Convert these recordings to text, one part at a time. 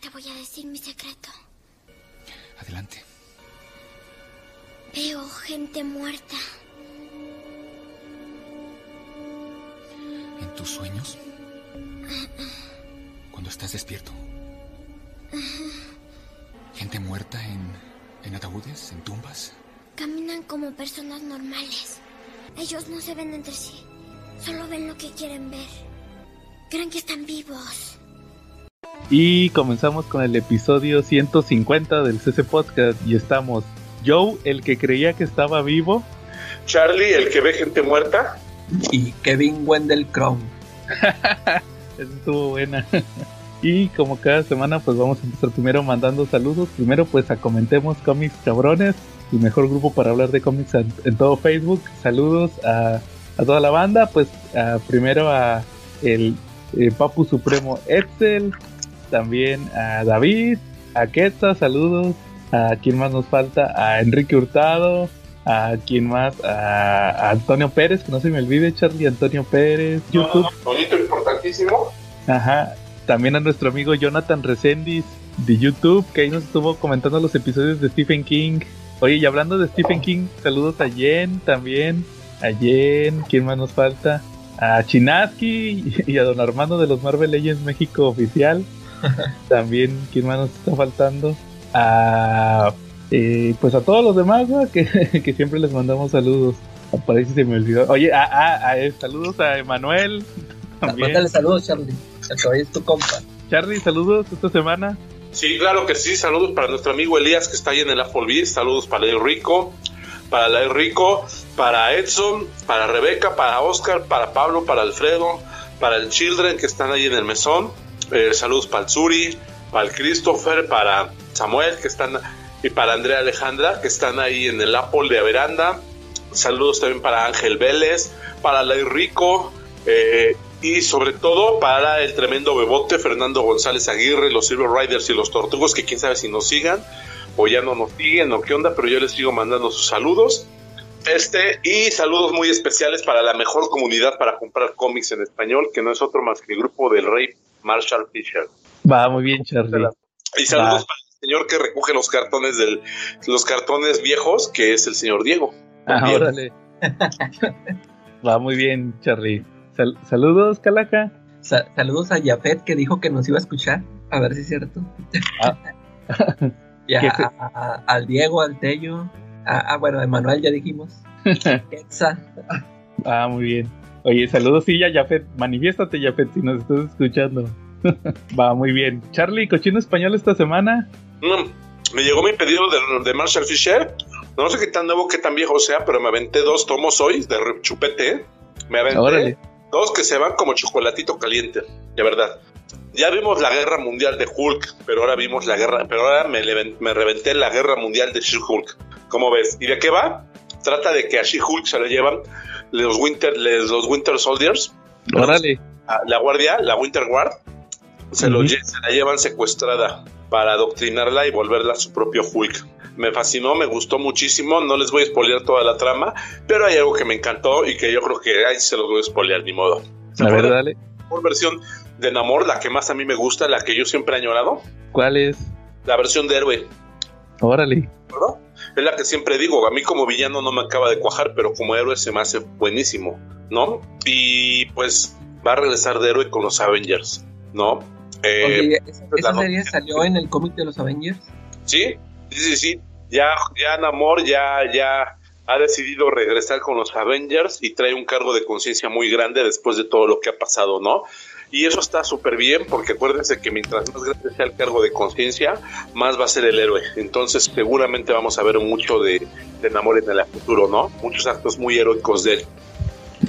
te voy a decir mi secreto. Adelante. Veo gente muerta. ¿En tus sueños? Cuando estás despierto. ¿Gente muerta en, en ataúdes, en tumbas? Caminan como personas normales. Ellos no se ven entre sí. Solo ven lo que quieren ver. Creen que están vivos. Y comenzamos con el episodio 150 del CC Podcast y estamos Joe, el que creía que estaba vivo. Charlie, el que ve gente muerta. Y Kevin Wendell Crown. Esa estuvo buena. Y como cada semana, pues vamos a empezar primero mandando saludos. Primero, pues a comentemos cómics cabrones, el mejor grupo para hablar de cómics en, en todo Facebook. Saludos a, a, toda la banda. Pues a, primero a el eh, Papu Supremo Excel, también a David, a Quetza, saludos. A quien más nos falta, a Enrique Hurtado, a quien más, a, Antonio Pérez, que no se me olvide, Charlie, Antonio Pérez, YouTube. No, no, importantísimo. Ajá, también a nuestro amigo Jonathan Resendiz de YouTube, que ahí nos estuvo comentando los episodios de Stephen King. Oye, y hablando de Stephen King, saludos a Jen también. A Jen, ¿quién más nos falta? A Chinaski y a Don Armando de los Marvel Legends México Oficial. también, ¿quién más nos está faltando? A. Eh, pues a todos los demás, ¿no? que, que, siempre les mandamos saludos. Aparece se me olvidó. Oye, a, a, a, saludos a Emanuel. Mándale saludos, Charlie. El es tu compa. Charlie, saludos esta semana. Sí, claro que sí. Saludos para nuestro amigo Elías que está ahí en el Applebee's. Saludos para el Rico, para la Rico, para Edson, para Rebeca, para Oscar, para Pablo, para Alfredo, para el Children que están ahí en el mesón. Eh, saludos para el Zuri, para el Christopher, para Samuel que están y para Andrea Alejandra que están ahí en el Apple de Veranda. Saludos también para Ángel Vélez, para la Rico. Eh, y sobre todo para el tremendo bebote Fernando González Aguirre, los Silver Riders y los Tortugos, que quién sabe si nos sigan o ya no nos siguen o qué onda, pero yo les sigo mandando sus saludos. Este, y saludos muy especiales para la mejor comunidad para comprar cómics en español, que no es otro más que el grupo del rey Marshall Fisher. Va muy bien, Charlie. Y saludos Va. para el señor que recoge los cartones del, los cartones viejos, que es el señor Diego. Ah, órale. Va muy bien, Charlie. Sal saludos, Calaca. Sa saludos a Jafet que dijo que nos iba a escuchar. A ver si es cierto. Ah. y a, a, a, al Diego, al Tello. Ah, bueno, a Emanuel ya dijimos. ah, muy bien. Oye, saludos, sí, ya, Jafet. Manifiéstate, Jafet, si nos estás escuchando. Va, muy bien. Charlie, cochino español esta semana. Mm, me llegó mi pedido de, de, Marshall Fisher. No sé qué tan nuevo, qué tan viejo sea, pero me aventé dos tomos hoy de chupete. Me aventé Órale. Dos que se van como chocolatito caliente, de verdad. Ya vimos la guerra mundial de Hulk, pero ahora vimos la guerra, pero ahora me, me reventé la guerra mundial de She-Hulk. ¿Cómo ves? ¿Y de qué va? Trata de que a She-Hulk se le llevan los Winter, los Winter Soldiers. Órale. La guardia, la Winter Guard, se, uh -huh. lo, se la llevan secuestrada para adoctrinarla y volverla a su propio Hulk me fascinó, me gustó muchísimo. No les voy a spoilear toda la trama, pero hay algo que me encantó y que yo creo que ahí se los voy a spoilear, ni modo. A ver, dale. Por versión de Namor, la que más a mí me gusta, la que yo siempre he añorado. ¿Cuál es? La versión de héroe. Órale. ¿Verdad? Es la que siempre digo, a mí como villano no me acaba de cuajar, pero como héroe se me hace buenísimo, ¿no? Y pues va a regresar de héroe con los Avengers, ¿no? Eh, Oye, ¿Esa, esa serie salió en el cómic de los Avengers? Sí, sí, sí, sí ya, ya Namor ya, ya ha decidido regresar con los Avengers y trae un cargo de conciencia muy grande después de todo lo que ha pasado, ¿no? Y eso está súper bien porque acuérdense que mientras más grande sea el cargo de conciencia, más va a ser el héroe. Entonces seguramente vamos a ver mucho de, de Namor en el futuro, ¿no? Muchos actos muy heroicos de él.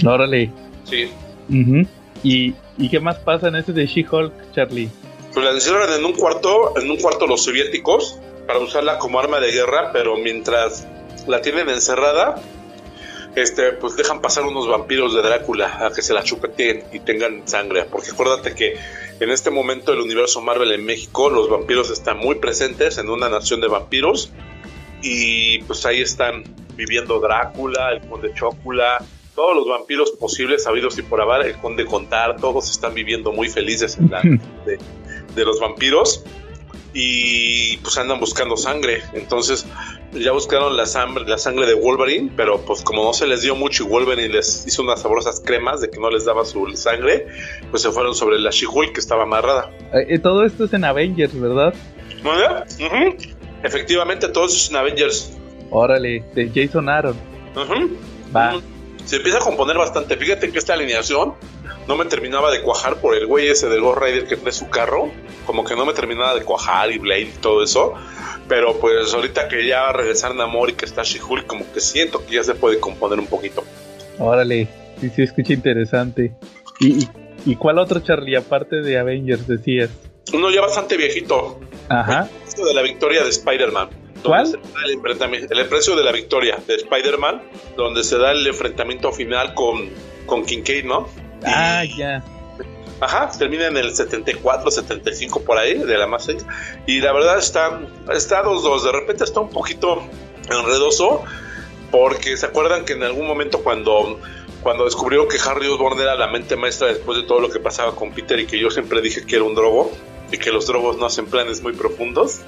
Órale. Sí. Uh -huh. ¿Y, ¿Y qué más pasa en ese de She-Hulk, Charlie? Pues la encierran en un cuarto, en un cuarto los soviéticos, para usarla como arma de guerra, pero mientras la tienen encerrada, este, pues dejan pasar unos vampiros de Drácula a que se la chupeteen y tengan sangre. Porque acuérdate que en este momento el universo Marvel en México, los vampiros están muy presentes en una nación de vampiros. Y pues ahí están viviendo Drácula, el conde Chocula, todos los vampiros posibles, sabidos y por haber, el conde Contar, todos están viviendo muy felices en la de, de los vampiros y pues andan buscando sangre. Entonces ya buscaron la sangre, la sangre de Wolverine, pero pues como no se les dio mucho y Wolverine les hizo unas sabrosas cremas de que no les daba su sangre, pues se fueron sobre la she que estaba amarrada. Eh, todo esto es en Avengers, ¿verdad? Efectivamente, todo eso es en Avengers. Órale, de Jason Aaron. Va. Se empieza a componer bastante. Fíjate que esta alineación no me terminaba de cuajar por el güey ese del Ghost Rider que trae su carro. Como que no me terminaba de cuajar y Blade y todo eso. Pero pues ahorita que ya va a regresar Namor y que está She-Hulk, como que siento que ya se puede componer un poquito. Órale, sí, sí, escucha interesante. ¿Y, y, cuál otro Charlie, aparte de Avengers, decías? Uno ya bastante viejito. Ajá. El de la victoria de Spider-Man. ¿Cuál? El, el precio de la victoria de Spider-Man, donde se da el enfrentamiento final con, con Kincaid, ¿no? Ah, ya. Ajá, termina en el 74, 75 por ahí, de la más Y la verdad está, está 2-2. De repente está un poquito enredoso, porque se acuerdan que en algún momento cuando, cuando descubrió que Harry Osborn era la mente maestra después de todo lo que pasaba con Peter y que yo siempre dije que era un drogo y que los drogos no hacen planes muy profundos.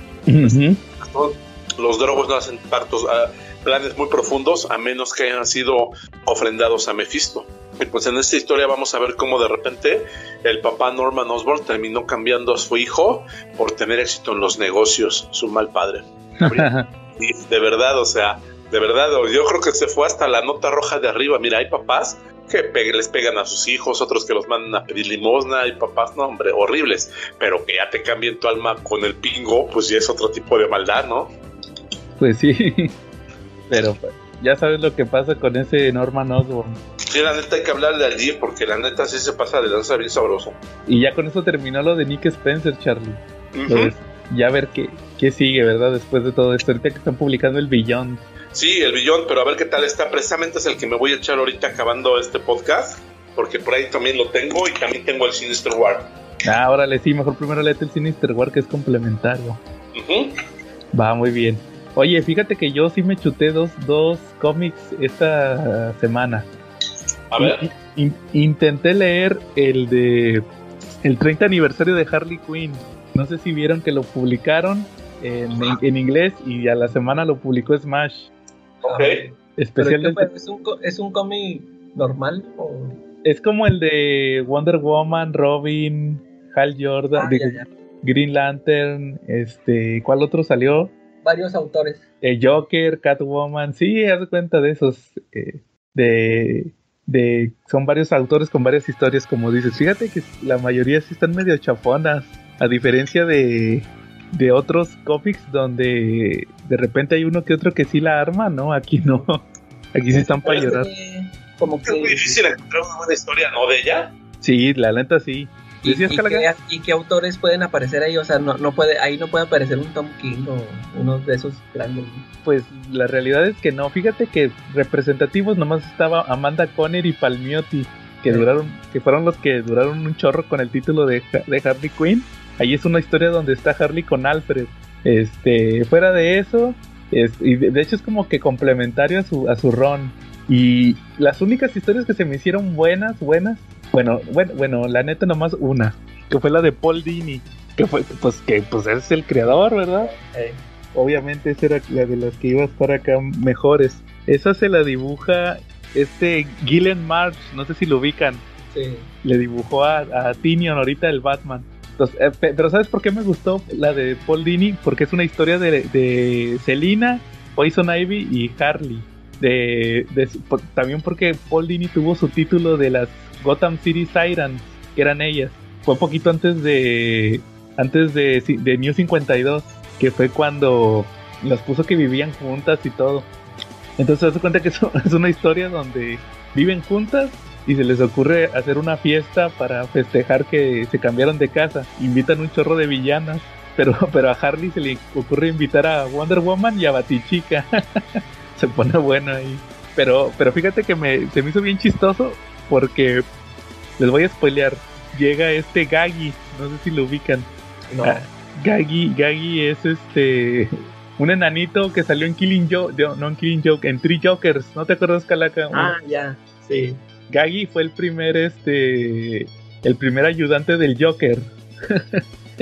Los drogos no hacen partos, ah, planes muy profundos a menos que hayan sido ofrendados a Mephisto. Y pues en esta historia vamos a ver cómo de repente el papá Norman Osborn terminó cambiando a su hijo por tener éxito en los negocios, su mal padre. y de verdad, o sea, de verdad, yo creo que se fue hasta la nota roja de arriba. Mira, hay papás que les pegan a sus hijos, otros que los mandan a pedir limosna, hay papás, no, hombre, horribles, pero que ya te cambien tu alma con el pingo, pues ya es otro tipo de maldad, ¿no? Pues sí, pero ya sabes lo que pasa con ese Norman Osborn. Sí, la neta hay que hablarle allí porque la neta sí se pasa de lanza bien sabroso. Y ya con eso terminó lo de Nick Spencer, Charlie. ya ver qué, qué sigue, ¿verdad? Después de todo esto. Ahorita que están publicando el Beyond. Sí, el Beyond, pero a ver qué tal está. Precisamente es el que me voy a echar ahorita acabando este podcast. Porque por ahí también lo tengo y también tengo el Sinister War. Ah, órale, sí, mejor primero léete el Sinister War que es complementario. Va muy bien. Oye, fíjate que yo sí me chuté dos, dos cómics esta semana. A ver. intenté leer el de el 30 aniversario de Harley Quinn. No sé si vieron que lo publicaron en, en, inglés y a la semana lo publicó Smash. Ok. Especialmente. ¿Es un, ¿Es un cómic normal? O? Es como el de Wonder Woman, Robin, Hal Jordan, ah, Green Lantern, este, ¿cuál otro salió? varios autores. Eh, Joker, Catwoman, sí, haz cuenta de esos. Eh, de, de. Son varios autores con varias historias, como dices. Fíjate que la mayoría sí están medio chafonas. A diferencia de. De otros cómics donde de repente hay uno que otro que sí la arma, ¿no? Aquí no. Aquí sí están para llorar. Como que... Es muy difícil encontrar una buena historia, ¿no? De ella. Sí, la lenta sí. ¿Y, qué, autores pueden aparecer ahí? O sea, no, no puede, ahí no puede aparecer un Tom King o uno de esos grandes. Pues la realidad es que no. Fíjate que representativos nomás estaba Amanda Conner y Palmiotti, que duraron, que fueron los que duraron un chorro con el título de, de Harley Quinn. Ahí es una historia donde está Harley con Alfred. Este, fuera de eso, y de, hecho es como que complementario a su, a su ron. Y las únicas historias que se me hicieron buenas, buenas, bueno, bueno, bueno, la neta nomás una, que fue la de Paul Dini, que fue, pues que pues es el creador, ¿verdad? Obviamente esa era la de las que iba a estar acá mejores. Esa se la dibuja este Gillen March, no sé si lo ubican. Sí. Le dibujó a, a Tinion ahorita el Batman. Entonces, eh, pero ¿sabes por qué me gustó la de Paul Dini? Porque es una historia de, de Selina, Poison Ivy y Harley. De, de, también porque Paul Dini tuvo su título de las Gotham City Sirens, que eran ellas. Fue poquito antes de antes de, de New 52, que fue cuando las puso que vivían juntas y todo. Entonces se cuenta que es una historia donde viven juntas y se les ocurre hacer una fiesta para festejar que se cambiaron de casa. Invitan un chorro de villanas, pero, pero a Harley se le ocurre invitar a Wonder Woman y a Batichica. se pone bueno ahí. Pero, pero fíjate que me, se me hizo bien chistoso porque les voy a spoilear. Llega este Gagi, no sé si lo ubican. No. Ah, Gagi, Gagi es este un enanito que salió en Killing Joke, no en Killing Joke, en Three Jokers, ¿no te acuerdas, Calaca? Ah, ya, sí. Gagi fue el primer, este, el primer ayudante del Joker.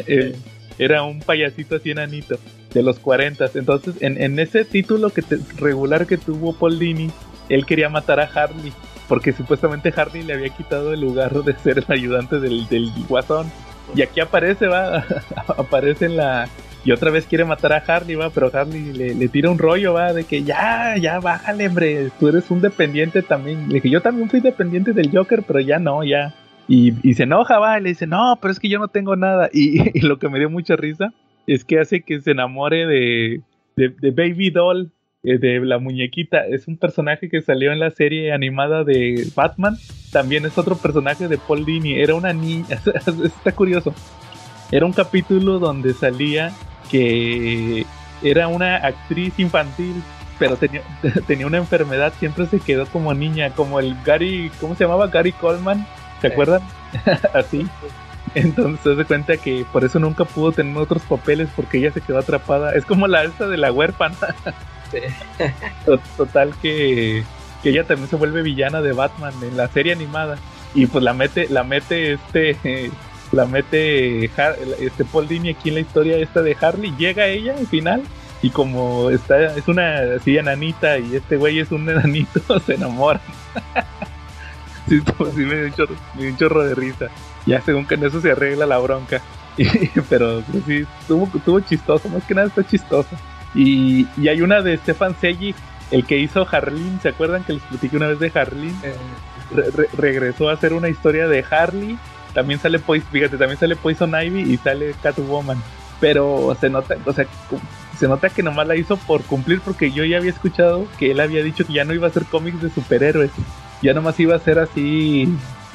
era un payasito así enanito de los 40. Entonces, en, en ese título que regular que tuvo Paul Dini, él quería matar a Harley, porque supuestamente Harley le había quitado el lugar de ser el ayudante del, del guasón. Y aquí aparece, va, aparece en la... Y otra vez quiere matar a Harley, va, pero Harley le, tira un rollo, va, de que ya, ya, bájale, hombre, tú eres un dependiente también. Le dije, yo también fui dependiente del Joker, pero ya no, ya. Y, y se enoja, va, y le dice, no, pero es que yo no tengo nada. Y, lo que me dio mucha risa es que hace que se enamore de, de, Baby Doll, de la muñequita. Es un personaje que salió en la serie animada de Batman. También es otro personaje de Paul Dini. Era una niña. Está curioso. Era un capítulo donde salía que era una actriz infantil, pero tenía, tenía una enfermedad. Siempre se quedó como niña, como el Gary. ¿Cómo se llamaba? Gary Coleman. ¿Se acuerdan? Así. Entonces se cuenta que por eso nunca pudo tener otros papeles porque ella se quedó atrapada. Es como la esta de la huérfana. Total que, que ella también se vuelve villana de Batman en la serie animada. Y pues la mete, la mete este, la mete este Paul Dini aquí en la historia esta de Harley. Llega ella al final y como está, es una así enanita y este güey es un enanito, se enamoran. sí, pues, sí me dio un chorro de risa ya según que en eso se arregla la bronca. pero pues, sí, estuvo, chistoso, más que nada está chistoso. Y, hay una de Stefan Sejic, el que hizo Harleen, ¿se acuerdan que les platiqué una vez de Harleen? Eh. regresó a hacer una historia de Harley. También sale Poison, fíjate, también sale Poison Ivy y sale Catwoman. Pero se nota, o sea, se nota que nomás la hizo por cumplir porque yo ya había escuchado que él había dicho que ya no iba a hacer cómics de superhéroes. Ya nomás iba a ser así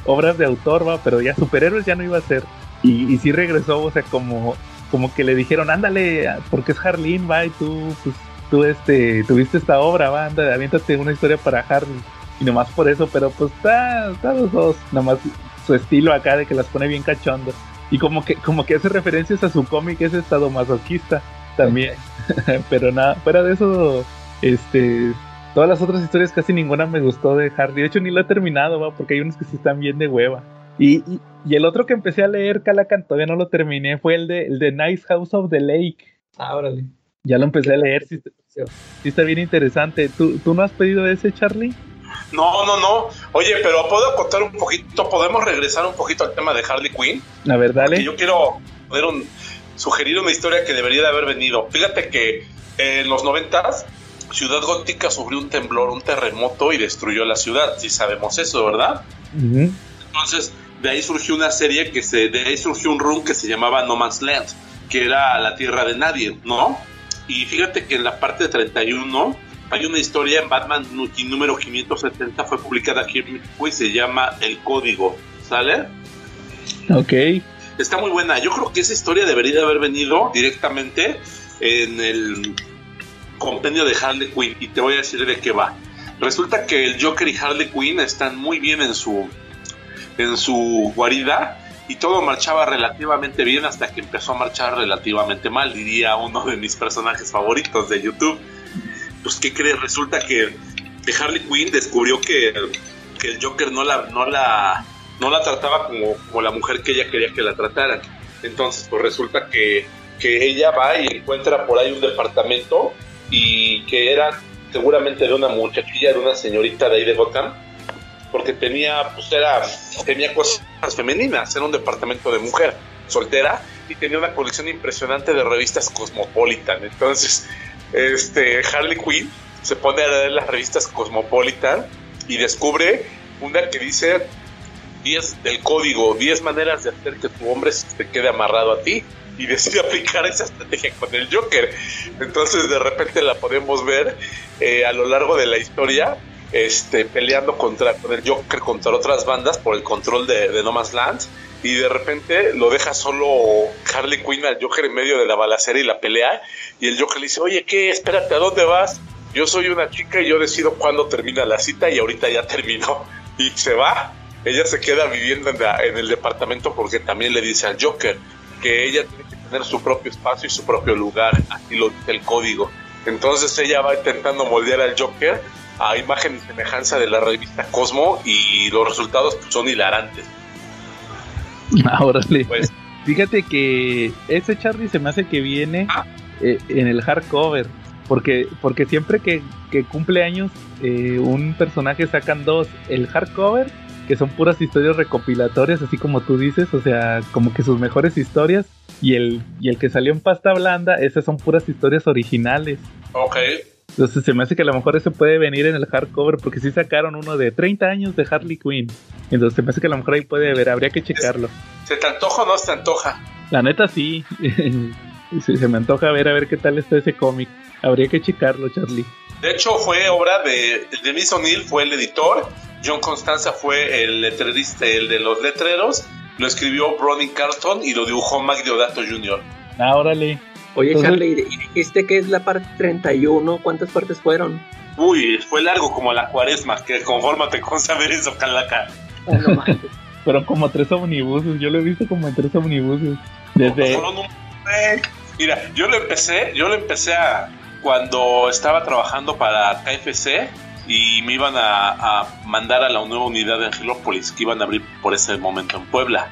obras de autor, va, pero ya superhéroes ya no iba a ser. Y, y sí regresó, o sea, como, como que le dijeron, ándale, porque es Harleen, va, y tú, pues, tú este, tuviste esta obra, va, anda, aviéntate una historia para Harley. Y nomás por eso, pero pues está, está los dos, nomás su estilo acá de que las pone bien cachondo. Y como que, como que hace referencias a su cómic, es estado masoquista también. pero nada, fuera de eso, este, Todas las otras historias casi ninguna me gustó de Hardy. De hecho, ni lo he terminado, ¿va? porque hay unos que sí están bien de hueva. Y, y, el otro que empecé a leer, Calacan, todavía no lo terminé, fue el de, el de Nice House of the Lake. Ah, órale. Ya lo empecé a leer, sí, está bien interesante. ¿Tú, ¿Tú no has pedido ese, Charlie? No, no, no. Oye, pero puedo contar un poquito, podemos regresar un poquito al tema de Harley Quinn. A ver, dale. yo quiero poder un, sugerir una historia que debería de haber venido. Fíjate que en los noventas Ciudad Gótica sufrió un temblor, un terremoto y destruyó la ciudad. Sí sabemos eso, ¿verdad? Entonces, de ahí surgió una serie que se, de ahí surgió un run que se llamaba No Man's Land, que era la tierra de nadie, ¿no? Y fíjate que en la parte 31 hay una historia en Batman número 570, fue publicada aquí en México y se llama El Código, ¿sale? Ok. Está muy buena. Yo creo que esa historia debería de haber venido directamente en el compendio de Harley Quinn y te voy a decir de qué va. Resulta que el Joker y Harley Quinn están muy bien en su en su guarida y todo marchaba relativamente bien hasta que empezó a marchar relativamente mal, diría uno de mis personajes favoritos de YouTube. Pues qué crees, resulta que, Harley Quinn descubrió que, el Joker no la no la no la trataba como, como la mujer que ella quería que la trataran. Entonces, pues resulta que, que ella va y encuentra por ahí un departamento y que era seguramente de una muchachilla, de una señorita de ahí de Gotham, porque tenía, pues era, tenía cosas femeninas, era un departamento de mujer soltera y tenía una colección impresionante de revistas Cosmopolitan. Entonces, este Harley Quinn se pone a leer las revistas Cosmopolitan y descubre una que dice 10 del código, 10 maneras de hacer que tu hombre se quede amarrado a ti y decide aplicar esa estrategia con el Joker. Entonces de repente la podemos ver eh, a lo largo de la historia este, peleando contra, con el Joker contra otras bandas por el control de, de No Man's Land y de repente lo deja solo Harley Quinn al Joker en medio de la balacera y la pelea y el Joker le dice, oye, ¿qué? Espérate, ¿a dónde vas? Yo soy una chica y yo decido cuándo termina la cita y ahorita ya terminó y se va. Ella se queda viviendo en, en el departamento porque también le dice al Joker, que ella tiene que tener su propio espacio y su propio lugar, así lo dice el código. Entonces ella va intentando moldear al Joker a imagen y semejanza de la revista Cosmo y los resultados son hilarantes. Ahora Pues Fíjate que ese Charlie se me hace que viene Ah. eh, en el hardcover. Porque, porque siempre que, que cumple años eh, un personaje sacan dos. El hardcover, que son puras historias recopilatorias, así como tú dices, o sea, como que sus mejores historias. Y el, y el que salió en pasta blanda, esas son puras historias originales. Ok. Entonces se me hace que a lo mejor ese puede venir en el hardcover, porque sí sacaron uno de 30 años de Harley Quinn. Entonces se me hace que a lo mejor ahí puede haber, habría que checarlo. ¿Se te antoja o no se te antoja? La neta sí. Sí, se me antoja ver a ver qué tal está ese cómic. Habría que checarlo, Charlie. De hecho, fue obra de Denis O'Neill, fue el editor. John Constanza fue el letrerista, el de los letreros. Lo escribió Bronnie Carlton y lo dibujó Mike Deodato Jr. Ah, órale. Oye, Entonces- Charlie, y dijiste que es la parte 31. ¿Cuántas partes fueron? Uy, fue largo como la cuaresma, que confórmate con saber eso, Calaca. Ah, no manches. Pero como tres omnibuses, yo lo he visto como en tres omnibuses. Desde... Fueron un- Mira, yo lo empecé, yo lo empecé a cuando estaba trabajando para KFC y me iban a, a mandar a la nueva unidad de Angelópolis que iban a abrir por ese momento en Puebla.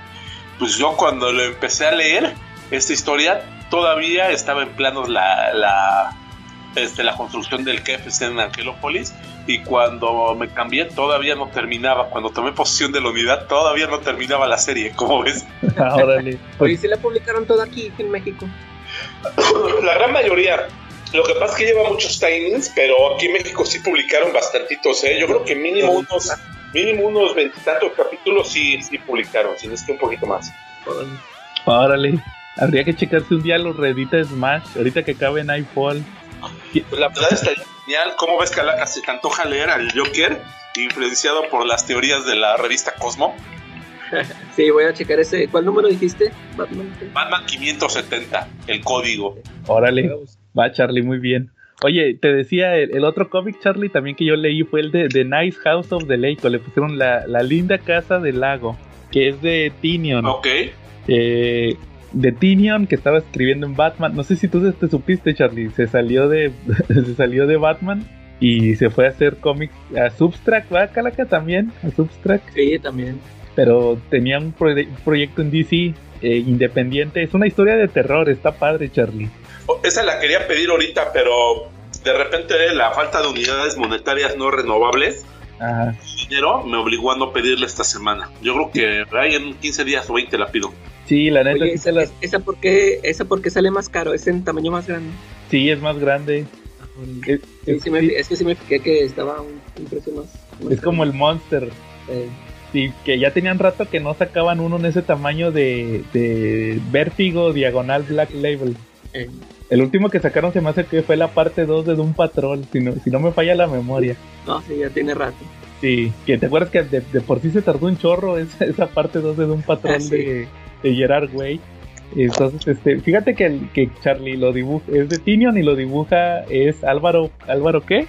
Pues yo cuando lo empecé a leer esta historia todavía estaba en planos la, la, este, la construcción del KFC en Angelópolis y cuando me cambié todavía no terminaba. Cuando tomé posesión de la unidad todavía no terminaba la serie, como ves. Órale. Oye, Pues, ¿sí la publicaron toda aquí en México? La gran mayoría. Lo que pasa es que lleva muchos timings, pero aquí en México sí publicaron bastantitos, ¿eh? Yo creo que mínimo unos, mínimo unos veintitantos capítulos sí, sí publicaron, si no es que un poquito más. órale. Habría que checarse un día los Reddit de Smash. Ahorita que cabe en iPhone. La verdad estaría genial. ¿Cómo ves, Calaca? ¿Se te antoja leer al Joker, influenciado por las teorías de la revista Cosmo? Sí, voy a checar ese. ¿Cuál número dijiste? Batman. Batman 570, el código. Órale. Va, Charlie, muy bien. Oye, te decía, el, el otro cómic, Charlie, también que yo leí fue el de The Nice House of the Lake. o Le pusieron la, la linda casa del lago, que es de Tinion. Ok. Eh, de Tinion, que estaba escribiendo en Batman. No sé si tú te, te supiste, Charlie. Se salió de, se salió de Batman y se fue a hacer cómics a Substract, ¿va, Calaca? También, a Substract. Sí, también. Pero tenía un, proye- proyecto en DC eh, independiente. Es una historia de terror, está padre, Charlie. Oh, Esa la quería pedir ahorita, pero de repente la falta de unidades monetarias no renovables Ajá. dinero me obligó a no pedirla esta semana. Yo creo que ahí en 15 días o 20 la pido. Sí, la neta Oye, esa, se la- esa, por qué, ¿esa por qué sale más caro? ¿Es en tamaño más grande? sí, es más grande. Es, Sí, es- sí me- es que sí me fijé que estaba un, un precio más. más es como el Monster. eh, Sí, que ya tenían rato que no sacaban uno en ese tamaño de, de vértigo diagonal Black Label. Eh, El último que sacaron se me hace que fue la parte 2 de Doom Patrol, si no, si no me falla la memoria. no, sí, ya tiene rato. Sí, que te acuerdas que de, de por sí se tardó un chorro esa, esa parte 2 de Doom Patrol Ah, sí. de, de Gerard Way. Entonces, este, fíjate que, el- que Charlie lo dibuja, es de Tinion y lo dibuja es Álvaro, ¿Álvaro qué?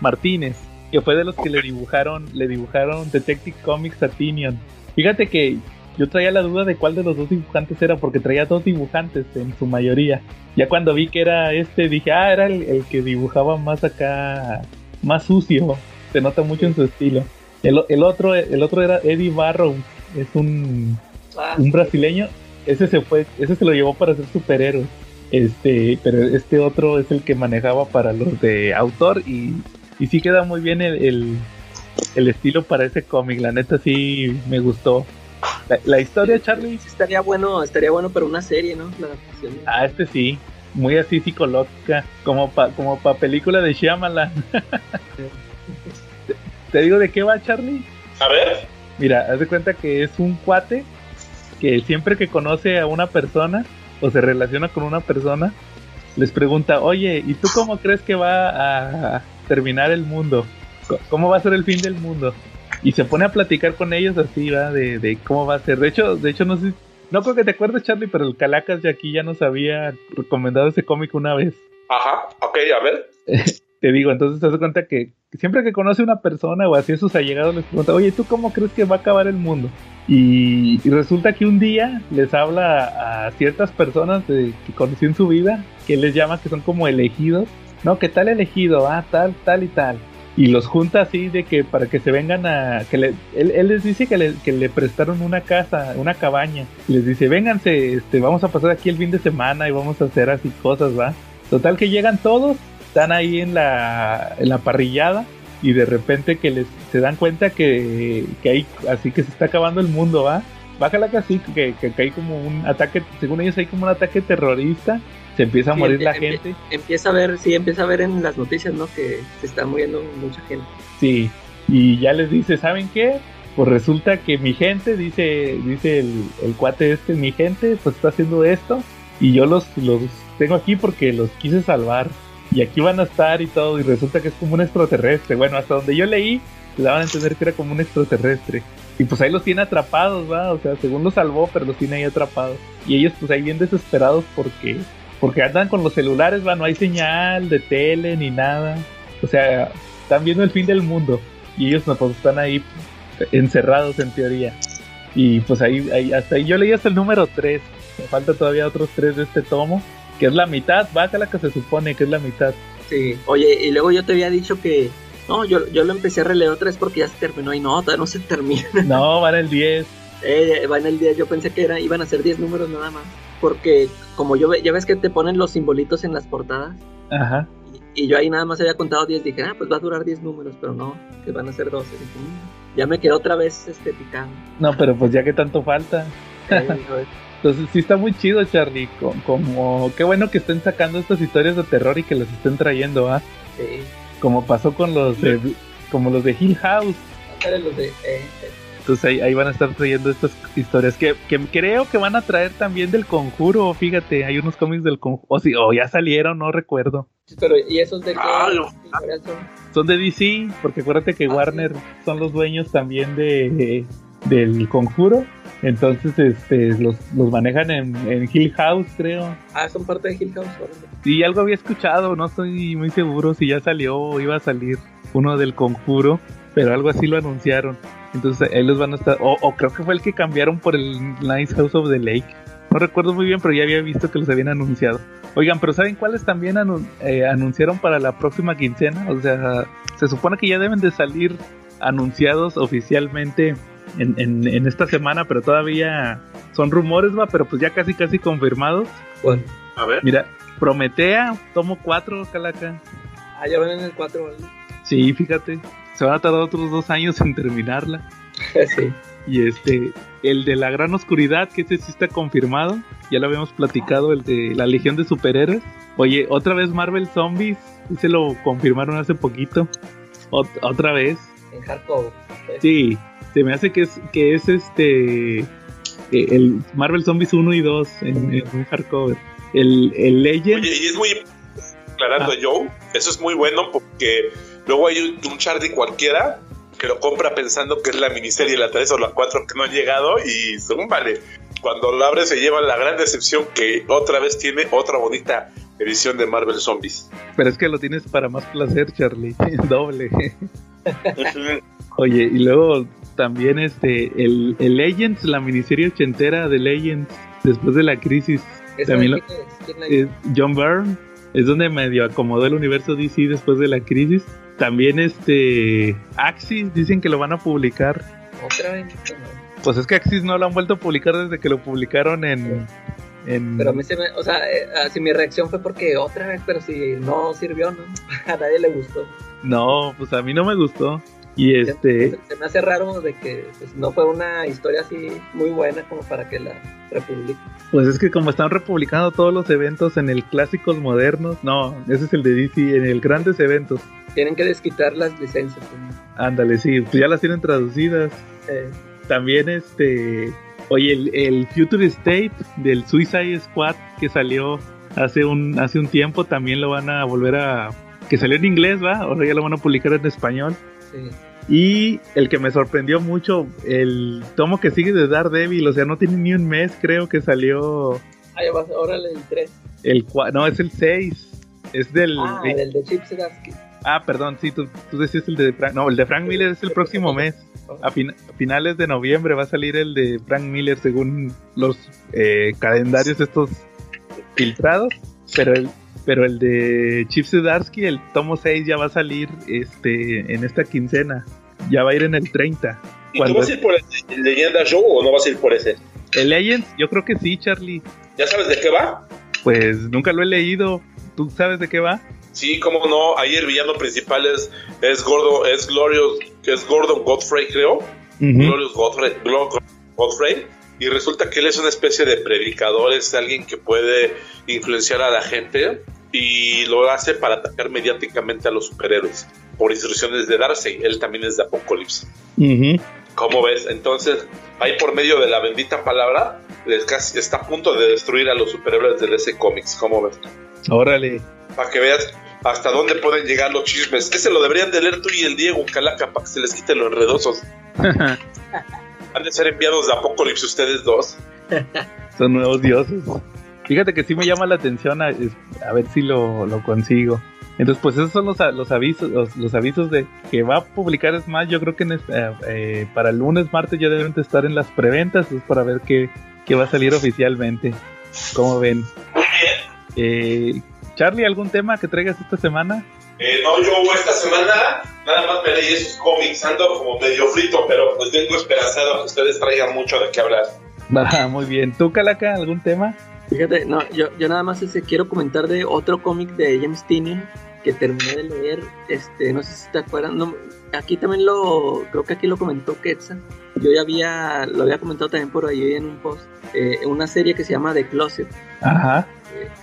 Martínez, que fue de los que le dibujaron, le dibujaron Detective Comics a Tinion. Fíjate que yo traía la duda de cuál de los dos dibujantes era, porque traía dos dibujantes en su mayoría. Ya cuando vi que era este, dije, ah, era el, el que dibujaba más acá, más sucio. Se nota mucho en su estilo. El, el otro, el otro era Eddie Barrow, es un, Ah, un brasileño. Ese se fue, ese se lo llevó para ser superhéroe. Este, pero este otro es el que manejaba para los de autor y, y sí queda muy bien el, el, el estilo para ese cómic. La neta sí me gustó. La, la historia, Charlie, sí estaría bueno, estaría bueno para una serie, ¿no? La adaptación. ah, este sí, muy así psicológica, como pa, como pa película de Shyamalan. ¿Te, te digo de qué va, Charlie? A ver. Mira, haz de cuenta que es un cuate que siempre que conoce a una persona o se relaciona con una persona, les pregunta, oye, ¿y tú cómo crees que va a terminar el mundo? ¿Cómo va a ser el fin del mundo? Y se pone a platicar con ellos así, ¿va? De, de cómo va a ser. De hecho, de hecho no sé, no creo que te acuerdes, Charlie, pero el Calacas de aquí ya nos había recomendado ese cómic una vez. Ajá, ok, a ver. Te digo, entonces te das cuenta que siempre que conoce a una persona o así a sus allegados les pregunta, oye, ¿tú cómo crees que va a acabar el mundo? Y, y resulta que un día les habla a, a ciertas personas de- que conoció en su vida, que les llama que son como elegidos. No, que tal elegido, ah, tal, tal y tal. Y los junta así de que para que se vengan a que le, él, les dice que le, que le prestaron una casa una cabaña les dice vénganse este vamos a pasar aquí el fin de semana y vamos a hacer así cosas va total que llegan todos están ahí en la en la parrillada y de repente que les se dan cuenta que, que hay así que se está acabando el mundo va bájala que así que, que hay como un ataque según ellos hay como un ataque terrorista se empieza a morir la gente. Empieza a ver, sí, empieza a ver en las noticias, ¿no? Que se está muriendo mucha gente. Sí, y ya les dice, ¿saben qué? Pues resulta que mi gente, dice, dice el, el cuate este, mi gente, pues está haciendo esto y yo los, los tengo aquí porque los quise salvar y aquí van a estar y todo y resulta que es como un extraterrestre. Bueno, hasta donde yo leí, le daban a entender que era como un extraterrestre. Y pues ahí los tiene atrapados, va, o sea, según los salvó, pero los tiene ahí atrapados. Y ellos pues ahí bien desesperados porque porque andan con los celulares, va, no hay señal de tele ni nada. O sea, están viendo el fin del mundo. Y ellos no, pues están ahí encerrados en teoría. Y pues ahí, ahí hasta ahí yo leí hasta el número 3. Me falta todavía otros 3 de este tomo. Que es la mitad, va a la que se supone que es la mitad. Sí, oye, y luego yo te había dicho que. No, yo, yo lo empecé a releer otra vez porque ya se terminó y no, todavía no se termina. No, va en el 10. Eh, va en el 10, yo pensé que era, iban a ser 10 números nada más porque como yo ya ves que te ponen los simbolitos en las portadas. Ajá. Y, yo ahí nada más había contado 10, dije, ah, pues va a durar 10 números, pero no, que van a ser 12. Mm, ya me quedó otra vez este picando. No, pero pues ya que tanto falta. Entonces sí está muy chido, Charlie. Como, qué bueno que estén sacando estas historias de terror y que las estén trayendo, ¿ah? Sí. Como pasó con los de, como los de Hill House. Los de, eh, entonces ahí, van a estar trayendo estas historias que, creo que van a traer también del conjuro. Fíjate, hay unos cómics del conjuro. O, sí, o ya salieron, no recuerdo. Pero, ¿y esos de qué? Ah, son? de DC, porque acuérdate que ah, Warner son los dueños también de, del conjuro. Entonces, este, los, los manejan en, en, Hill House, creo. Ah, son parte de Hill House. Sí, algo había escuchado, no estoy muy seguro si ya salió o iba a salir uno del conjuro, pero algo así lo anunciaron. Entonces ahí los van a estar. O, creo que fue el que cambiaron por el Nice House of the Lake. No recuerdo muy bien, pero ya había visto que los habían anunciado. Oigan, pero ¿saben cuáles también eh, anunciaron para la próxima quincena? O sea, se supone que ya deben de salir anunciados oficialmente en, en, esta semana, pero todavía son rumores, va, pero pues ya casi casi confirmados. Bueno, a ver. Mira, Prometea, tomo 4, Calaca. Ah, ya van en el 4, ¿vale? Sí, fíjate se van a tardar otros dos años en terminarla. sí. Y este, el de la gran oscuridad, que ese sí está confirmado. Ya lo habíamos platicado, el de la Legión de Superhéroes. Oye, otra vez Marvel Zombies, se lo confirmaron hace poquito. otra vez. En hardcover. Sí, se me hace que es, que es este. Eh, el Marvel Zombies 1 y 2 en, un hardcover. El, el Legend. Oye, y es muy. Aclarando, ah. Joe, eso es muy bueno porque Luego hay un, Charlie cualquiera que lo compra pensando que es la miniserie, la 3 o la 4 que no han llegado y vale. Cuando lo abre se lleva la gran decepción que otra vez tiene otra bonita edición de Marvel Zombies. Pero es que lo tienes para más placer, Charlie. Doble. Oye, y luego también este el, Legends, la miniserie ochentera de Legends después de la crisis. También es, John Byrne es donde medio acomodó el universo DC después de la crisis. También este Axis dicen que lo van a publicar. Otra vez. Pues es que Axis no lo han vuelto a publicar desde que lo publicaron en. Pero a mí se me, o sea, eh, así mi reacción fue porque otra vez, pero si no sirvió, ¿no? A nadie le gustó. No, pues a mí no me gustó. Y este. Se, me hace raro de que pues, no fue una historia así muy buena como para que la republique. Pues es que como están republicando todos los eventos en el clásicos modernos, no, ese es el de DC, en el grandes eventos. Tienen que desquitar las licencias. Ándale, sí, pues ya las tienen traducidas. También este. Oye, el, el Future State del Suicide Squad que salió hace un, hace un tiempo también lo van a volver a. que salió en inglés, ¿va? Ahora ya lo van a publicar en español. Sí. Y el que me sorprendió mucho, el tomo que sigue de Daredevil, o sea, no tiene ni un mes, creo que salió. Ah, ya vas, órale, el 3. El no, es el 6. Es del. Ah, del de Chip Zdarsky. Ah, perdón, sí, tú, tú, decías el de Frank. No, el de Frank Miller es el próximo mes. A, finales de noviembre va a salir el de Frank Miller según los eh, calendarios estos filtrados. Pero el, pero el de Chip Zdarsky, el tomo 6 ya va a salir este en esta quincena. Ya va a ir en el 30. ¿Y tú vas a ir por el Leyenda Show o no vas a ir por ese? El Legends, yo creo que sí, Charlie. ¿Ya sabes de qué va? Pues nunca lo he leído. ¿Tú sabes de qué va? Sí, cómo no. Ahí el villano principal es, es Gordo, es Glorious, es Gordon Godfrey, creo. Glorious Godfrey, Godfrey. Y resulta que él es una especie de predicador, es alguien que puede influenciar a la gente y lo hace para atacar mediáticamente a los superhéroes por instrucciones de Darcy. Él también es de Apocalipsis. ¿Cómo ves? Entonces, ahí por medio de la bendita palabra, está a punto de destruir a los superhéroes de DC Comics. ¿Cómo ves? Órale. Para que veas hasta dónde pueden llegar los chismes. Ese lo deberían de leer tú y el Diego Calaca para que se les quiten los enredosos. Han de ser enviados de Apocalipsis ustedes dos. Son nuevos dioses. Fíjate que sí me llama la atención a, ver si lo, consigo. Entonces, pues esos son los, los avisos los, avisos de que va a publicar Smash. Yo creo que eh, eh, para el lunes, martes ya deben estar en las preventas. Es para ver qué, va a salir oficialmente. ¿Cómo ven? Muy bien. Eh, Charlie, ¿algún tema que traigas esta semana? Eh, no, yo esta semana nada más me leí esos cómics, ando como medio frito, pero pues tengo esperanzado a que ustedes traigan mucho de qué hablar. Ah, muy bien. ¿Tú, Calaca, algún tema? Fíjate, no, yo, yo nada más ese, quiero comentar de otro cómic de James Tynion que terminé de leer, este, no sé si te acuerdas, aquí también lo, creo que aquí lo comentó Quetzal, yo ya había, lo había comentado también por ahí en un post, eh, una serie que se llama The Closet. Ajá.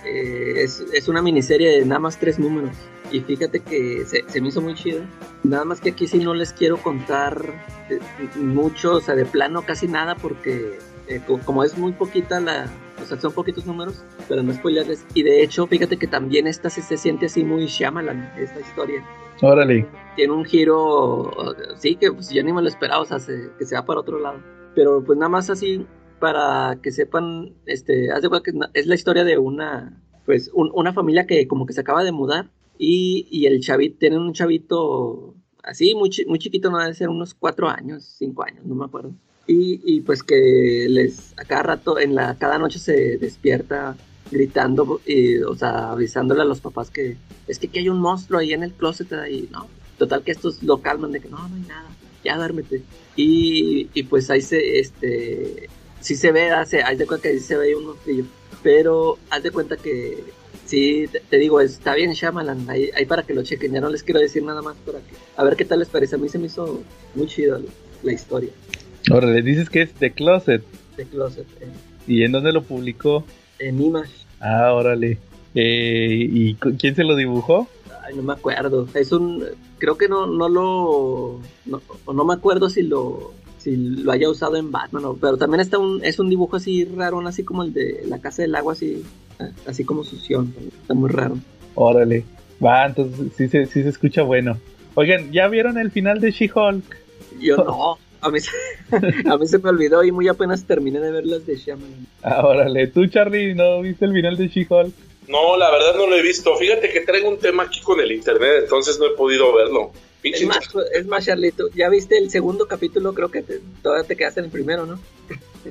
Eh, es, es, una miniserie de nada más tres números. Y fíjate que se, se, me hizo muy chido. Nada más que aquí sí no les quiero contar eh, mucho, o sea, de plano casi nada, porque eh, como es muy poquita la, o sea, son poquitos números, pero no spoilerles. Y de hecho, fíjate que también esta se, se siente así muy Shyamalan, esta historia. Órale. Tiene un giro, sí, que pues yo ni me lo esperaba, o sea, que se va para otro lado. Pero pues nada más así, para que sepan, este, haz de que es la historia de una, pues, una familia que como que se acaba de mudar y, y el chavito, tiene un chavito así, muy, muy chiquito, no debe ser unos cuatro años, cinco años, no me acuerdo. Y, y, pues que les a cada rato, en la, cada noche se despierta gritando, y, o sea, avisándole a los papás que es que aquí hay un monstruo ahí en el closet ahí, ¿no? Total que estos lo calman de que no, no hay nada, ya duérmete. Y, y pues ahí se, este, sí se ve, hace, haz de cuenta que ahí se ve un monstrillo, pero haz de cuenta que sí, te, digo, está bien Shyamalan, ahí, ahí, para que lo chequen, ya no les quiero decir nada más para que, a ver qué tal les parece, a mí se me hizo muy chido la historia. Ahora le dices que es The Closet. The Closet. Eh. ¿Y en dónde lo publicó? En Image. Ah, órale. Eh, ¿Y quién se lo dibujó? Ay, no me acuerdo. Es un. Creo que no, no lo. No, no me acuerdo si lo. Si lo haya usado en Batman, pero también está un, es un dibujo así raro, así como el de la Casa del Agua, así, así como sución. Está muy raro. Órale. Va, entonces sí se, sí se escucha bueno. Oigan, ¿ya vieron el final de She-Hulk? Yo no. A mí, a mí se me olvidó y muy apenas terminé de ver las de Shaman. Ah, órale, ¿tú Charlie no viste el final de She-Hulk? No, la verdad no lo he visto. Fíjate que traigo un tema aquí con el internet, entonces no he podido verlo. Es más, es más, Charlito, ya viste el segundo capítulo, creo que todavía te quedaste en el primero, ¿no?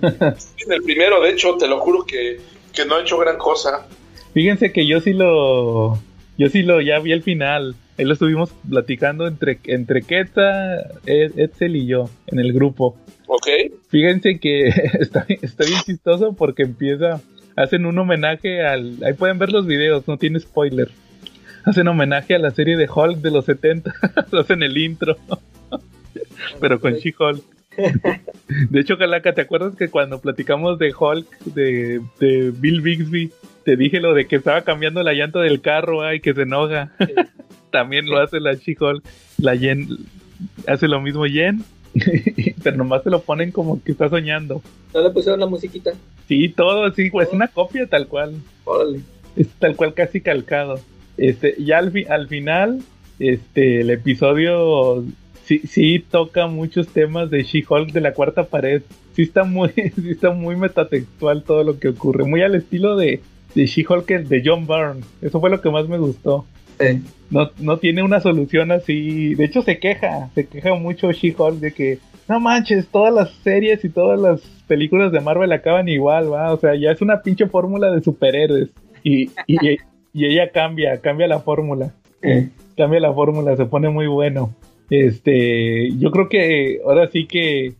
en el primero, de hecho, te lo juro que, que no he hecho gran cosa. Fíjense que yo sí lo, yo sí lo, ya vi el final. Ahí lo estuvimos platicando entre, entre Queta, Edsel y yo en el grupo. Ok. Fíjense que está, está bien chistoso porque empieza, hacen un homenaje al, ahí pueden ver los videos, no tiene spoiler. Hacen homenaje a la serie de Hulk de los 70, hacen el intro. Pero con She-Hulk. De hecho, Calaca, ¿te acuerdas que cuando platicamos de Hulk, de, de Bill Bixby, te dije lo de que estaba cambiando la llanta del carro, ay, que se enoja? también lo hace la She-Hulk. La Jen hace lo mismo Jen, pero nomás se lo ponen como que está soñando. ¿No le pusieron la musiquita? Sí, todo, sí, pues es una copia tal cual. Órale. Es tal cual casi calcado. Este, ya al, al final, este, el episodio sí, sí toca muchos temas de She-Hulk de la cuarta pared. Sí está muy, sí está muy metatextual todo lo que ocurre. Muy al estilo de, de She-Hulk de John Byrne. Eso fue lo que más me gustó. No, no tiene una solución así. De hecho, se queja, se queja mucho She-Hulk de que no manches, todas las series y todas las películas de Marvel acaban igual, va. O sea, ya es una pinche fórmula de superhéroes. Y, y, y ella cambia, cambia la fórmula. Cambia la fórmula, se pone muy bueno. Este, yo creo que ahora sí que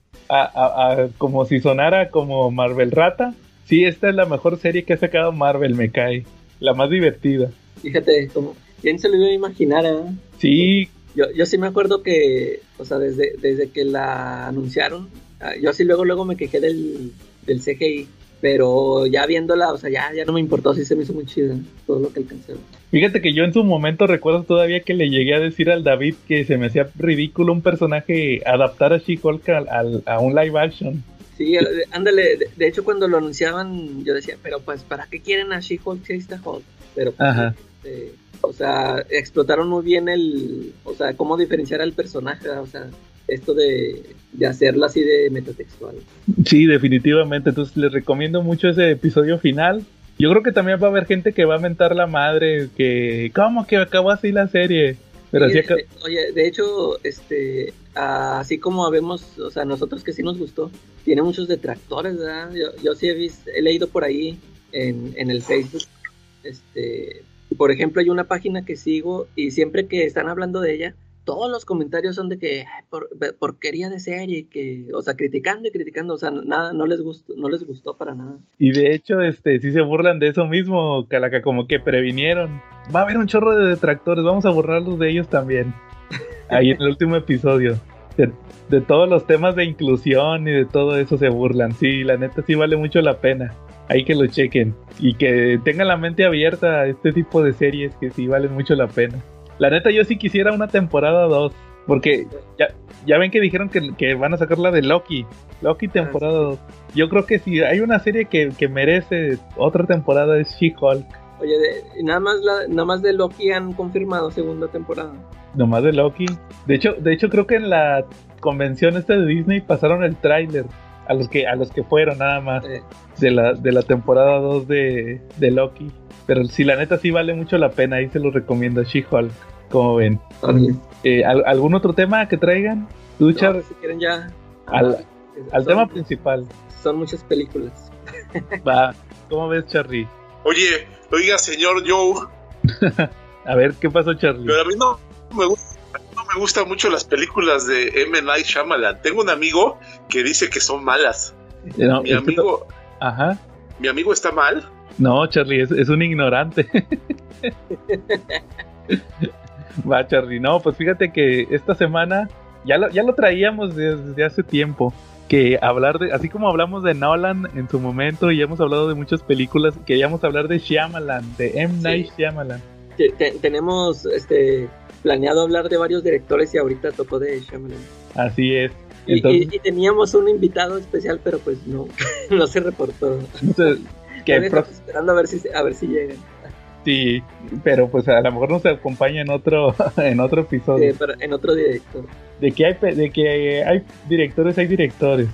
como si sonara como Marvel Rata, sí, esta es la mejor serie que ha sacado Marvel, me cae. La más divertida. Fíjate, como, ¿quién se lo iba a imaginar? Eh? Sí. Yo, yo sí me acuerdo que, o sea, desde, desde que la anunciaron, ah, yo así luego, luego me quejé del, del CGI pero ya viéndola, o sea, ya, ya no me importó, sí se me hizo muy chida todo lo que alcancé. Fíjate que yo en su momento recuerdo todavía que le llegué a decir al David que se me hacía ridículo un personaje adaptar a She-Hulk a un live action. Sí, ándale, de, hecho cuando lo anunciaban yo decía, pero pues, ¿para qué quieren a She-Hulk si está Hulk? Pero pues, este, o sea, explotaron muy bien el, o sea, cómo diferenciar al personaje, o sea, esto de, de hacerla así de metatextual. Sí, definitivamente. Entonces les recomiendo mucho ese episodio final. Yo creo que también va a haber gente que va a mentar la madre, que ¿cómo que acabó así la serie? Pero así Oye, de hecho, este, así como vemos, o sea, nosotros que sí nos gustó, tiene muchos detractores, ¿verdad? Yo, yo sí he, visto, he leído por ahí en, en el Facebook, este, por ejemplo, hay una página que sigo y siempre que están hablando de ella, todos los comentarios son de que por, porquería de serie, que, o sea, criticando y criticando, o sea, nada, no les gustó, no les gustó para nada. Y de hecho, este, sí se burlan de eso mismo, Calaca, como que previnieron. Va a haber un chorro de detractores, vamos a borrarlos de ellos también. Ahí en el último episodio. De, de, todos los temas de inclusión y de todo eso se burlan. Sí, la neta sí vale mucho la pena. Ahí que lo chequen. Y que tengan la mente abierta a este tipo de series que sí valen mucho la pena. La neta, yo sí quisiera una temporada 2. Porque ya, ya ven que dijeron que, van a sacar la de Loki. Loki temporada 2. Yo creo que si hay una serie que, merece otra temporada es She-Hulk. Oye, nada, más nada más de Loki han confirmado segunda temporada. Nomás de Loki. De hecho, de hecho creo que en la convención esta de Disney pasaron el tráiler a los que a los que fueron nada más de la de la temporada 2 de, de Loki. Pero si la neta sí vale mucho la pena, ahí se lo recomiendo She-Hulk, como ven. Eh, ¿Algún otro tema que traigan? Ducha. si quieren ya. Al, tema principal. Son muchas películas. Va, ¿cómo ves, Charlie? Oye, oiga, señor Joe. a ver, ¿qué pasó, Charlie? Pero a mí no me gusta no me gustan mucho las películas de M. Night Shyamalan. Tengo un amigo que dice que son malas. mi amigo. Ajá. Mi amigo está mal. No, Charlie, es, un ignorante. Va, Charlie, no, pues fíjate que esta semana ya lo, ya lo traíamos desde hace tiempo. Que hablar de, así como hablamos de Nolan en su momento y hemos hablado de muchas películas, queríamos hablar de Shyamalan, de M. Night Shyamalan. tenemos este planeado hablar de varios directores y ahorita tocó de Shyamalan. Así es. y, teníamos un invitado especial, pero pues no, no se reportó que esperando a ver si a ver si llegan. Sí, pero pues a lo mejor nos acompaña en otro en otro episodio. en otro director. De que hay de que hay directores, hay directores.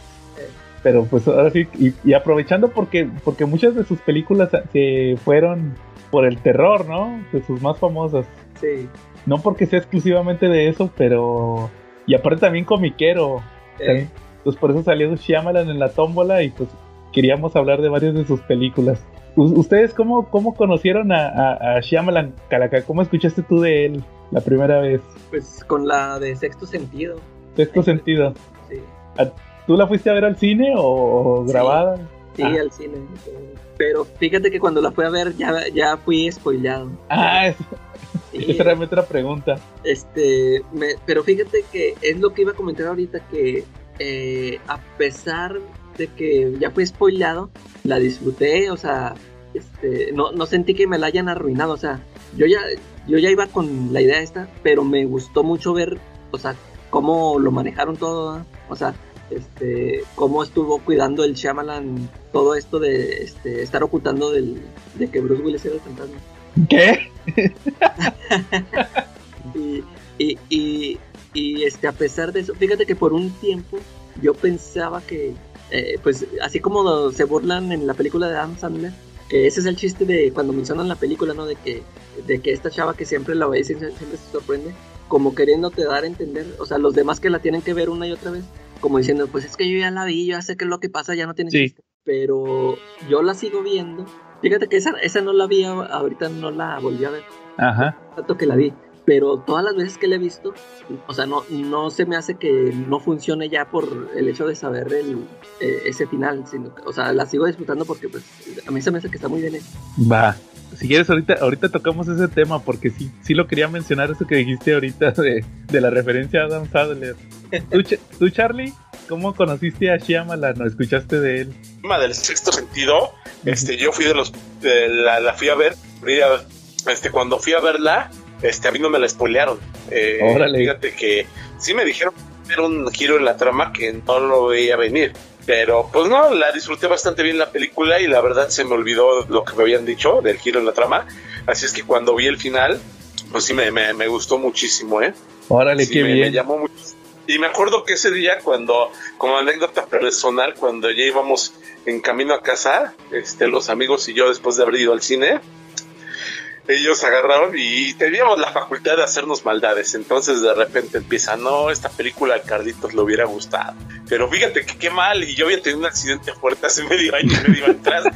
Pero pues ahora sí y, aprovechando porque porque muchas de sus películas se fueron por el terror, ¿no? De sus más famosas. Sí. No porque sea exclusivamente de eso, pero y aparte también comiquero. Pues por eso salió Shyamalan en la tómbola y pues queríamos hablar de varias de sus películas. ¿Ustedes cómo, cómo conocieron a, a, Shyamalan, Calaca? ¿Cómo escuchaste tú de él la primera vez? Pues con la de Sexto Sentido. Sexto Sentido. Sí. ¿Tú la fuiste a ver al cine o, grabada? Sí, ah. al cine. Pero fíjate que cuando la fui a ver ya, ya fui spoileado. Ah, esa era mi otra pregunta. Este, pero fíjate que es lo que iba a comentar ahorita, que eh, a pesar que ya fue spoilado, la disfruté, o sea, este, no, no sentí que me la hayan arruinado, o sea, yo ya, yo ya iba con la idea esta, pero me gustó mucho ver, o sea, cómo lo manejaron todo, o sea, este, cómo estuvo cuidando el Shyamalan todo esto de este, estar ocultando del, de que Bruce Willis era el fantasma. ¿Qué? y, y, y, este, a pesar de eso, fíjate que por un tiempo yo pensaba que eh, pues así como se burlan en la película de Adam Sandler, que ese es el chiste de cuando mencionan la película, ¿no? De que, de que esta chava que siempre la ve y siempre se sorprende, como queriéndote dar a entender, o sea, los demás que la tienen que ver una y otra vez, como diciendo, pues es que yo ya la vi, yo ya sé qué es lo que pasa, ya no tiene chiste. pero yo la sigo viendo. Fíjate que esa, esa no la vi, ahorita no la volví a ver. Ajá. Tanto que la vi. Pero todas las veces que la he visto, o sea, no, no se me hace que no funcione ya por el hecho de saber el, eh, ese final, sino o sea, la sigo disfrutando porque pues a mí se me hace que está muy bien hecho. Va. Si quieres, ahorita, ahorita tocamos ese tema porque sí, sí lo quería mencionar, eso que dijiste ahorita de, de la referencia a Adam Sadler. ¿Tú, tú, Charlie, cómo conociste a Shyamalan? ¿No escuchaste de él? del sexto sentido, este, yo fui de los, de la, la fui a ver, este, cuando fui a verla, este, a mí no me la spoilearon. Eh, Órale. Fíjate que sí me dijeron que era un giro en la trama que no lo veía venir. Pero pues no, la disfruté bastante bien la película y la verdad se me olvidó lo que me habían dicho del giro en la trama. Así es que cuando vi el final, pues sí me, me, me gustó muchísimo, ¿eh? Órale, Sí, qué me, me bien. llamó mucho. Y me acuerdo que ese día, cuando, como anécdota personal, cuando ya íbamos en camino a casa, este, los amigos y yo, después de haber ido al cine, ellos agarraron y teníamos la facultad de hacernos maldades. Entonces de repente empieza, no, esta película a Carlitos le hubiera gustado. Pero fíjate que qué mal, y yo había tenido un accidente fuerte hace medio año medio atrás.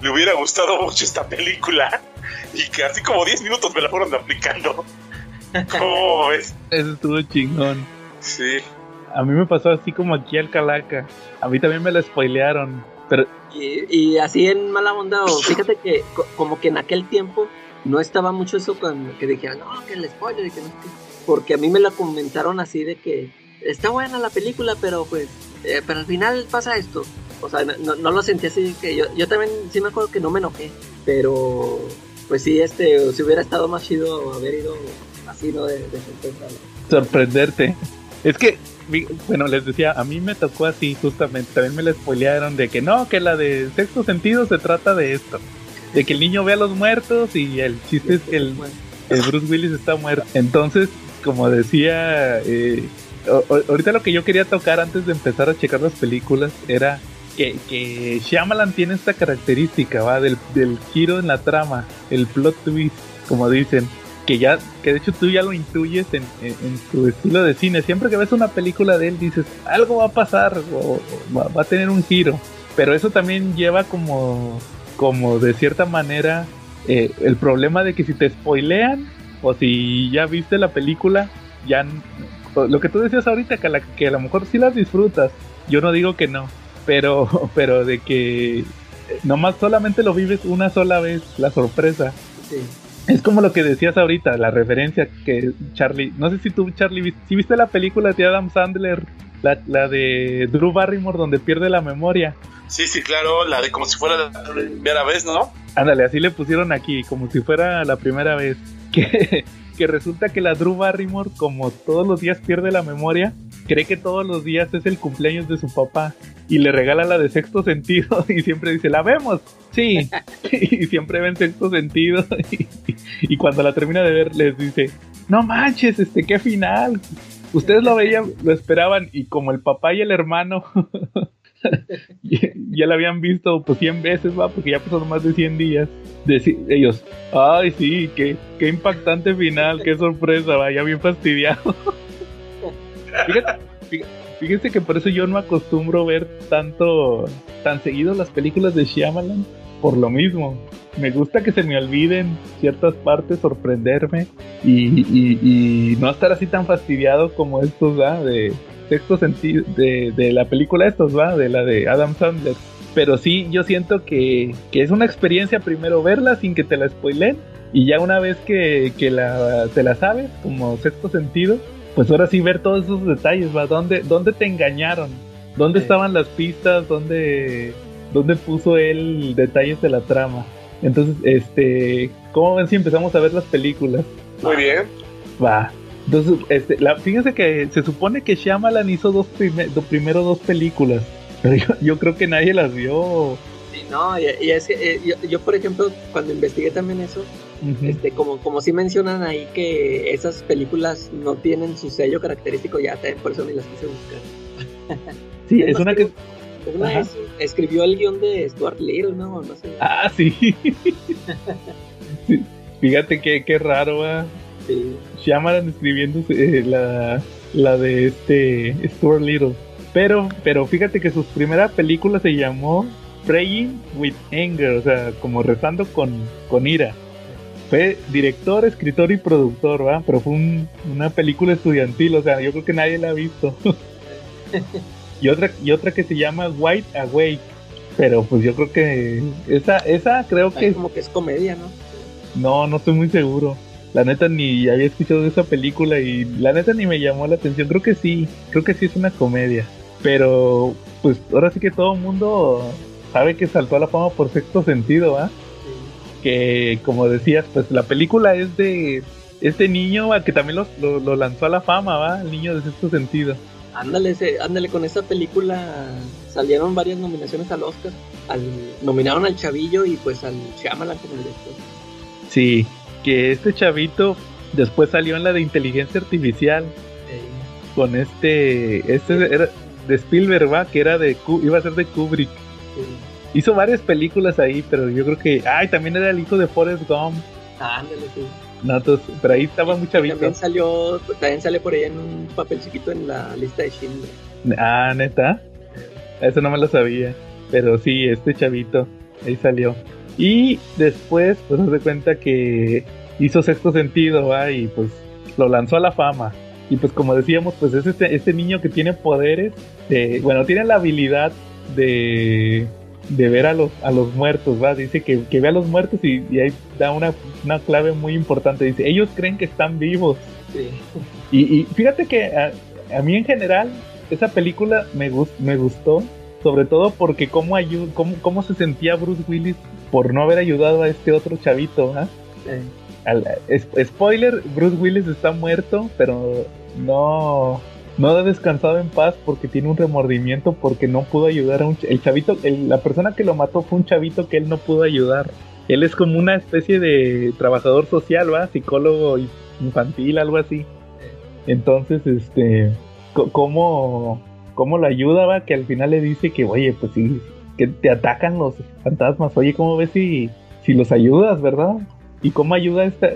Le hubiera gustado mucho esta película. Y que así como 10 minutos me la fueron aplicando. ¿Cómo ves? Eso estuvo chingón. Sí. A mí me pasó así como aquí al Calaca. A mí también me la spoilearon. Pero Y, y así en mala onda, o fíjate que co- como que en aquel tiempo no estaba mucho eso con que dijeran, no, que el spoiler y que no qué. Porque a mí me la comentaron así de que está buena la película, pero pues, eh, pero al final pasa esto. O sea, no, no- no lo sentí así que yo, yo también sí me acuerdo que no me enojé, pero pues sí, este, si hubiera estado más chido haber ido ¿no? De, sorprenderte. Es que, bueno, les decía, a mí me tocó así justamente. También me la spoilearon de que no, que la de sexto sentido se trata de esto. De que el niño ve a los muertos y el chiste es que el, Bruce Willis está muerto. Entonces, como decía, eh, ahorita lo que yo quería tocar antes de empezar a checar las películas era que, que Shyamalan tiene esta característica, va, del, del giro en la trama, el plot twist, como dicen, que ya, que de hecho tú ya lo intuyes en, en, en su estilo de cine. Siempre que ves una película de él dices, algo va a pasar o, va, a tener un giro. Pero eso también lleva como, como de cierta manera eh, el problema de que si te spoilean o si ya viste la película, ya lo que tú decías ahorita, que a, la- que a lo mejor sí las disfrutas, yo no digo que no, pero, pero de que eh, nomás solamente lo vives una sola vez, la sorpresa. sí. Es como lo que decías ahorita, la referencia que Charlie, no sé si tú Charlie, si viste la película de Adam Sandler, la, la de Drew Barrymore donde pierde la memoria. Sí, sí, claro, la de como si fuera la primera vez, ¿no? Ándale, así le pusieron aquí, como si fuera la primera vez. Que, que resulta que la Drew Barrymore, como todos los días pierde la memoria, cree que todos los días es el cumpleaños de su papá y le regala la de sexto sentido y siempre dice, ¿la vemos? Sí. y siempre ven sexto sentido y, y cuando la termina de ver les dice, no manches, este, qué final. Ustedes lo veían, lo esperaban y como el papá y el hermano ya, la habían visto pues 100 veces, va, porque ya pasaron más de 100 días. Deci- ellos, ay, sí, qué, qué impactante final, qué sorpresa, va, ya bien fastidiado. Fíjate, fí- fíjense que por eso yo no acostumbro ver tanto, tan seguido las películas de Shyamalan, por lo mismo. Me gusta que se me olviden ciertas partes, sorprenderme y, y- no estar así tan fastidiado como estos, ¿va? De sexto sentido, de, de la película estos, ¿va? De la de Adam Sandler. Pero sí, yo siento que, que es una experiencia primero verla sin que te la spoilen y ya una vez que, que la, te la sabes, como sexto sentido, pues ahora sí ver todos esos detalles, ¿va? ¿Dónde, dónde te engañaron? ¿Dónde Sí. estaban las pistas? ¿Dónde, ¿Dónde puso él detalles de la trama? Entonces, este, ¿cómo ven si empezamos a ver las películas? Muy bien. Va. Entonces, este, la, fíjense que se supone que Shyamalan hizo dos prime- do- primero dos películas, pero yo, yo creo que nadie las vio. Sí, no, y, y es que eh, yo, yo, por ejemplo, cuando investigué también eso, este, como, como sí mencionan ahí que esas películas no tienen su sello característico, ya también por eso ni las quise buscar. Sí, es una que-. Una escribió el guion de Stuart Little, ¿no? No sé. Ah, sí. Sí, Fíjate que qué raro, va. Sí. Shyamalan escribiendo eh, la, la de este Stuart Little. Pero, pero fíjate que sus primeras películas se llamó Praying with Anger, o sea, como rezando con, con ira. Fue director, escritor y productor, ¿va? Pero fue una película estudiantil, o sea, yo creo que nadie la ha visto. y otra y otra que se llama White Awake, pero pues yo creo que esa esa creo que como que es comedia, ¿no? No, no estoy muy seguro. La neta ni había escuchado de esa película y la neta ni me llamó la atención. Creo que sí, creo que sí es una comedia. Pero pues ahora sí que todo el mundo sabe que saltó a la fama por sexto sentido, ¿va? Que como decías, pues la película es de este niño que también lo, lo, lanzó a la fama, ¿va? El niño de sexto sentido. Ándale, ándale, con esa película salieron varias nominaciones al Oscar. Al, nominaron al Chavillo y pues al Shyamalan como director. Sí, que este chavito después salió en la de inteligencia artificial. Con este, este era de Spielberg, ¿va? Que era de, iba a ser de Kubrick. Hizo varias películas ahí, pero yo creo que, ay, también era el hijo de Forrest Gump. ándale, sí. No, entonces, pero ahí estaba muy chavito. También salió, también sale por ahí en un papel chiquito en la lista de Schindler. Ah, neta. Eso no me lo sabía. Pero sí, este chavito, ahí salió. Y después, pues se cuenta que hizo sexto sentido, ¿va? Y pues lo lanzó a la fama. Y pues como decíamos, pues es este, este niño que tiene poderes, de, bueno, tiene la habilidad de, de ver a los, a los muertos, ¿va? Dice que, que ve a los muertos y, ahí da una, una, clave muy importante. Dice, ellos creen que están vivos. Sí. Y, y fíjate que a, a, mí en general, esa película me, gust, me gustó, sobre todo porque cómo, cómo, cómo se sentía Bruce Willis por no haber ayudado a este otro chavito, ¿ah? spoiler, Bruce Willis está muerto, pero no, no ha descansado en paz porque tiene un remordimiento porque no pudo ayudar a un el chavito, la persona que lo mató fue un chavito que él no pudo ayudar. Él es como una especie de trabajador social, ¿va? Psicólogo infantil, algo así. Entonces, este, ¿cómo, cómo lo ayuda, va? Que al final le dice que, oye, pues sí, que te atacan los fantasmas. Oye, ¿cómo ves si, si los ayudas, verdad? ¿Y cómo ayuda a esta,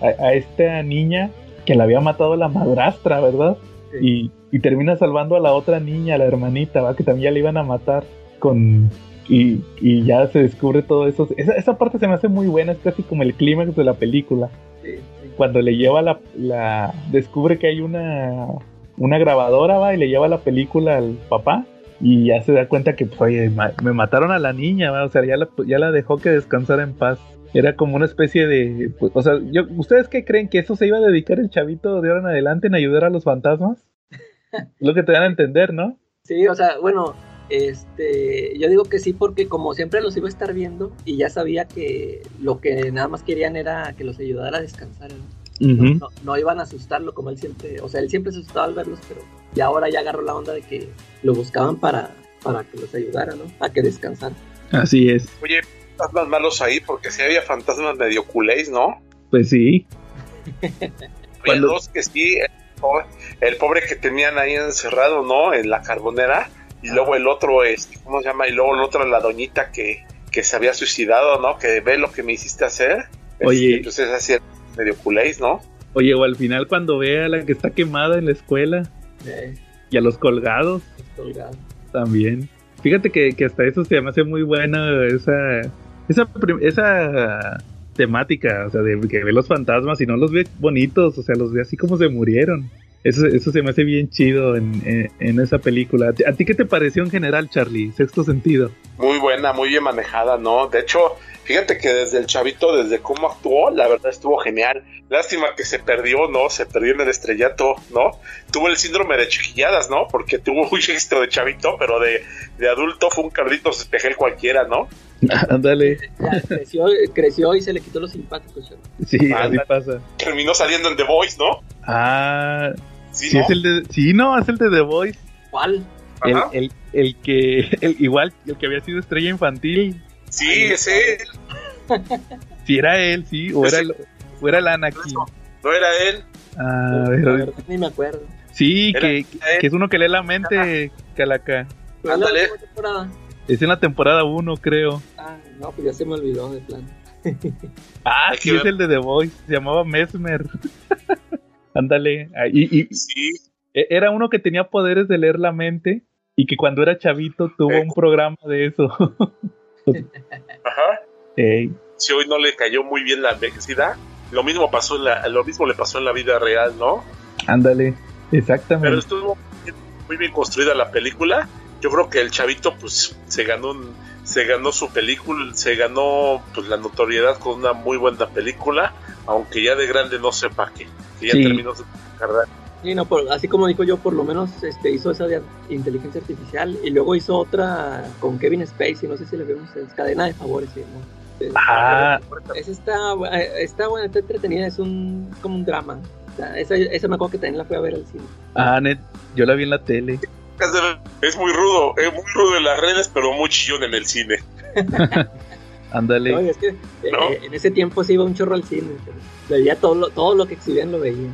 a, esta niña que la había matado la madrastra, verdad? Y, y, termina salvando a la otra niña, a la hermanita, ¿va? Que también ya le iban a matar con... Y, y ya se descubre todo eso. Esa, esa, parte se me hace muy buena, es casi como el clímax de la película. Cuando le lleva la, la... Descubre que hay una, una grabadora, ¿va? Y le lleva la película al papá y ya se da cuenta que, pues, oye, me mataron a la niña, o sea, ya la, ya la dejó que descansara en paz. Era como una especie de, pues, o sea, yo, ¿ustedes qué creen que eso se iba a dedicar el chavito de ahora en adelante en ayudar a los fantasmas? Lo que te dan a entender, ¿no? Sí, o sea, bueno, este, yo digo que sí porque como siempre los iba a estar viendo y ya sabía que lo que nada más querían era que los ayudara a descansar, ¿no? No, iban a asustarlo como él siempre, o sea, él siempre se asustaba al verlos, pero y ahora ya agarró la onda de que lo buscaban para, para que los ayudara, ¿no? A que descansaran. Así es. Oye, fantasmas malos ahí, porque si había fantasmas medio culés, ¿no? Pues sí. Cuando... dos que sí, el pobre, que tenían ahí encerrado, ¿no? En la carbonera. Y luego el otro, este, ¿cómo se llama? Y luego el otro, la doñita que, que se había suicidado, ¿no? Que ve lo que me hiciste hacer. Oye. entonces así medio culés, ¿no? Oye, o al final cuando ve a la que está quemada en la escuela. Y a los colgados. También. Fíjate que, hasta eso se me hace muy buena esa, esa, esa temática, o sea, de que ve los fantasmas y no los ve bonitos, o sea, los ve así como se murieron. Eso, eso se me hace bien chido en, en, esa película. ¿A ti qué te pareció en general, Charlie? Sexto sentido. Muy buena, muy bien manejada, ¿no? De hecho, Fíjate que desde el chavito, desde cómo actuó, la verdad estuvo genial. Lástima que se perdió, ¿no? Se perdió en el estrellato, ¿no? Tuvo el síndrome de chiquilladas, ¿no? Porque tuvo un registro de chavito, pero de, de adulto fue un Carlitos Espejel cualquiera, ¿no? Ándale. creció, creció y se le quitó los simpáticos. Sí, así pasa. Terminó saliendo en The Voice, ¿no? Ah, sí, ¿no? es el de, sí, no, es el de The Voice. ¿Cuál? El, el, el, que, el, igual, el que había sido estrella infantil. Sí, es él. Si era él, sí, o era, el, o era el Anakin. No, era él. Ah, pero... Ni me acuerdo. Sí, que, que, es uno que lee la mente, Calaca. Ándale. Es en la temporada 1, creo. Ah, no, pues ya se me olvidó de plan. ah, sí, es el de The Voice. Se llamaba Mesmer. Ándale. Ah, y, y, sí. E, era uno que tenía poderes de leer la mente y que cuando era chavito tuvo Eh. un programa de eso. Ajá. Ey, Si hoy no le cayó muy bien la envejecida, lo mismo pasó en la, lo mismo le pasó en la vida real, ¿no? ándale, exactamente. Pero estuvo muy bien, muy bien construida la película. Yo creo que el chavito pues se ganó un- se ganó su película, se ganó pues la notoriedad con una muy buena película, aunque ya de grande no sepa qué, que ya Sí. terminó su carrera. Sí, no, por- así como dijo yo, por lo menos este, hizo esa de inteligencia artificial y luego hizo otra con Kevin Spacey, no sé si le vemos, es Cadena de Favores, sí, ¿no? Eh, Ah, Esa está, bu- eh, está buena, está entretenida, es un como un drama. O sea, esa, esa me acuerdo que también la fui a ver al cine. ah, net, yo la vi en la tele. Es, es muy rudo, es muy rudo en las redes, pero muy chillón en el cine. Ándale. Oye, es que eh, ¿No? en ese tiempo se iba un chorro al cine. pero Veía todo lo, todo lo que exhibían, lo veía.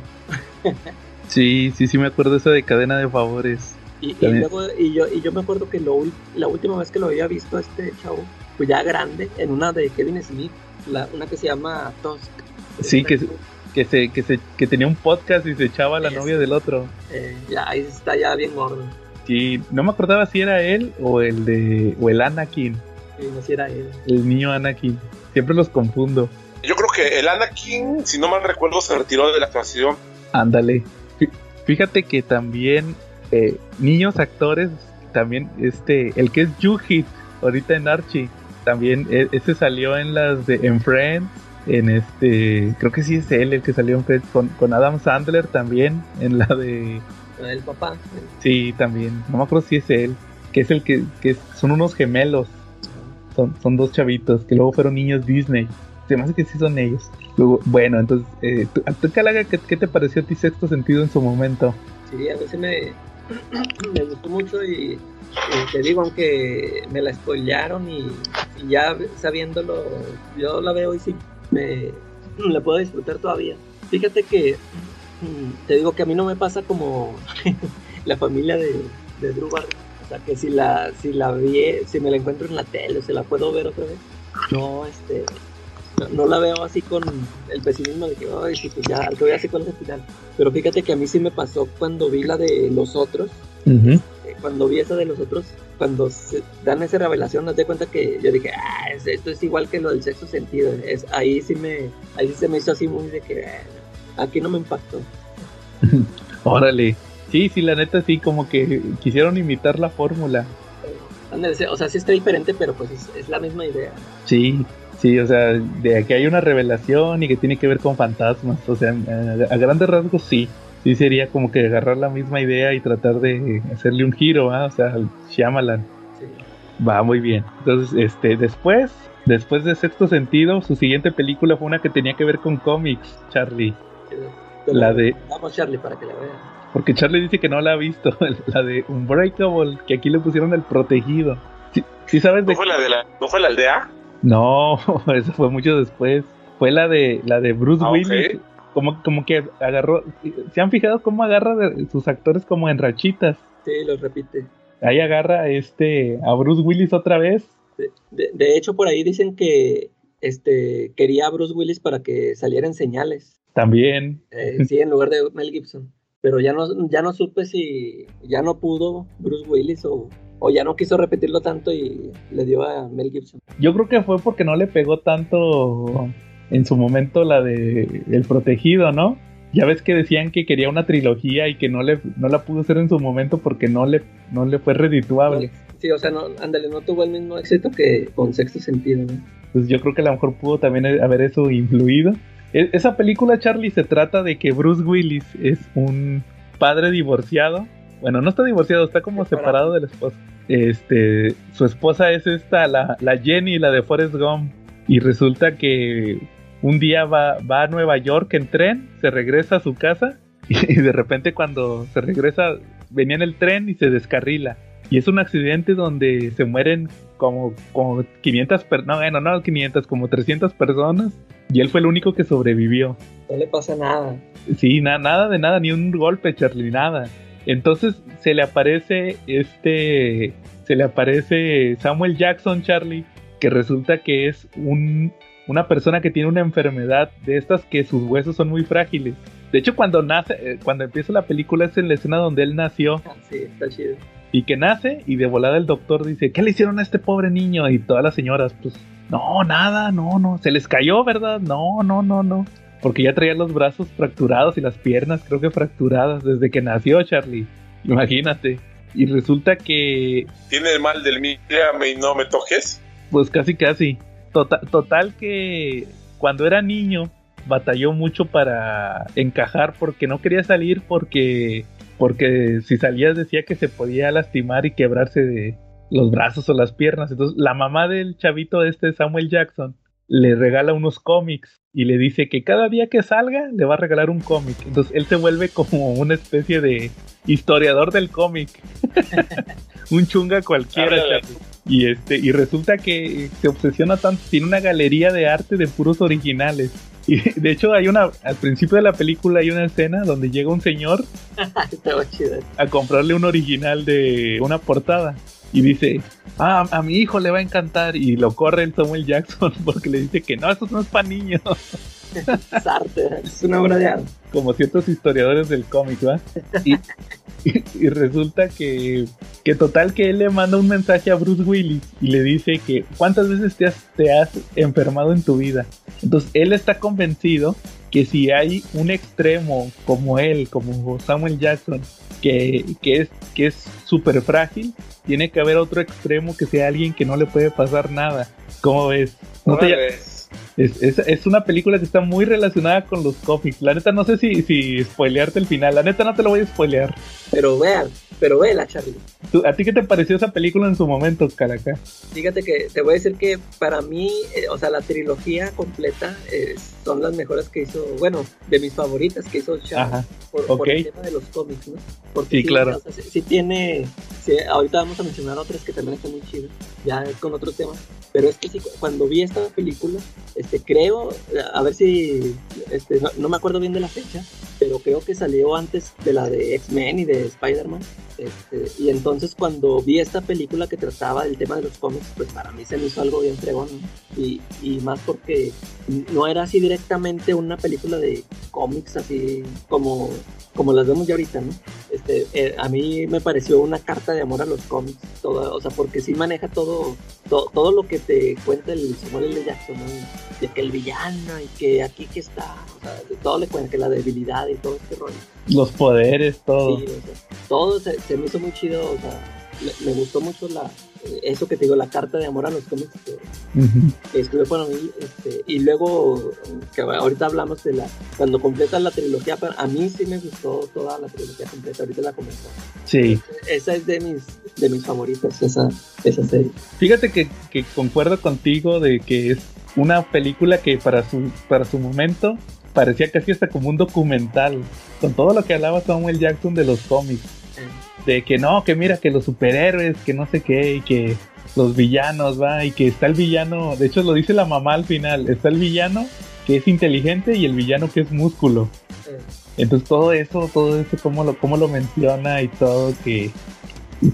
Sí, sí, sí me acuerdo esa de cadena de favores. Y, y luego, y yo, y yo me acuerdo que lo, la última vez que lo había visto a este chavo, pues ya grande, en una de Kevin Smith, la, una que se llama Tusk. Sí, que, se- que se, que se, que tenía un podcast y se echaba a la novia del otro. Eh, ya, ahí está ya bien gordo. Sí, no me acordaba si era él o el de, o el Anakin, Y no si era él. el niño Anakin. Siempre los confundo. Yo creo que el Anakin, si no mal recuerdo, se retiró de la actuación. Ándale. Fí- Fíjate que también eh, niños actores, también este, el que es Yuhit, ahorita en Archie, también e- ese salió en las de en Friends, en este, creo que sí es él el que salió en Friends con, con Adam Sandler también, en la de, El papá. sí, también, no me acuerdo si es él, que es el que, que son unos gemelos, son, son dos chavitos que luego fueron niños Disney. Se me hace que sí son ellos. Luego, bueno, entonces, eh, ¿tú, Calaga, ¿qué, ¿qué te pareció a ti sexto sentido en su momento? Sí, a veces me, me gustó mucho y, te digo, aunque me la spoilearon y, y ya sabiéndolo, yo la veo y sí, me la puedo disfrutar todavía. Fíjate que mm, te digo que a mí no me pasa como la familia de, de Drew. O sea, que si la, si la vi, si me la encuentro en la tele, se la puedo ver otra vez. No, este, no, no la veo así con el pesimismo de que, ay, sí, pues ya, al que voy a hacer con el final. Pero fíjate que a mí sí me pasó cuando vi la de los otros, eh, cuando vi esa de los otros, cuando se dan esa revelación, nos de cuenta que yo dije, ah, es- esto es igual que lo del sexto sentido. Es, ahí sí me, ahí sí se me hizo así muy de que, ah, aquí no me impactó. Órale. Sí, sí, la neta sí, como que quisieron imitar la fórmula. O sea, sí está diferente, pero pues es, es la misma idea. Sí, sí, o sea, de que hay una revelación y que tiene que ver con fantasmas. O sea, a, grandes rasgos sí. Sí sería como que agarrar la misma idea y tratar de hacerle un giro, ¿ah? O sea, al Shyamalan. Sí. Va muy bien. Entonces, este, después, después de Sexto Sentido, su siguiente película fue una que tenía que ver con cómics, Charlie. La de- Vamos, Charlie, para que la veas. Porque Charlie dice que no la ha visto, la de Unbreakable, que aquí le pusieron el protegido. ¿Sí, sí sabes de ¿No fue la de la, ¿no fue la aldea? No, eso fue mucho después. Fue la de la de Bruce Ah, Willis. Como, como que agarró. ¿Se han fijado cómo agarra de- sus actores como en rachitas? Sí, lo repite. Ahí agarra a este a Bruce Willis otra vez. De, de- de hecho, por ahí dicen que este quería a Bruce Willis para que saliera en señales. También. Eh, sí, en lugar de Mel Gibson. Pero ya no, ya no supe si ya no pudo Bruce Willis o, o ya no quiso repetirlo tanto y le dio a Mel Gibson. Yo creo que fue porque no le pegó tanto en su momento la de El Protegido, ¿no? Ya ves que decían que quería una trilogía y que no le no la pudo hacer en su momento porque no le no le fue redituable. Sí, o sea, no, ándale, no tuvo el mismo éxito que con Sexto Sentido, ¿no? Pues yo creo que a lo mejor pudo también haber eso influido. E- Esa película, Charlie, se trata de que Bruce Willis es un padre divorciado. Bueno, no está divorciado, está como Separado. separado de la esposa. Este, su esposa es esta, la, la Jenny, la de Forrest Gump. Y resulta que un día va, va a Nueva York en tren, se regresa a su casa y de repente cuando se regresa venía en el tren y se descarrila. Y es un accidente donde se mueren como, como 500 personas, no, bueno, no 500, como 300 personas. Y él fue el único que sobrevivió. No le pasa nada. Sí, na- nada de nada, ni un golpe, Charlie, nada. Entonces se le aparece este, se le aparece Samuel Jackson, Charlie, que resulta que es un, una persona que tiene una enfermedad de estas que sus huesos son muy frágiles. De hecho, cuando nace, eh, cuando empieza la película es en la escena donde él nació Ah, Sí, está chido. Y que nace y de volada el doctor dice, ¿qué le hicieron a este pobre niño? Y todas las señoras, pues, no, nada, no, no, se les cayó, ¿verdad? No, no, no, no. Porque ya traía los brazos fracturados y las piernas creo que fracturadas desde que nació Charlie. Imagínate. Y resulta que... ¿Tiene el mal del mírame y no me toques? Pues casi, casi. Total, total que cuando era niño batalló mucho para encajar porque no quería salir porque porque si salía decía que se podía lastimar y quebrarse de los brazos o las piernas. Entonces la mamá del chavito este Samuel Jackson le regala unos cómics y le dice que cada día que salga le va a regalar un cómic. Entonces él se vuelve como una especie de historiador del cómic. un chunga cualquiera. Y este y resulta que se obsesiona tanto, tiene una galería de arte de puros originales. Y de hecho hay una, al principio de la película hay una escena donde llega un señor a comprarle un original de una portada y dice, ah, a mi hijo le va a encantar y lo corre el Samuel Jackson porque le dice que no, esto no es para niños. es arte, es una obra de arte. Como ciertos historiadores del cómic, ¿va? Y, y, resulta que, que total que él le manda un mensaje a Bruce Willis y le dice que cuántas veces te has, te has enfermado en tu vida. Entonces él está convencido que si hay un extremo como él, como Samuel Jackson, que, que es que es súper frágil, tiene que haber otro extremo que sea alguien que no le puede pasar nada. ¿Cómo ves? No te, es, es, es, una película que está muy relacionada con los cómics. La neta, no sé si, si spoilearte el final. La neta, no te lo voy a spoilear. Pero vean, pero vela, Charlie. ¿A ti qué te pareció esa película en su momento, Caraca? Fíjate que te voy a decir que para mí, eh, o sea, la trilogía completa eh, son las mejores que hizo, bueno, de mis favoritas que hizo Charlie. Por, el tema de los cómics, ¿no? Porque sí, claro. sí, tiene, ahorita vamos a mencionar otras que también están muy chidas, ya con otro tema. Pero es que sí, cuando vi esta película, este, creo, a ver si, este, no, me acuerdo bien de la fecha, pero creo que salió antes de la de X-Men y de Spider-Man. Este, y entonces cuando vi esta película que trataba del tema de los cómics, pues para mí se me hizo algo bien fregón. Y, y más porque no era así directamente una película de cómics así como, como las vemos ya ahorita, ¿no? Este, eh, a mí me pareció una carta de amor a los cómics, todo, o sea, porque sí maneja todo, todo, lo que te cuenta el Samuel L. Jackson, de que el villano y que aquí que está, o sea, de todo le cuenta que la debilidad y todo este rollo. Los poderes, todo. Sí, o sea, todo se, se, me hizo muy chido, o sea, me, me gustó mucho la, eso que te digo, la carta de amor a los cómics que, uh escribió para mí. Este, y luego, que ahorita hablamos de la. Cuando completa la trilogía, pero a mí sí me gustó toda la trilogía completa. Ahorita la comenzó. Sí. Esa es de mis, de mis favoritas, esa, esa serie. Fíjate que, que concuerdo contigo de que es una película que para su, para su momento parecía casi hasta como un documental, con todo lo que hablaba Samuel Jackson de los cómics de que no, que mira, que los superhéroes, que no sé qué, y que los villanos, va, y que está el villano, de hecho lo dice la mamá al final, está el villano que es inteligente y el villano que es músculo. Entonces todo eso, todo eso, cómo lo, cómo lo menciona y todo, que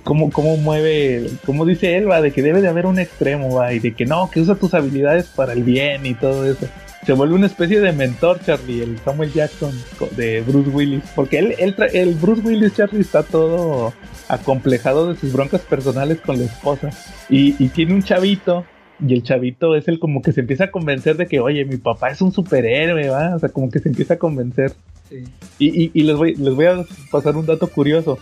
cómo, cómo mueve, como dice él, va, de que debe de haber un extremo, va, y de que no, que usa tus habilidades para el bien y todo eso se vuelve una especie de mentor, Charlie, el Samuel Jackson de Bruce Willis. Porque él, el Bruce Willis, Charlie, está todo acomplejado de sus broncas personales con la esposa. Y, tiene un chavito, y el chavito es el como que se empieza a convencer de que, oye, mi papá es un superhéroe, ¿va? O sea, como que se empieza a convencer. Sí. Y, y, les, voy, les voy a pasar un dato curioso.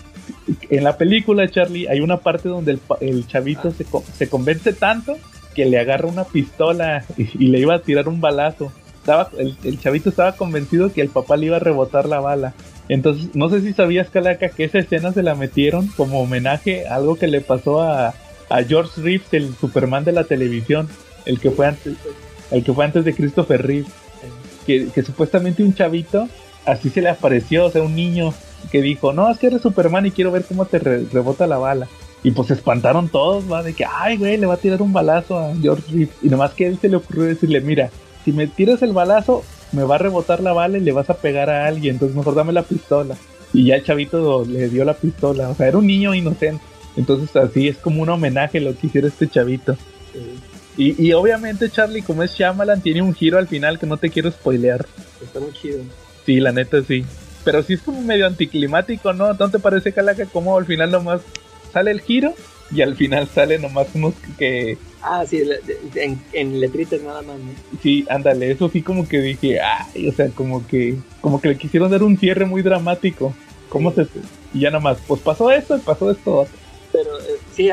En la película, Charlie, hay una parte donde el, el chavito ah. se, se convence tanto que le agarra una pistola y, le iba a tirar un balazo. Estaba, el, chavito estaba convencido que el papá le iba a rebotar la bala. Entonces, no sé si sabías, Calaca, que esa escena se la metieron como homenaje a algo que le pasó a, George Reeves, el Superman de la televisión, el que fue antes, el que fue antes de Christopher Reeves. Que, supuestamente un chavito así se le apareció, o sea, un niño que dijo, no, es que eres Superman y quiero ver cómo te rebota la bala. Y pues se espantaron todos, va, de que, ay, güey, le va a tirar un balazo a George Reeves. Y nomás que a él se le ocurrió decirle, mira, si me tiras el balazo, me va a rebotar la bala y le vas a pegar a alguien, entonces mejor dame la pistola. Y ya el chavito le dio la pistola, o sea, era un niño inocente. Entonces así es como un homenaje lo que hiciera este chavito. Y, y, obviamente Charlie, como es Shyamalan, tiene un giro al final que no te quiero spoilear. Está muy chido. Sí, la neta sí. Pero sí es como medio anticlimático, ¿no? ¿No te parece, Calaca, como al final nomás sale el giro y al final sale nomás unos que... Ah, sí, en, en letritas nada más, ¿no? Sí, ándale, eso sí como que dije, ay, o sea, como que, como que le quisieron dar un cierre muy dramático. ¿Cómo se...? Y ya nomás, pues pasó esto, pasó esto. Pero eh, sí,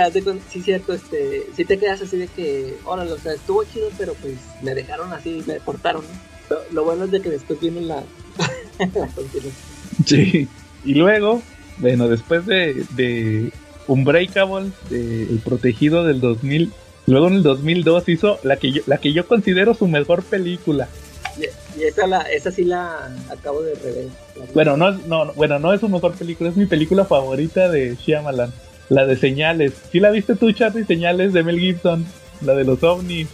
sí, cierto, este, sí te quedas así de que, órale, o sea, estuvo chido, pero pues me dejaron así, me cortaron, ¿no? Lo, bueno es de que después vino la, la Sí, y luego, bueno, después de, de Unbreakable, de El Protegido del 2000, luego en el 2002 hizo la que yo, la que yo considero su mejor película. Y, esa, la, esa sí la acabo de rever. Bueno no, no, bueno, no es su mejor película, es mi película favorita de Shyamalan. La de Señales. ¿Sí la viste tú, Charlie? Señales de Mel Gibson. La de los ovnis.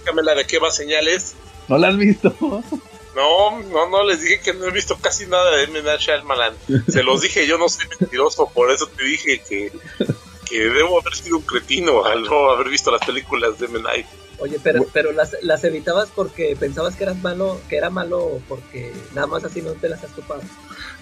Dígame la de qué va Señales. ¿No la has visto? No, no, no, les dije que no he visto casi nada de M. Night Shyamalan. Se los dije, yo no soy mentiroso, por eso te dije que, que debo haber sido un cretino al no haber visto las películas de M. Night. Oye, pero, pero las, las evitabas porque pensabas que eras malo, que era malo porque nada más así no te las has topado.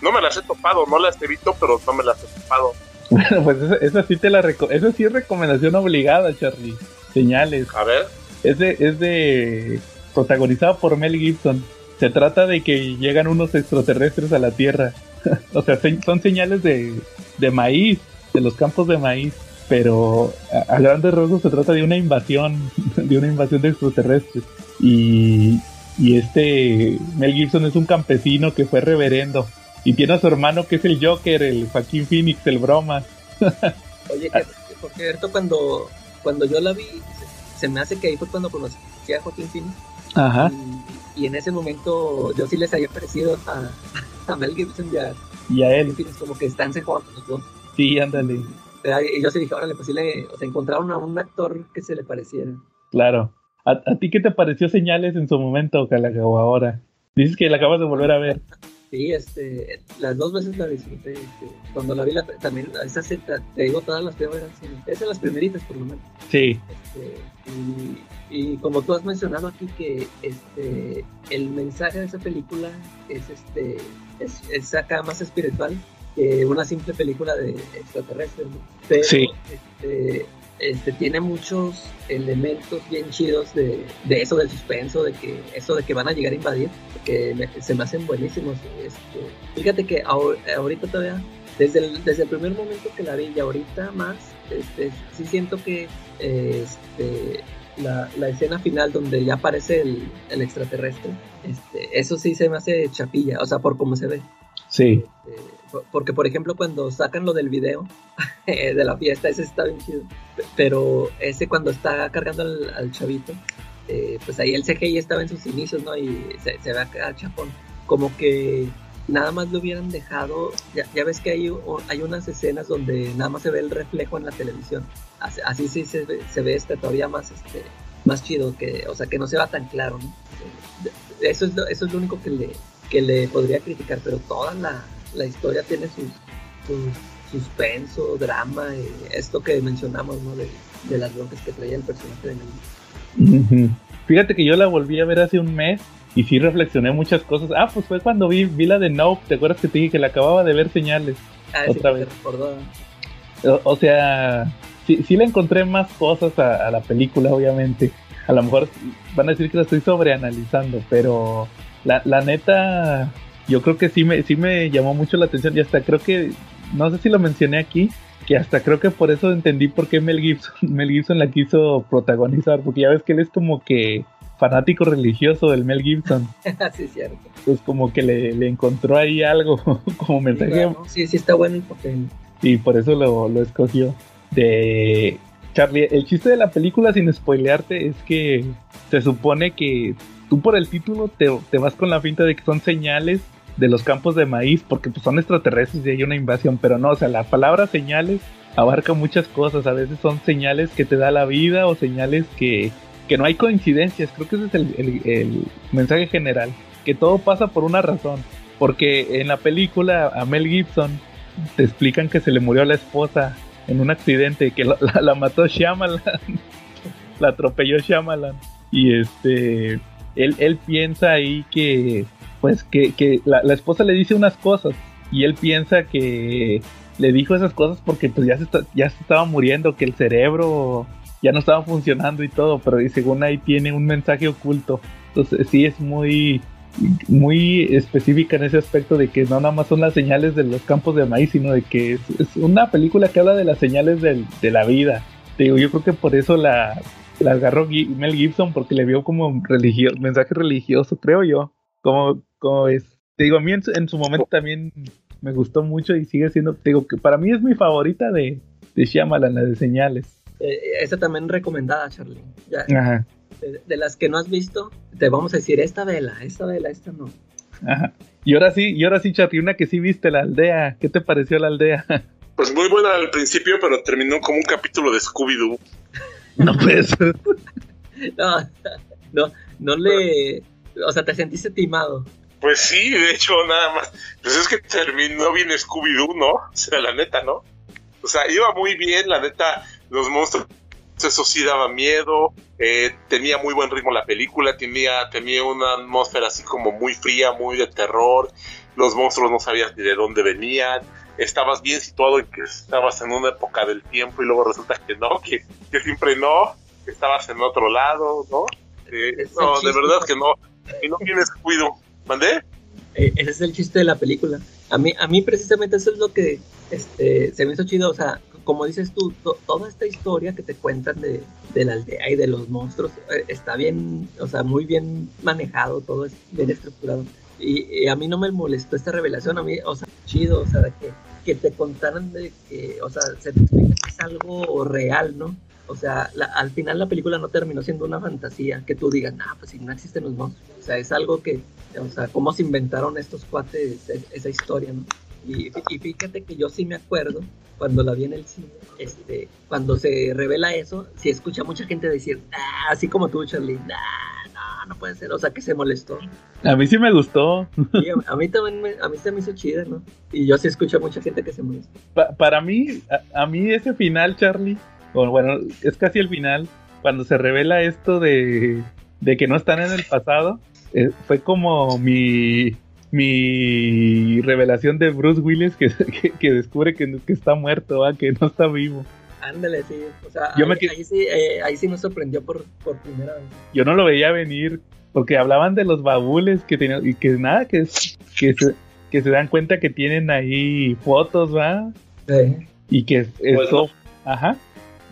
No me las he topado, no las evito, pero no me las he topado. Bueno, pues esa, sí te la esa sí es recomendación obligada, Charlie. Señales. A ver. Es de, es de protagonizado por Mel Gibson. Se trata de que llegan unos extraterrestres a la Tierra. o sea, son señales de, de maíz, de los campos de maíz. Pero a, grandes rasgos se trata de una invasión, de una invasión de extraterrestres. Y, y este Mel Gibson es un campesino que fue reverendo. Y tiene a su hermano que es el Joker, el Joaquín Phoenix, el broma. Oye, que, por cierto, cuando, cuando yo la vi, se, me hace que ahí fue cuando conocí a Joaquín Phoenix. Ajá. Y, en ese momento yo sí les había parecido a, Mel Gibson ya y a él. Como que están se los dos. Sí, ándale. Y yo sí dije, órale, pues sí le, o sea, encontraron a un actor que se le pareciera. Claro. ¿A, a ti qué te pareció Señales en su momento, o ahora? Dices que la acabas de volver a ver. Sí, este, las dos veces la disfruté. Este, cuando la vi, la, también, esa te digo, todas las primeras, esas las primeritas por lo menos. Sí. Este, y, como tú has mencionado aquí, que este, el mensaje de esa película es, este, es, es acá más espiritual que una simple película de extraterrestres. Pero, sí. Este, este, tiene muchos elementos bien chidos de, de, eso del suspenso, de que eso de que van a llegar a invadir, que se me hacen buenísimos. Este, fíjate que ahorita todavía, desde el, desde el primer momento que la vi y ahorita más, este, sí siento que este, la, la, escena final donde ya aparece el, el extraterrestre, este, eso sí se me hace chapilla, o sea, por cómo se ve. Sí. Este, porque, por ejemplo, cuando sacan lo del video de la fiesta, ese está bien chido. Pero ese cuando está cargando al, chavito, eh, pues ahí el CGI estaba en sus inicios, ¿no? Y se, ve acá chapón. Como que nada más lo hubieran dejado. Ya, ves que hay, hay unas escenas donde nada más se ve el reflejo en la televisión. Así, sí se, se, ve este todavía más, este, más chido, que, o sea, que no se va tan claro, ¿no? Eso es lo, eso es lo único que le, que le podría criticar, pero toda la, la historia tiene su, suspenso, drama, y esto que mencionamos, ¿no? De, las broncas que traía el personaje de Nelly. Fíjate que yo la volví a ver hace un mes y sí reflexioné muchas cosas. Ah, pues fue cuando vi, vi la de Nope, ¿te acuerdas que te dije que la acababa de ver señales? Ah, otra vez. O, sea, sí, sí le encontré más cosas a, a la película, obviamente. A lo mejor van a decir que la estoy sobreanalizando, pero la, la neta, yo creo que sí me, sí me llamó mucho la atención y hasta creo que, no sé si lo mencioné aquí, que hasta creo que por eso entendí por qué Mel Gibson, Mel Gibson la quiso protagonizar, porque ya ves que él es como que fanático religioso del Mel Gibson. sí, cierto. Pues como que le, encontró ahí algo como mensaje. Sí, sí, está bueno el papel. Y por eso lo, lo escogió. De Charlie, el chiste de la película, sin spoilearte, es que se supone que tú por el título te, te vas con la finta de que son señales de los campos de maíz, porque pues, son extraterrestres y hay una invasión, pero no, o sea, la palabra señales abarca muchas cosas, a veces son señales que te da la vida o señales que, que no hay coincidencias, creo que ese es el, el, mensaje general, que todo pasa por una razón, porque en la película a Mel Gibson te explican que se le murió la esposa en un accidente, que la, la mató Shyamalan, la atropelló Shyamalan, y este, él, él piensa ahí que pues que, que la, esposa le dice unas cosas y él piensa que, le dijo esas cosas porque pues ya se, ya se estaba muriendo, que el cerebro ya no estaba funcionando y todo, pero según ahí tiene un mensaje oculto. Entonces sí es muy muy específica en ese aspecto de que no nada más son las señales de los campos de maíz, sino de que es, una película que habla de las señales de la vida. digo, yo creo que por eso la, la agarró Mel Gibson, porque le vio como religio mensaje religioso, creo yo. Como, como es. Te digo, a mí en su, momento también me gustó mucho y sigue siendo, te digo, que para mí es mi favorita de, de Shyamalan, la de señales. Eh, esa también recomendada, Charlie. Ajá de, las que no has visto, te vamos a decir esta vela, esta vela, esta no. Ajá. Y ahora sí, y ahora sí, Charly, una que sí viste la aldea. ¿Qué te pareció la aldea? Pues muy buena al principio, pero terminó como un capítulo de Scooby-Doo. No pues. no, no, no le. O sea, te sentiste timado. Pues sí, de hecho, nada más. Pues es que terminó bien Scooby-Doo, ¿no? O sea, la neta, ¿no? O sea, iba muy bien, la neta, los monstruos eso sí daba miedo, eh, tenía muy buen ritmo la película, tenía, tenía una atmósfera así como muy fría, muy de terror, los monstruos no sabías ni de dónde venían, estabas bien situado en que estabas en una época del tiempo y luego resulta que no, que, siempre no, que estabas en otro lado, ¿no? Eh, no, de verdad que no, y no tienes cuido. ¿Mandé? Eh, ese es el chiste de la película. A mí, a mí precisamente eso es lo que este, se me hizo chido, o sea, como dices tú, toda esta historia que te cuentan de, la aldea y de los monstruos eh, está bien, o sea, muy bien manejado, todo es bien estructurado. Y, a mí no me molestó esta revelación, a mí, o sea, chido, o sea, que, que te contaran de que, o sea, se te explica que es algo real, ¿no? O sea, al final la película no terminó siendo una fantasía que tú digas, nah, pues si no existen los monstruos. O sea, es algo que, o sea, cómo se inventaron estos cuates esa historia, ¿no? Y, y, fíjate que yo sí me acuerdo cuando la vi en el cine, este, cuando se revela eso, sí escucha mucha gente decir, ah, así como tú, Charlie, no, no puede ser, o sea, que se molestó. A mí sí me gustó. a, mí también, me, a mí se me hizo chida, ¿no? Y yo sí escucho a mucha gente que se molestó. para mí, a, mí ese final, Charlie, bueno, es casi el final, cuando se revela esto de, de que no están en el pasado, eh, fue como mi mi revelación de Bruce Willis que, que, descubre que, que, está muerto, que no está vivo. Ándale, sí. O sea, ahí, sí, eh, ahí sí me sorprendió por, por, primera vez. Yo no lo veía venir porque hablaban de los baúles que tenían y que nada, que, que, se, que se dan cuenta que tienen ahí fotos, ¿va? Sí. Y que eso, ajá.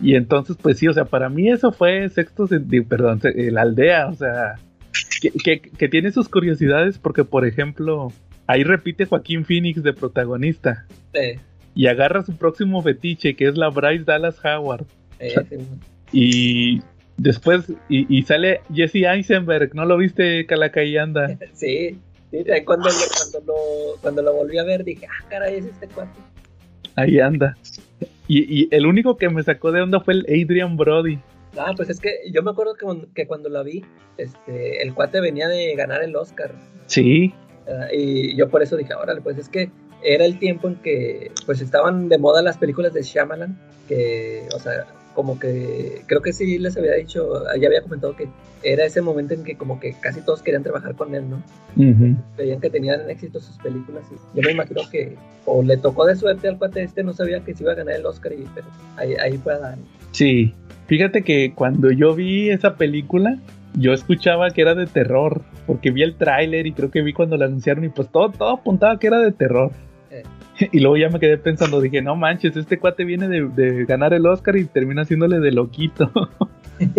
Y entonces, pues sí, o sea, para mí eso fue sexto, perdón, la aldea, o sea, que, tiene sus curiosidades porque, por ejemplo, ahí repite Joaquín Phoenix de protagonista. Y agarra su próximo fetiche, que es la Bryce Dallas Howard. y después, y, sale Jesse Eisenberg, ¿no lo viste, Calacayanda? Sí, sí cuando, cuando, lo, cuando lo volví a ver dije, ah, caray, es este cuate. Ahí anda. Y, y el único que me sacó de onda fue el Adrian Brody. Ah, pues es que yo me acuerdo que, cuando la vi, este, el cuate venía de ganar el Oscar. Sí. Ah, y yo por eso dije, órale, pues es que era el tiempo en que pues estaban de moda las películas de Shyamalan, que, o sea, como que creo que sí les había dicho, ya había comentado que era ese momento en que como que casi todos querían trabajar con él, ¿no? Veían que tenían éxito sus películas y yo me imagino que o le tocó de suerte al cuate este, no sabía que se iba a ganar el Oscar, y, pero ahí, ahí fue a dar. Sí, Fíjate que cuando yo vi esa película, yo escuchaba que era de terror, porque vi el tráiler y creo que vi cuando la anunciaron y pues todo, todo apuntaba que era de terror. Eh. Y luego ya me quedé pensando, dije, no manches, este cuate viene de, ganar el Oscar y termina haciéndole de loquito.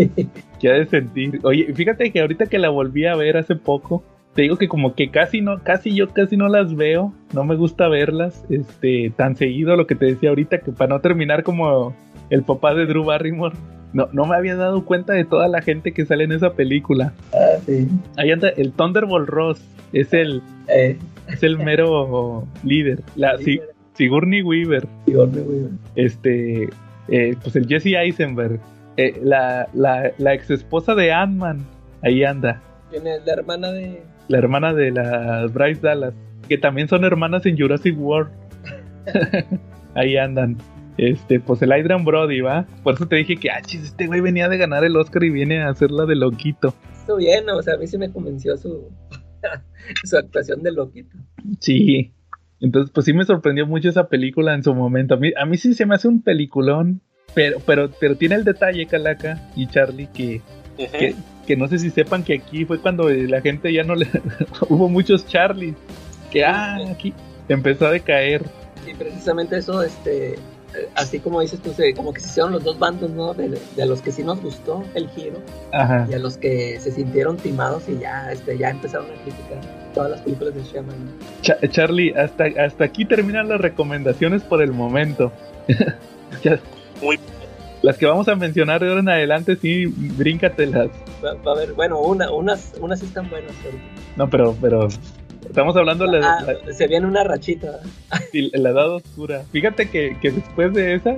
¿Qué ha de sentir? Oye, fíjate que ahorita que la volví a ver hace poco, te digo que como que casi no, casi yo casi no las veo, no me gusta verlas, este, tan seguido lo que te decía ahorita, que para no terminar como el papá de Drew Barrymore, no, no me había dado cuenta de toda la gente que sale en esa película. Ah, sí. Ahí anda el Thunderbolt Ross, es el, eh. es el mero líder. La Sigourney Weaver. Sigourney Weaver. Este, eh, pues el Jesse Eisenberg. Eh, la, la, la ex esposa de Ant-Man. Ahí anda. ¿Quién es la hermana de? La hermana de la Bryce Dallas. Que también son hermanas en Jurassic World. Ahí andan. Este, pues el Adrian Brody, ¿va? Por eso te dije que, ah, chis, este güey venía de ganar el Oscar y viene a hacerla de loquito. Estuvo bien, o sea, a mí sí me convenció su, su actuación de loquito. Sí. Entonces, pues sí me sorprendió mucho esa película en su momento. A mí, a mí sí se me hace un peliculón, pero, pero, pero tiene el detalle, Calaca y Charlie, que, que, que no sé si sepan que aquí fue cuando la gente ya no le... hubo muchos Charlie, que ah, aquí empezó a decaer. Sí, precisamente eso, este, así como dices tú, como que se hicieron los dos bandos, ¿no? De, de, a los que sí nos gustó el giro Ajá. y a los que se sintieron timados y ya, este, ya empezaron a criticar todas las películas de Shyamalan. Cha Charlie, hasta, hasta aquí terminan las recomendaciones por el momento. ya. Muy las que vamos a mencionar de ahora en adelante, sí, bríncatelas. Va, va a haber, bueno, una, unas, unas sí están buenas. Pero... No, pero, pero estamos hablando de ah, la, la, Se viene una rachita. Sí, la edad oscura. Fíjate que, que después de esa,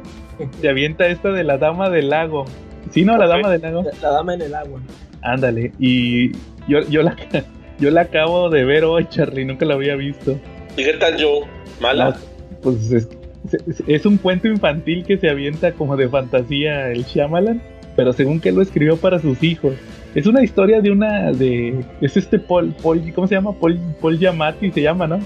se avienta esta de la dama del lago. ¿Sí, no? La okay. dama del lago. La, la, dama en el agua. Ándale. Y yo, yo, la, yo la acabo de ver hoy, Charlie, nunca la había visto. ¿Y qué tal yo? ¿Mala? No, pues es, es un cuento infantil que se avienta como de fantasía el Shyamalan, pero según que lo escribió para sus hijos. Es una historia de una de es este Paul, Paul ¿cómo se llama? Paul, Paul Giamatti se llama, ¿no?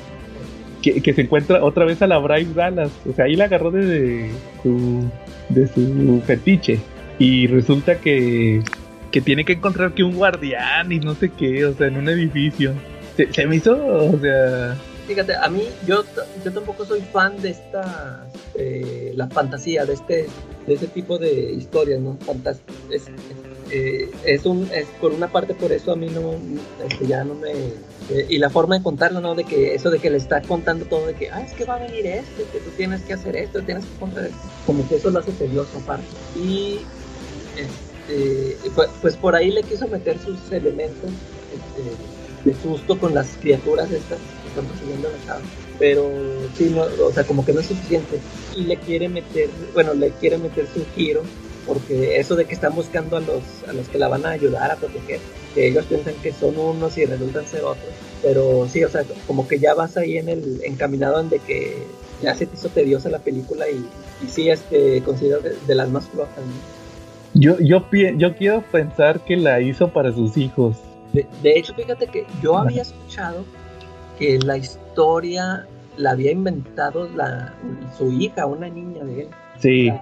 Que, que, se encuentra otra vez a la Bryce Dallas, o sea, ahí la agarró de, de su de su fetiche y resulta que que tiene que encontrar que un guardián y no sé qué, o sea, en un edificio. Se, se me hizo, o sea, Fíjate, a mí yo, yo tampoco soy fan de esta, eh, la fantasía, de este, de ese tipo de historias, ¿no? Fantas es, eh, es, un, es por una parte por eso a mí no, este, ya no me, eh, y la forma de contarlo, ¿no? De que eso de que le está contando todo, de que, ah, es que va a venir esto, que tú tienes que hacer esto, tienes que contar esto, como que eso lo hace tedioso aparte. Y, este, pues, pues por ahí le quiso meter sus elementos este, de susto con las criaturas estas están persiguiendo la chava. Pero sí, no, o sea, como que no es suficiente. Y le quiere meter, bueno, le quiere meter su giro, porque eso de que están buscando a los, a los que la van a ayudar a proteger, que ellos piensan que son unos y resultan ser otros. Pero sí, o sea, como que ya vas ahí en el encaminado en de que ya se te hizo tediosa la película y, y sí, este, considero de, de las más flojas. ¿no? Yo, yo, yo quiero pensar que la hizo para sus hijos. De, de hecho, fíjate que yo había escuchado que la historia la había inventado la, su hija, una niña de él. Sí.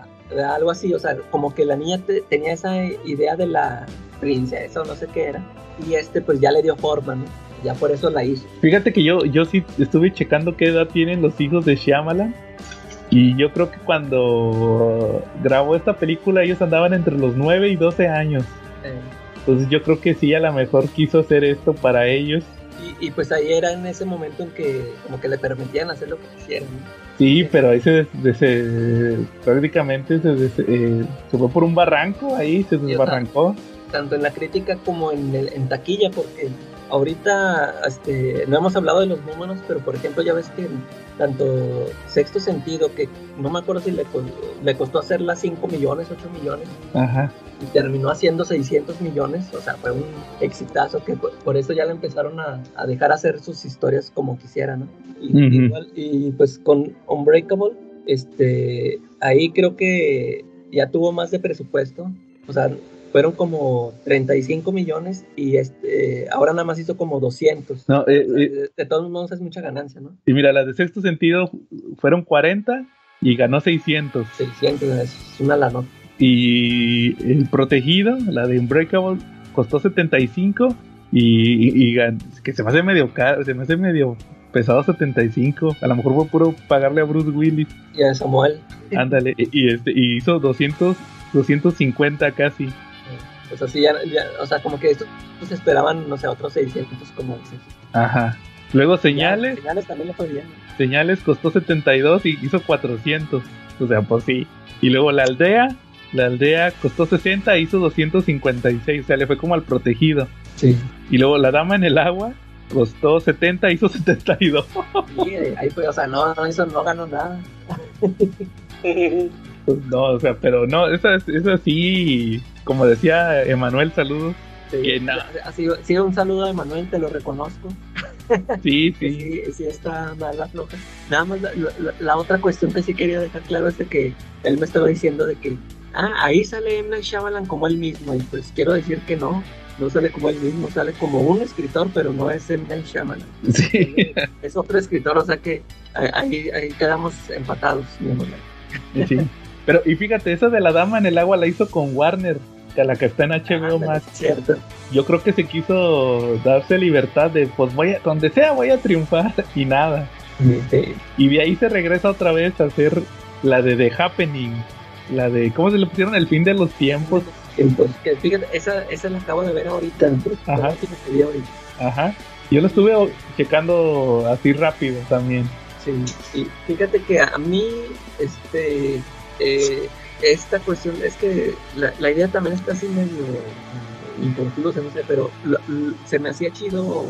Algo así, o sea, como que la niña te, tenía esa idea de la princesa o no sé qué era, y este pues ya le dio forma, ¿no? Ya por eso la hizo. Fíjate que yo, yo sí estuve checando qué edad tienen los hijos de Shyamalan. Y yo creo que cuando grabó esta película ellos andaban entre los 9 y 12 años. Eh. Entonces yo creo que sí, a lo mejor quiso hacer esto para ellos. Y, y, pues ahí era en ese momento en que como que le permitían hacer lo que quisieran. ¿no? Sí, pero ahí se, se prácticamente se, eh, se, fue por un barranco, ahí se desbarrancó. Tanto en la crítica como en, el, en taquilla, porque ahorita este, no hemos hablado de los números, pero por ejemplo ya ves que tanto Sexto Sentido, que no me acuerdo si le, le costó hacerla 5 millones, 8 millones, Ajá. y terminó haciendo 600 millones, o sea, fue un exitazo que por, por eso ya le empezaron a, a, dejar hacer sus historias como quisieran, ¿no? Y, uh -huh. igual, y pues con Unbreakable, este, ahí creo que ya tuvo más de presupuesto, o sea, fueron como 35 millones y este ahora nada más hizo como 200. No, eh, o sea, de, de, todos modos es mucha ganancia, ¿no? Y mira, las de sexto sentido fueron 40 y ganó 600. 600, es una la nota. Y el protegido, la de Unbreakable, costó 75 y, y, y, que se me hace medio caro, se me hace medio pesado 75. A lo mejor fue puro pagarle a Bruce Willis. Y a Samuel. Ándale, y, este, y hizo 200, 250 casi pues así ya, ya, o sea, como que estos pues esperaban, no sé, otros 600, como dices. Ajá. Luego señales. Ya, señales también le fue bien. Señales costó 72 y hizo 400. O sea, pues sí. Y luego la aldea, la aldea costó 60 e hizo 256. O sea, le fue como al protegido. Sí. Y luego la dama en el agua costó 70 e hizo 72. Sí, ahí fue, o sea, no, no, eso no ganó nada. No, o sea, pero no, esa, esa sí, como decía Emanuel, saludos. Sí, que no. así, sí, un saludo a Emanuel, te lo reconozco. Sí, Sí, sí. sí, está mala floja. Nada más la, la- la otra cuestión que sí quería dejar claro es de que él me estaba diciendo de que, ah, ahí sale M. Shyamalan como él mismo. Y pues quiero decir que no, no sale como él mismo, sale como un escritor, pero no es M. Shyamalan. Sí. Es otro escritor, o sea que ahí, ahí quedamos empatados. sí. Pero, y fíjate, esa de la dama en el agua la hizo con Warner, que la que está en HBO Ah, Max. Cierto. Yo creo que se quiso darse libertad de, pues voy a, donde sea voy a triunfar y nada. Sí. Y de ahí se regresa otra vez a hacer la de The Happening, la de, ¿cómo se le pusieron? El fin de los tiempos. Entonces, que fíjate, esa, esa la acabo de ver ahorita. Ajá. Que ahorita. Ajá. Yo lo estuve checando así rápido también. Sí, sí. Fíjate que a mí, este, eh, esta cuestión es que la, la idea también está así medio inconclusa, no sé, pero lo- lo- se me hacía chido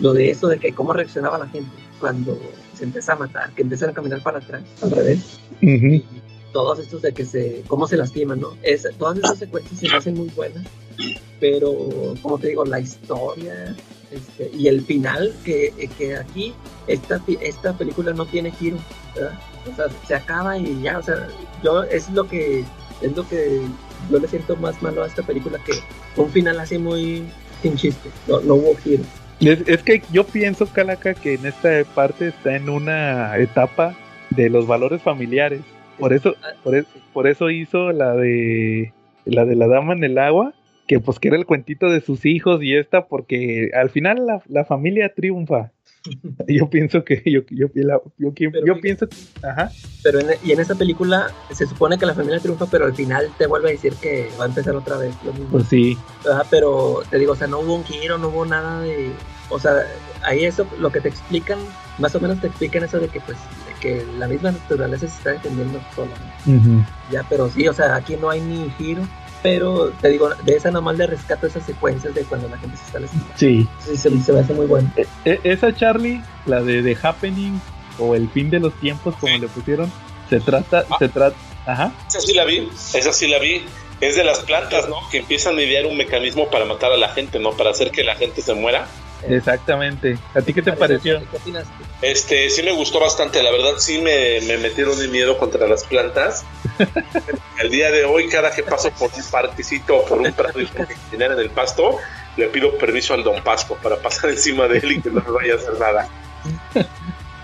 lo de eso de que cómo reaccionaba la gente cuando se empieza a matar, que empiezan a caminar para atrás, al revés. y todos estos de que se, cómo se lastiman, ¿no? Es, todas esas secuencias se me hacen muy buenas, pero como te digo, la historia este, y el final, que, que aquí esta, esta película no tiene giro, ¿verdad? O sea, se acaba y ya, o sea, yo es lo que, es lo que yo le siento más malo a esta película, que un final así muy sin chiste, no, no hubo giro. Es, es que yo pienso, Calaca, que en esta parte está en una etapa de los valores familiares. Por eso, por, e- por eso hizo la de la de la dama en el agua, que pues que era el cuentito de sus hijos y esta, porque al final la, la familia triunfa. Yo pienso que yo yo, yo, yo fíjate- pienso, ajá, Pero en, y en esta película se supone que la familia triunfa, pero al final te vuelve a decir que va a empezar otra vez lo mismo. pues sí, Ajá, pero te digo, o sea, no hubo un giro, no hubo nada de. O sea, ahí eso, lo que te explican, más o menos te explican eso de que, pues, de que la misma naturaleza se está defendiendo sola. ¿no? Ya, pero sí, o sea, aquí no hay ni giro. Pero te digo, de esa nomás le rescato esas secuencias de cuando la gente se está lesionando. sí. Sí, se, se me hace muy bueno. E- esa Charlie, la de The Happening o el fin de los tiempos, como le pusieron, se trata, se trata, ajá, Esa sí la vi, esa sí la vi. Es de las plantas, ¿no? Que empiezan a idear un mecanismo para matar a la gente, ¿no? Para hacer que la gente se muera. exactamente. ¿A ti qué te pareció? ¿Qué opinas? Este, sí me gustó bastante, la verdad sí me, me metieron de miedo contra las plantas. El día de hoy, cada que paso por un parquecito o por un prado y tengo que caminar en el pasto, le pido permiso al don Pasto para pasar encima de él y que no me vaya a hacer nada.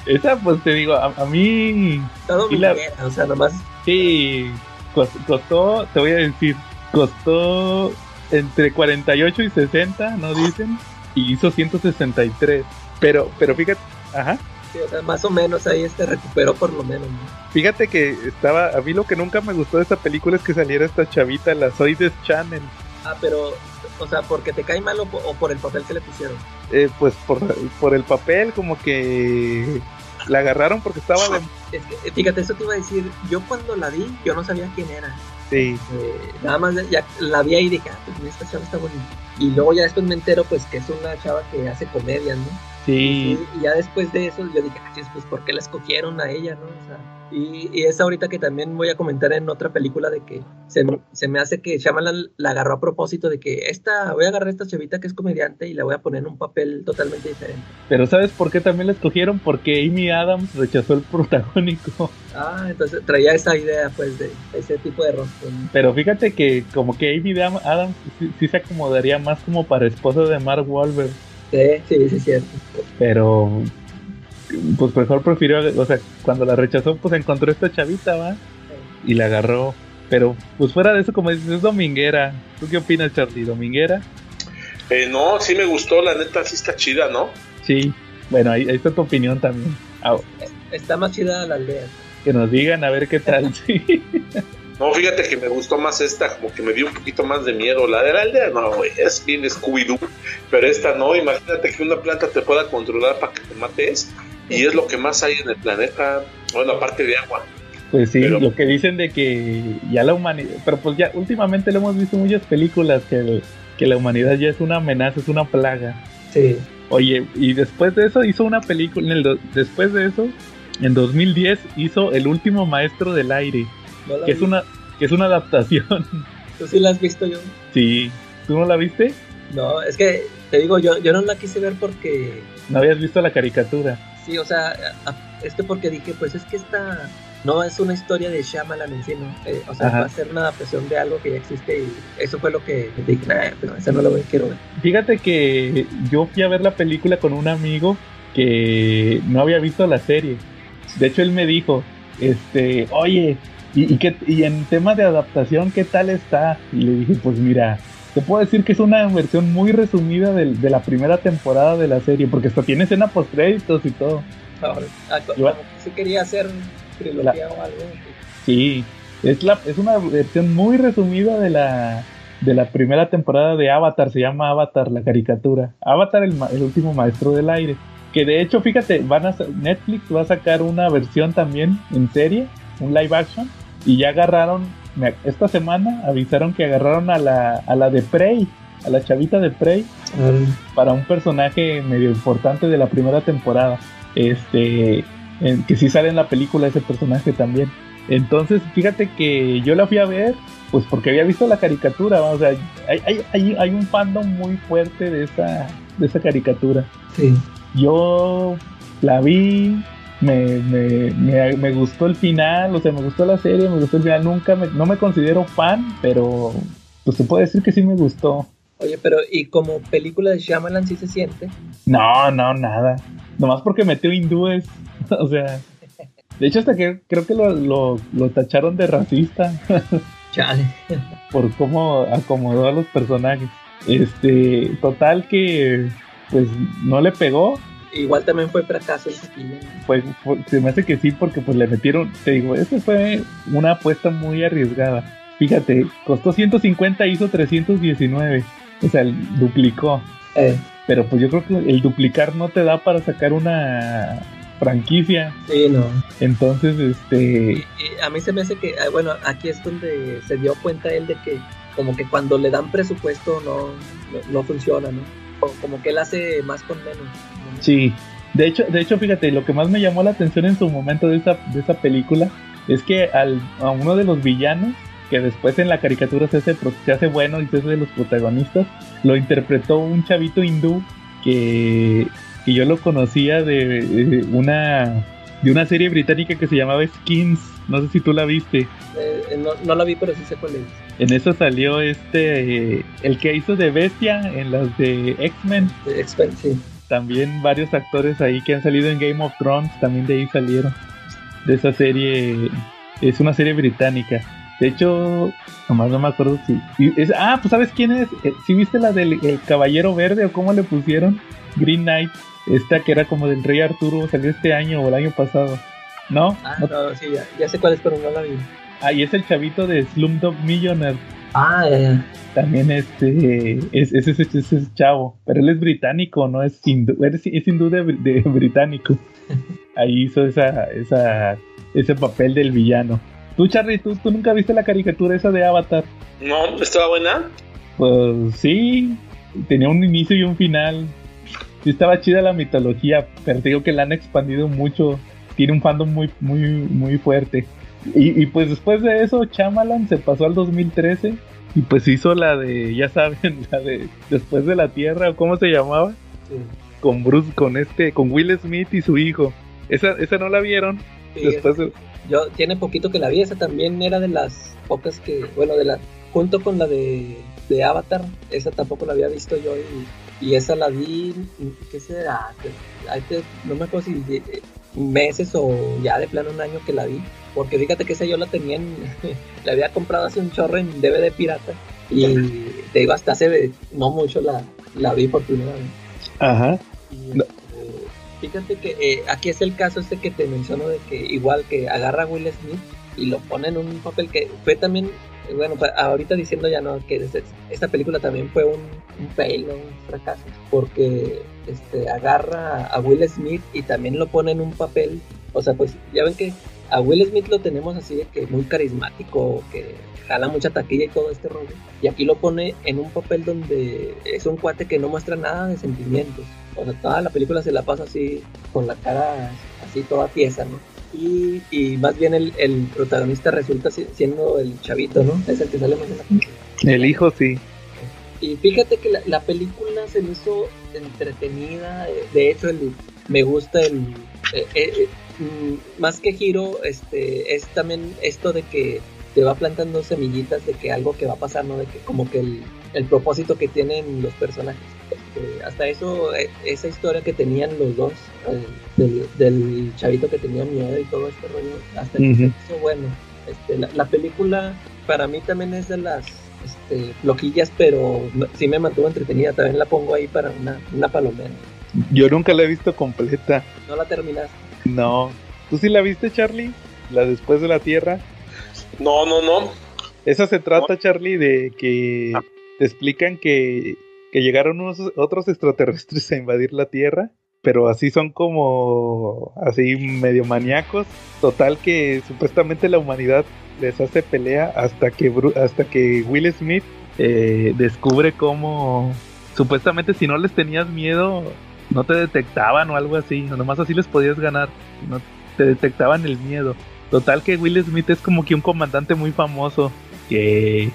Esa, pues te digo, a, a mí Todo Y la- o sea, nomás. sí cos- costó, te voy a decir, costó entre 48 y 60, ¿no dicen? Y hizo 163. Pero, pero fíjate, ajá, sí, o sea, más o menos ahí este recuperó por lo menos. ¿no? fíjate que estaba, a mí lo que nunca me gustó de esta película es que saliera esta chavita, la Zoides Channel. Ah, pero, o sea, porque te cae mal o, po- o por el papel que le pusieron. Eh, pues por, por el papel, como que la agarraron porque estaba de... Es que, fíjate, eso te iba a decir. Yo cuando la vi, yo no sabía quién era. Sí, Eh, nada más ya la vi ahí y dije, ah, pues esta chava está bonita. Y luego ya después me entero, pues, que es una chava que hace comedia, ¿no? Sí, Y, y ya después de eso, yo dije, ah, pues, ¿por qué la escogieron a ella, no? O sea, y, y es ahorita que también voy a comentar en otra película de que se, me- se me hace que Shyamalan la agarró a propósito de que esta, voy a agarrar a esta chavita que es comediante y la voy a poner en un papel totalmente diferente. pero ¿sabes por qué también la escogieron? Porque Amy Adams rechazó el protagónico. Ah, entonces traía esa idea, pues, de ese tipo de rostro. ¿no? Pero fíjate que como que Amy Dam- Adams sí, sí se acomodaría más como para esposa de Mark Wahlberg. Sí, sí, sí, es cierto. Pero pues mejor prefirió, o sea, cuando la rechazó pues encontró esta chavita, ¿va? Y la agarró. Pero pues fuera de eso, como dices, es dominguera. ¿Tú qué opinas, Charlie? ¿Dominguera? Eh, no, sí me gustó, la neta sí está chida, ¿no? Sí. Bueno, ahí, ahí está tu opinión también. Ah, Está más chida la aldea. que nos digan a ver qué tal. Sí. No, fíjate que me gustó más esta, como que me dio un poquito más de miedo. La de la aldea, no, güey, es bien Scooby-Doo. Pero esta no, imagínate que una planta te pueda controlar para que te mates. Y es lo que más hay en el planeta. Bueno, aparte de agua. Pues sí, Pero- lo que dicen de que ya la humanidad, pero pues ya últimamente lo hemos visto en muchas películas que, el- que la humanidad ya es una amenaza, es una plaga. Sí. Oye, y después de eso hizo una película, en el do- después de eso, en 2010 hizo El último maestro del aire, No la que es una que es una adaptación. ¿Tú sí la has visto yo? Sí, ¿tú no la viste? No, es que te digo, yo, yo no la quise ver porque... No habías visto la caricatura. Sí, o sea, es que porque dije, pues es que esta no es una historia de Shyamalan en sí, ¿no? Eh, o sea, va a ser una adaptación de algo que ya existe y eso fue lo que dije, nah, pero esa no lo quiero ver. Fíjate que yo fui a ver la película con un amigo que no había visto la serie. De hecho, él me dijo, este, oye, ¿y, qué, y en tema de adaptación, ¿qué tal está? Y le dije, pues mira, te puedo decir que es una versión muy resumida de, de la primera temporada de la serie, porque hasta tiene escena post créditos y todo. Ahora, ah, si quería hacer trilogía o algo. Sí, es, la, es una versión muy resumida de la, de la primera temporada de Avatar, se llama Avatar, la caricatura. Avatar, el, el último maestro del aire. Que de hecho, fíjate, van a, Netflix va a sacar una versión también en serie, un live action, y ya agarraron, esta semana avisaron que agarraron a la, a la de Prey, a la chavita de Prey, para un personaje medio importante de la primera temporada. Este, que sí sale en la película ese personaje también. Entonces, fíjate que yo la fui a ver, pues porque había visto la caricatura, o sea, hay, hay, hay, un fandom muy fuerte de esa, de esa caricatura. Sí. Yo la vi, me, me, me, gustó el final, o sea, me gustó la serie, me gustó el final, nunca me, no me considero fan, pero pues te puedo decir que sí me gustó. Oye, pero ¿y como película de Shyamalan sí se siente? No, no, nada. Nomás porque metió hindúes, o sea... De hecho, hasta que creo que lo, lo, lo tacharon de racista. Chale. por cómo acomodó a los personajes. Este, total que pues no le pegó. Igual también fue fracaso Fue, se me hace que sí, porque pues le metieron, te digo, eso fue una apuesta muy arriesgada. Fíjate, costó 150, hizo 319. O sea, duplicó. Eh. Pero pues yo creo que el duplicar no te da para sacar una franquicia. Sí, no. Entonces, este... a mí se me hace que, ah, bueno, aquí es donde se dio cuenta él de que como que cuando le dan presupuesto no, no, funciona, ¿no? Como que él hace más con menos. Sí. De hecho, de hecho, fíjate, lo que más me llamó la atención en su momento de esa, de esa película es que al, a uno de los villanos que después en la caricatura se hace, se hace bueno y se hace de los protagonistas, lo interpretó un chavito hindú que, que yo lo conocía de, una de una serie británica que se llamaba Skins. No sé si tú la viste. Eh, eh, no, no, la vi, pero sí sé cuál es. En eso salió este, el que hizo de Bestia en las de X-Men. X-Men, sí. También varios actores ahí que han salido en Game of Thrones, también de ahí salieron. De esa serie, es una serie británica. De hecho, nomás no me acuerdo si. ah, pues ¿sabes quién es? Eh, ¿Sí viste la del Caballero Verde o cómo le pusieron? Green Knight. Esta que era como del Rey Arturo, salió este año o el año pasado. ¿No? Ah, no, sí, ya, sé cuál es, pero no la vi. Ah, y es el chavito de Slumdog Millionaire. Ah, ya, También este, es, es, ese chavo, pero él es británico, no es hindú, es, es hindú de, de británico. Ahí hizo esa, esa, ese papel del villano. Tú, Charlie, ¿tú, ¿tú nunca viste la caricatura esa de Avatar? No, ¿estaba buena? Pues sí, tenía un inicio y un final. Sí estaba chida la mitología, pero te digo que la han expandido mucho. Tiene un fandom muy, muy, muy fuerte. Y, pues después de eso, Chamalan se pasó al 2013 y pues hizo la de, ya saben, la de Después de la Tierra, o cómo se llamaba. Con Bruce, con este, con Will Smith y su hijo. Esa, esa no la vieron. después de, yo tiene poquito que la vi, esa también era de las pocas que, bueno, de la junto con la de, de Avatar, esa tampoco la había visto yo y, y esa la vi, ¿qué será? no me acuerdo si meses o ya de plano un año que la vi, porque fíjate que esa yo la tenía en, la había comprado hace un chorro en DVD pirata y te digo, hasta hace no mucho la, la vi por primera vez. Ajá. Fíjate que eh, aquí es el caso este que te menciono de que igual que agarra a Will Smith y lo pone en un papel que fue también, bueno, ahorita diciendo ya no, que esta película también fue un, un fail, un fracaso, porque este, agarra a Will Smith y también lo pone en un papel, o sea, pues ya ven que a Will Smith lo tenemos así de que muy carismático, que jala mucha taquilla y todo este rollo. Y aquí lo pone en un papel donde es un cuate que no muestra nada de sentimientos. O sea, toda la película se la pasa así, con la cara así toda pieza, ¿no? Y, y más bien el, el, protagonista resulta siendo el chavito, ¿no? Es el que sale más en la. El hijo, sí. Y fíjate que la, la película se me hizo entretenida. De hecho, el, me gusta el. Eh, eh, más que giro, este, es también esto de que te va plantando semillitas de que algo que va a pasar, ¿no? De que como que el, el propósito que tienen los personajes. Este, hasta eso, esa historia que tenían los dos, del, chavito que tenía miedo y todo este rollo, hasta eso bueno. Este, la, película para mí también es de las este, loquillas, pero sí me mantuvo entretenida. También la pongo ahí para una, una palomera. Yo nunca la he visto completa. ¿No la terminaste? No. ¿Tú sí la viste, Charlie? ¿La después de la Tierra? No, no, no. Esa se trata, Charlie, de que ah. te explican que, que llegaron unos otros extraterrestres a invadir la Tierra pero así son como así medio maníacos. Total que supuestamente la humanidad les hace pelea hasta que hasta que Will Smith eh, descubre cómo supuestamente si no les tenías miedo no te detectaban o algo así, nomás así les podías ganar, no te detectaban el miedo. Total que Will Smith es como que un comandante muy famoso que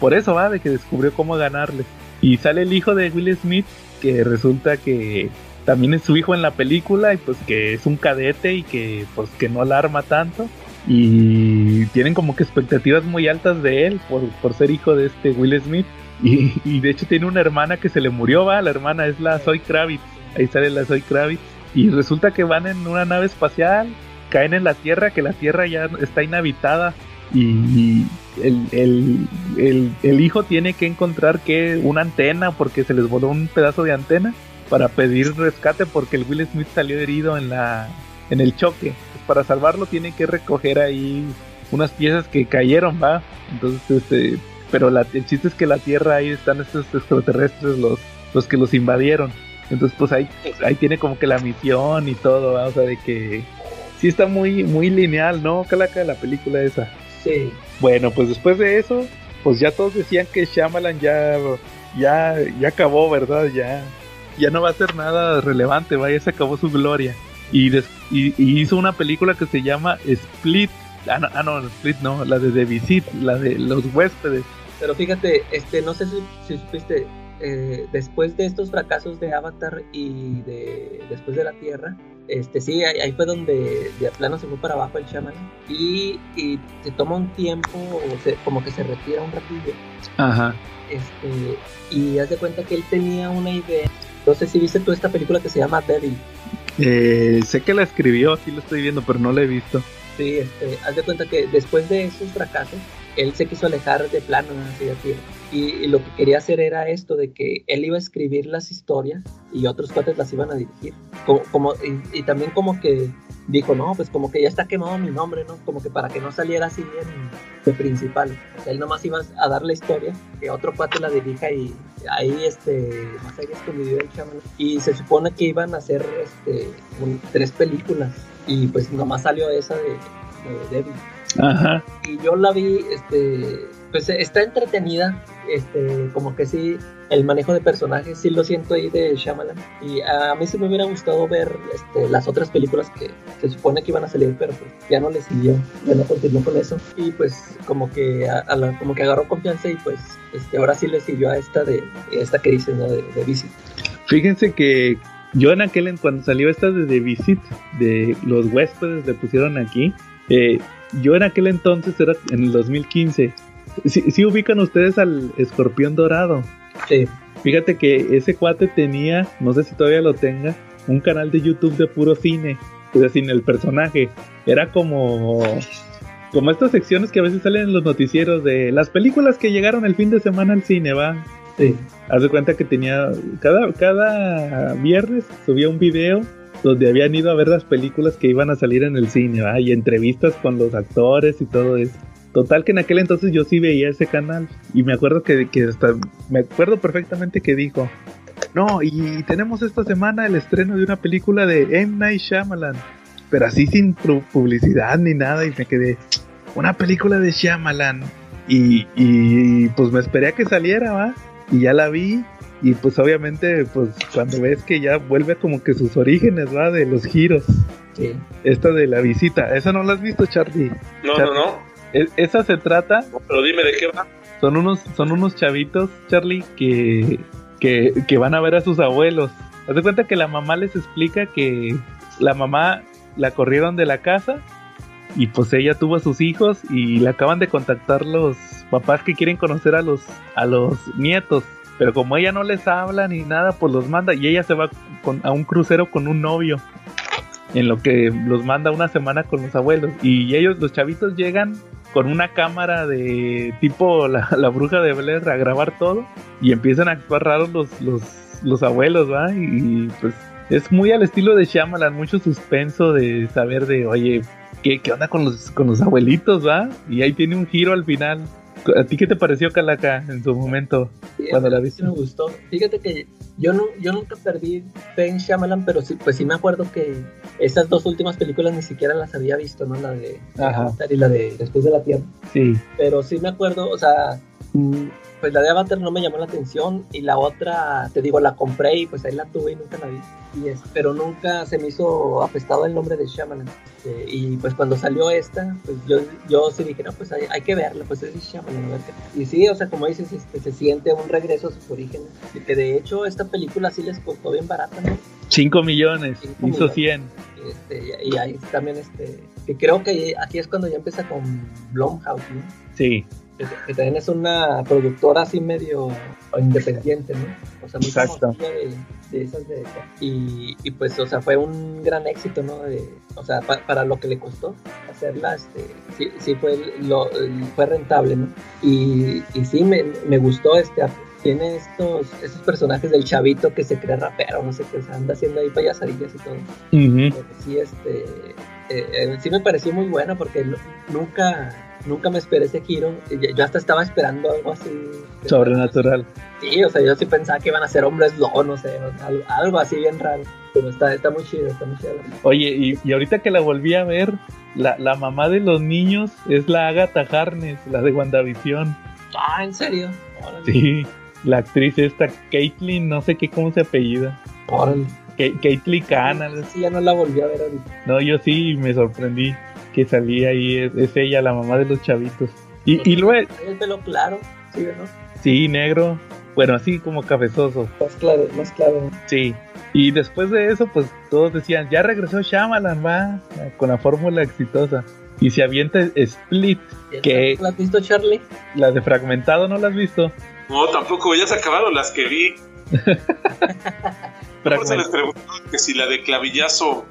por eso va de que descubrió cómo ganarles. Y sale el hijo de Will Smith que resulta que también es su hijo en la película y pues que es un cadete y que pues que no alarma tanto y tienen como que expectativas muy altas de él por, ser hijo de este Will Smith y, de hecho tiene una hermana que se le murió, va, la hermana es la Zoe Kravitz, ahí sale la Zoe Kravitz y resulta que van en una nave espacial, caen en la Tierra, que la Tierra ya está inhabitada y el, el hijo tiene que encontrar que una antena porque se les voló un pedazo de antena para pedir rescate porque el Will Smith salió herido en la en el choque. para salvarlo tiene que recoger ahí unas piezas que cayeron, va. Entonces, este, pero el chiste es que la Tierra ahí están estos extraterrestres los los que los invadieron. Entonces, pues ahí ahí tiene como que la misión y todo, o sea, de que sí está muy muy lineal, ¿no? Calaca la película esa. Sí. Bueno, pues después de eso, pues ya todos decían que Shyamalan ya ya ya acabó, ¿verdad? Ya ya no va a ser nada relevante, vaya, se acabó su gloria. Y, hizo una película que se llama Split. Ah no, ah, Split no, la de The Visit, la de los huéspedes. Pero fíjate, este, no sé si, si supiste, eh, después de estos fracasos de Avatar y de después de la Tierra, este sí, ahí, fue donde de plano se fue para abajo el shaman y, y se toma un tiempo, o se, como que se retira un ratillo. Ajá. Este, y haz de cuenta que él tenía una idea no sé si viste tú esta película que se llama Devil. Eh, sé que la escribió, sí lo estoy viendo, pero no la he visto. Sí, este, haz de cuenta que después de esos fracasos, él se quiso alejar de plano, así así. Y, lo que quería hacer era esto, de que él iba a escribir las historias y otros cuates las iban a dirigir. Como, y, también como que dijo, no, pues como que ya está quemado mi nombre, ¿no? Como que para que no saliera así bien de principal. él nomás iba a dar la historia, que otro cuate la dirija y ahí, este. Y se supone que iban a hacer, este, tres películas. Y pues nomás salió esa de, de. Ajá. Y yo la vi, este, pues está entretenida, este, como que sí, el manejo de personajes sí lo siento ahí de Shyamalan. Y a mí sí me hubiera gustado ver este, las otras películas que se supone que iban a salir, pero pues ya no le siguió, ya no continuó con eso. Y pues como que, a, como que agarró confianza y pues este, ahora sí le siguió a esta de esta que dice, ¿no? De, de Visit. Fíjense que yo en aquel, cuando salió esta de The Visit, de los huéspedes le pusieron aquí, eh, yo en aquel entonces era en el 2015 si ubican ustedes al escorpión dorado. Sí. Fíjate que ese cuate tenía, no sé si todavía lo tenga, un canal de YouTube de puro cine, o sea, sin el personaje. Era como como estas secciones que a veces salen en los noticieros de las películas que llegaron el fin de semana al cine, va. Sí. Haz de cuenta que tenía cada cada viernes subía un video donde habían ido a ver las películas que iban a salir en el cine, ¿va? y entrevistas con los actores y todo eso. Total que en aquel entonces yo sí veía ese canal y me acuerdo que, que hasta, me acuerdo perfectamente que dijo, no, y tenemos esta semana el estreno de una película de M. Night Shyamalan, pero así sin publicidad ni nada y me quedé, una película de Shyamalan y, y pues me esperé a que saliera, ¿va? Y ya la vi y pues obviamente pues cuando ves que ya vuelve como que sus orígenes, ¿va? De los giros. Sí. Esta de la visita, ¿esa no la has visto, Charlie? No, no, no. E, esa se trata. pero dime de qué va. Son unos, son unos chavitos, Charlie, que que, que van a ver a sus abuelos. Haz de cuenta que la mamá les explica que la mamá la corrieron de la casa y pues ella tuvo a sus hijos y le acaban de contactar los papás que quieren conocer a los a los nietos pero como ella no les habla ni nada pues los manda y ella se va con, a un crucero con un novio en lo que los manda una semana con los abuelos y ellos los chavitos llegan con una cámara de tipo la, la bruja de Blair a grabar todo y empiezan a actuar raros los, los, los abuelos va y, pues es muy al estilo de Shyamalan, mucho suspenso de saber de, oye, ¿qué, qué onda con los, con los abuelitos, va? Y ahí tiene un giro al final. ¿A ti qué te pareció Calaca en su momento Sí, cuando la sí viste? me gustó. Fíjate que yo no, yo nunca perdí fe en Shyamalan, pero sí, pues sí me acuerdo que esas dos últimas películas ni siquiera las había visto, ¿no? La de. Avatar y la de Después de la Tierra. Sí, Pero sí me acuerdo, o sea, pues la de Avatar no me llamó la atención y la otra, te digo, la compré y pues ahí la tuve y nunca la vi. Y es, pero nunca se me hizo apestado el nombre de Shyamalan. Este, y pues cuando salió esta, pues yo, yo sí dije, no, pues hay, hay que verla, pues es Shyamalan. a ver qué". Y sí, o sea, como dices, este, se siente un regreso a sus orígenes. Y que de hecho esta película sí les costó bien barata, ¿no? 5 millones, Cinco hizo millones. 100. Este, y ahí también, este, que creo que aquí es cuando ya empieza con Blumhouse, ¿no? Sí, que, también es una productora así medio independiente, ¿no? O sea, muy Exacto. de, de esas de y, y pues, o sea, fue un gran éxito, ¿no? De, o sea, pa- para lo que le costó hacerla, este, sí, sí fue, lo, fue rentable, ¿no? Y, y sí, me, me gustó, este, tiene estos, estos personajes del chavito que se cree rapero, no sé qué, o sea, anda haciendo ahí payasadillas y todo. Sí, este, eh, eh, sí me pareció muy bueno porque nu- nunca, nunca me esperé ese giro. Yo, yo hasta estaba esperando algo así. sobrenatural. Sí, o sea, yo sí pensaba que iban a ser hombres lobo, no sé, algo, así bien raro. Pero está, está muy chido, está muy chido. Oye, y, y ahorita que la volví a ver, la, la mamá de los niños es la Agatha Harness, la de WandaVision. Ah, ¿en serio? Órale. Sí, la actriz esta, Caitlyn, no sé qué, cómo se apellida. Órale. Ca- Caitlyn Khan. Sí, ya no la volví a ver ahorita. No, yo sí me sorprendí que salía ahí, es, es ella, la mamá de los chavitos. Y, y luego, el pelo claro, sí, ¿no? sí, negro, bueno, así como cabezoso, Más claro, más claro. sí. Y después de eso, pues todos decían, ya regresó Shyamalan, va, con la fórmula exitosa. Y se avienta Split, ¿Qué? ¿La has visto, Charlie? la de Fragmentado, ¿no la has visto? No, tampoco, ya se acabaron las que vi. Por eso les pregunto que si la de clavillazo,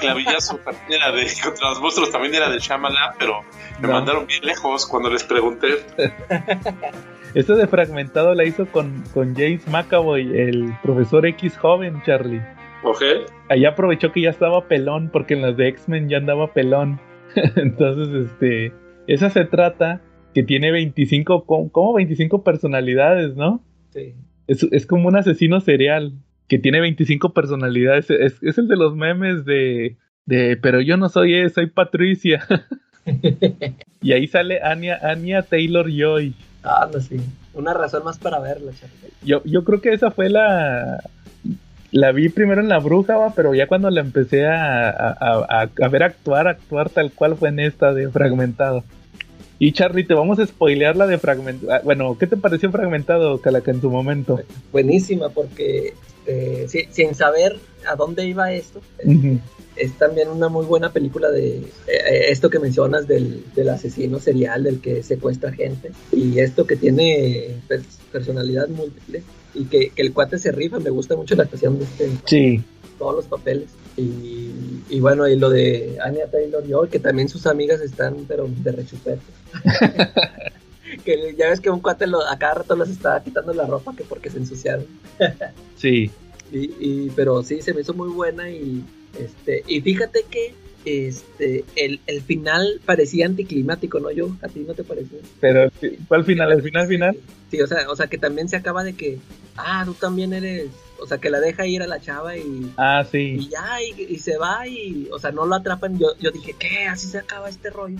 clavillazo también era de contra los monstruos también era de Shyamalan, pero me No. mandaron bien lejos cuando les pregunté. Esta de Fragmentado la hizo con, con James McAvoy, el profesor X joven, Charlie. ¿Ok? Allá aprovechó que ya estaba pelón, porque en las de X-Men ya andaba pelón. Entonces, este, esa se trata que tiene 25, ¿cómo como 25 personalidades, ¿no? Sí. Es, es como un asesino serial que tiene 25 personalidades. Es, es el de los memes de, de, pero yo no soy él, soy Patricia. y ahí sale Anya, Anya Taylor Joy. Ah, no, sí. Una razón más para verla, Charlie. Yo, yo creo que esa fue la. La vi primero en La Bruja, va, pero ya cuando la empecé a, a, a- a ver actuar, actuar tal cual fue en esta de Fragmentado. Y Charlie, te vamos a spoilear la de Fragmentado. Bueno, ¿qué te pareció Fragmentado, Calaca, en su momento? buenísima porque eh, si- sin saber a dónde iba esto, es también una muy buena película de eh, esto que mencionas del, del asesino serial, del que secuestra gente, y esto que tiene pers- personalidad múltiple, y que, que el cuate se rifa, me gusta mucho la actuación de este, Sí, todos los papeles. Y, y bueno, y lo de Anya Taylor Joy, que también sus amigas están, pero de rechupete. que ya ves que un cuate lo, a cada rato les estaba quitando la ropa que porque se ensuciaron. sí. Y, y- pero sí, se me hizo muy buena y este y fíjate que este el, el final parecía anticlimático, ¿no? Yo, ¿a ti no te pareció? Pero, ¿cuál final? ¿El final final? Sí, o sea, o sea que también se acaba de que, ah, tú también eres, o sea, que la deja ir a la chava y, Ah, y sí. ya, y, y se va y, o sea, no lo atrapan. Yo, yo dije, ¿qué? Así se acaba este rollo.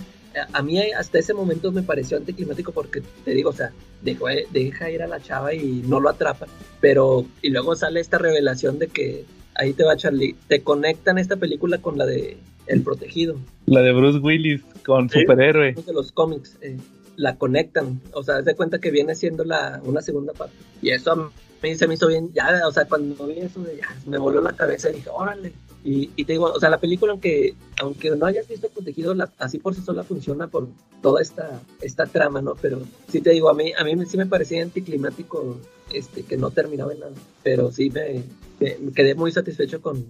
A, mí hasta ese momento me pareció anticlimático porque, te digo, o sea, dejó, deja ir a la chava y no lo atrapan. Pero, y luego sale esta revelación de que, ahí te va Charlie, te conectan esta película con la de El Protegido, La de Bruce Willis con Sí. superhéroe. de los cómics. eh, la conectan, o sea, haz de cuenta que viene siendo la, una segunda parte. Y eso a mí se me hizo bien, ya, o sea, cuando vi eso, ya, me voló la cabeza y dije, órale. Y, te digo, o sea, la película, aunque, aunque no hayas visto Protegido, la, así por sí sola funciona por toda esta, esta trama, ¿no? Pero sí te digo, a mí, a mí sí me parecía anticlimático este, que no terminaba en nada. Pero sí me, me quedé muy satisfecho con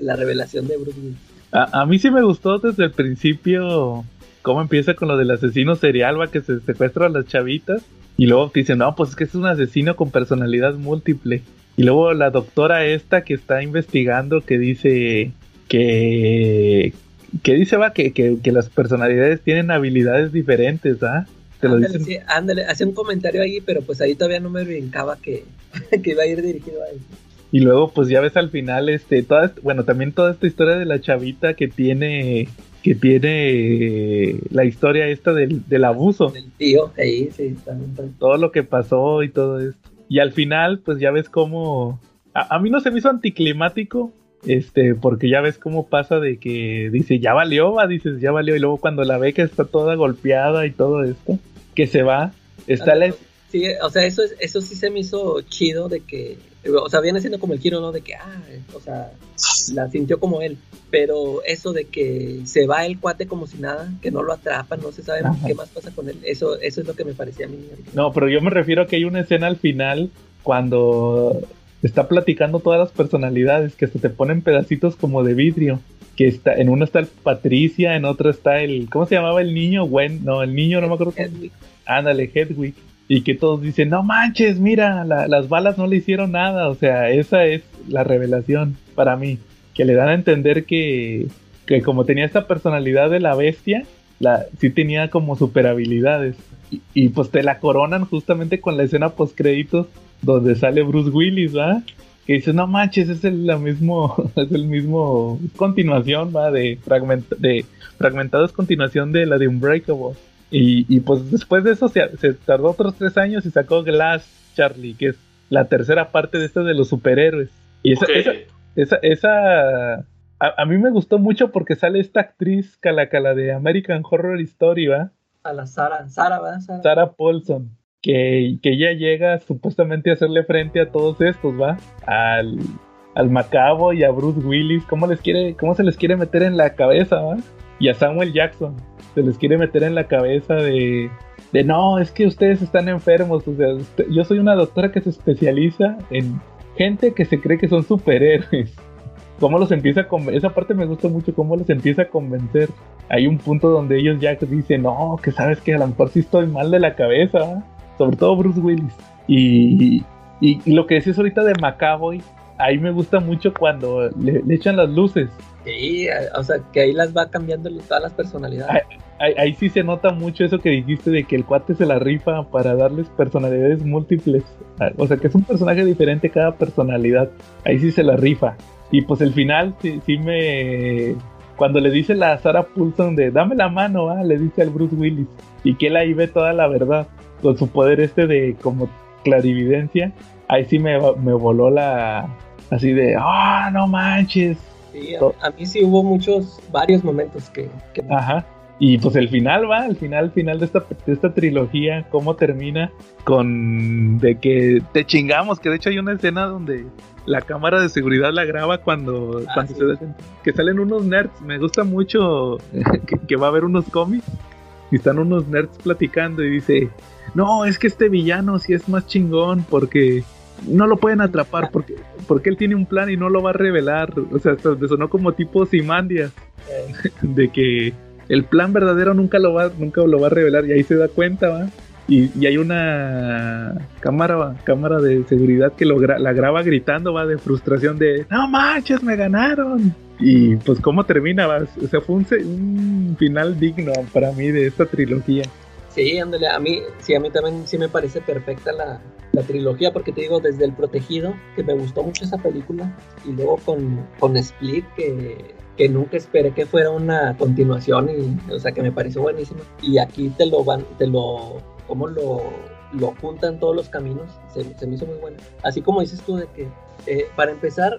la revelación de Bruce Willis. A, a, mí sí me gustó desde el principio cómo empieza con lo del asesino serial, va, que se secuestra a las chavitas. Y luego te dicen, no, pues es que es un asesino con personalidad múltiple. Y luego la doctora esta que está investigando que dice que... Que dice, va, que, que, que las personalidades tienen habilidades diferentes, ¿ah? Te lo dicen. Sí, ándale, hace un comentario ahí, pero pues ahí todavía no me brincaba que, que iba a ir dirigido a eso. Y luego, pues ya ves al final, este, toda, bueno, también toda esta historia de la chavita que tiene, que tiene la historia esta del, del abuso. Del tío, ahí, sí, también, también. Todo lo que pasó y todo esto. Y al final, pues ya ves cómo, a, a, mí no se me hizo anticlimático, este, porque ya ves cómo pasa de que dice, ya valió, va, dices, ya valió, y luego cuando la ve que está toda golpeada y todo esto, que se va, está la... Sí, o sea, eso, eso sí se me hizo chido de que o sea, viene siendo como el giro, ¿no? De que, ah, o sea, la sintió como él. Pero eso de que se va el cuate como si nada, que no lo atrapan, no se sabe Ajá. qué más pasa con él, eso, eso es lo que me parecía a mí. No, pero yo me refiero a que hay una escena al final cuando está platicando todas las personalidades, que se te ponen pedacitos como de vidrio. Que está, en uno está el Patricia, en otro está el, ¿cómo se llamaba el niño? Gwen, no, el niño no me acuerdo. Hedwig. Ándale, Hedwig y que todos dicen, no manches, mira, la, las balas no le hicieron nada. O sea, esa es la revelación para mí, que le dan a entender que, que como tenía esta personalidad de la bestia, la, sí tenía como super habilidades. Y, pues te la coronan justamente con la escena post créditos donde sale Bruce Willis, ¿va? Que dices, no manches, es el la mismo, es el mismo continuación, va, de, fragment, de fragmentado es continuación de la de Unbreakable. Y, y, pues después de eso se, se, tardó otros tres años y sacó Glass Charlie, que es la tercera parte de esta de los superhéroes. Y esa, okay. esa, esa, esa a, a, mí me gustó mucho porque sale esta actriz calacala de American Horror Story, ¿va? A la Sara, Sara, ¿va? Sara. Sara Paulson. Que, que ella llega supuestamente a hacerle frente a todos estos, ¿va? Al, al Macabo y a Bruce Willis. ¿Cómo, les quiere, ¿Cómo se les quiere meter en la cabeza, ¿va? Y a Samuel Jackson se les quiere meter en la cabeza de, de no, es que ustedes están enfermos. O sea, usted, yo soy una doctora que se especializa en gente que se cree que son superhéroes. Cómo los empieza a convencer, esa parte me gusta mucho, cómo los empieza a convencer. Hay un punto donde ellos ya dicen, no, que sabes que a lo mejor sí estoy mal de la cabeza, sobre todo Bruce Willis. Y, y, y, lo que decías ahorita de Macaboy, ahí me gusta mucho cuando le, le echan las luces. Sí, o sea, que ahí las va cambiando todas las personalidades. Ahí, ahí, sí se nota mucho eso que dijiste de que el cuate se la rifa para darles personalidades múltiples. O sea, que es un personaje diferente cada personalidad. Ahí sí se la rifa. Y pues el final sí, sí me... Cuando le dice la Sarah Paulson de dame la mano, ¿ah? le dice al Bruce Willis. Y que él ahí ve toda la verdad. Con su poder este de como clarividencia. Ahí sí me, me voló la... Así de, ah, oh, no manches, Sí, a, a, mí sí hubo muchos, varios momentos que, que... Ajá. Y pues el final va, el final, final de esta, de esta trilogía, cómo termina con de que te chingamos, que de hecho hay una escena donde la cámara de seguridad la graba cuando, ah, cuando sí. se que salen unos nerds, me gusta mucho que, que va a haber unos cómics y están unos nerds platicando y dice, no, es que este villano sí es más chingón porque no lo pueden atrapar porque, porque él tiene un plan y no lo va a revelar. O sea, hasta sonó como tipo Simandias. De que el plan verdadero nunca lo va, nunca lo va a revelar. Y ahí se da cuenta, ¿va? Y, hay una cámara, ¿va? cámara de seguridad que lo gra la graba gritando, va, de frustración de no manches, me ganaron. Y pues cómo termina, va. O sea, fue un, un final digno para mí de esta trilogía. Sí, ándale, a mí, sí, a mí también sí me parece perfecta la, la, trilogía, porque te digo, desde El Protegido, que me gustó mucho esa película, y luego con, con Split, que, que nunca esperé que fuera una continuación, y, o sea, que me pareció buenísima. Y aquí te lo van, te lo, ¿cómo lo, lo juntan todos los caminos? Se, se me hizo muy bueno. Así como dices tú, de que, eh, para empezar,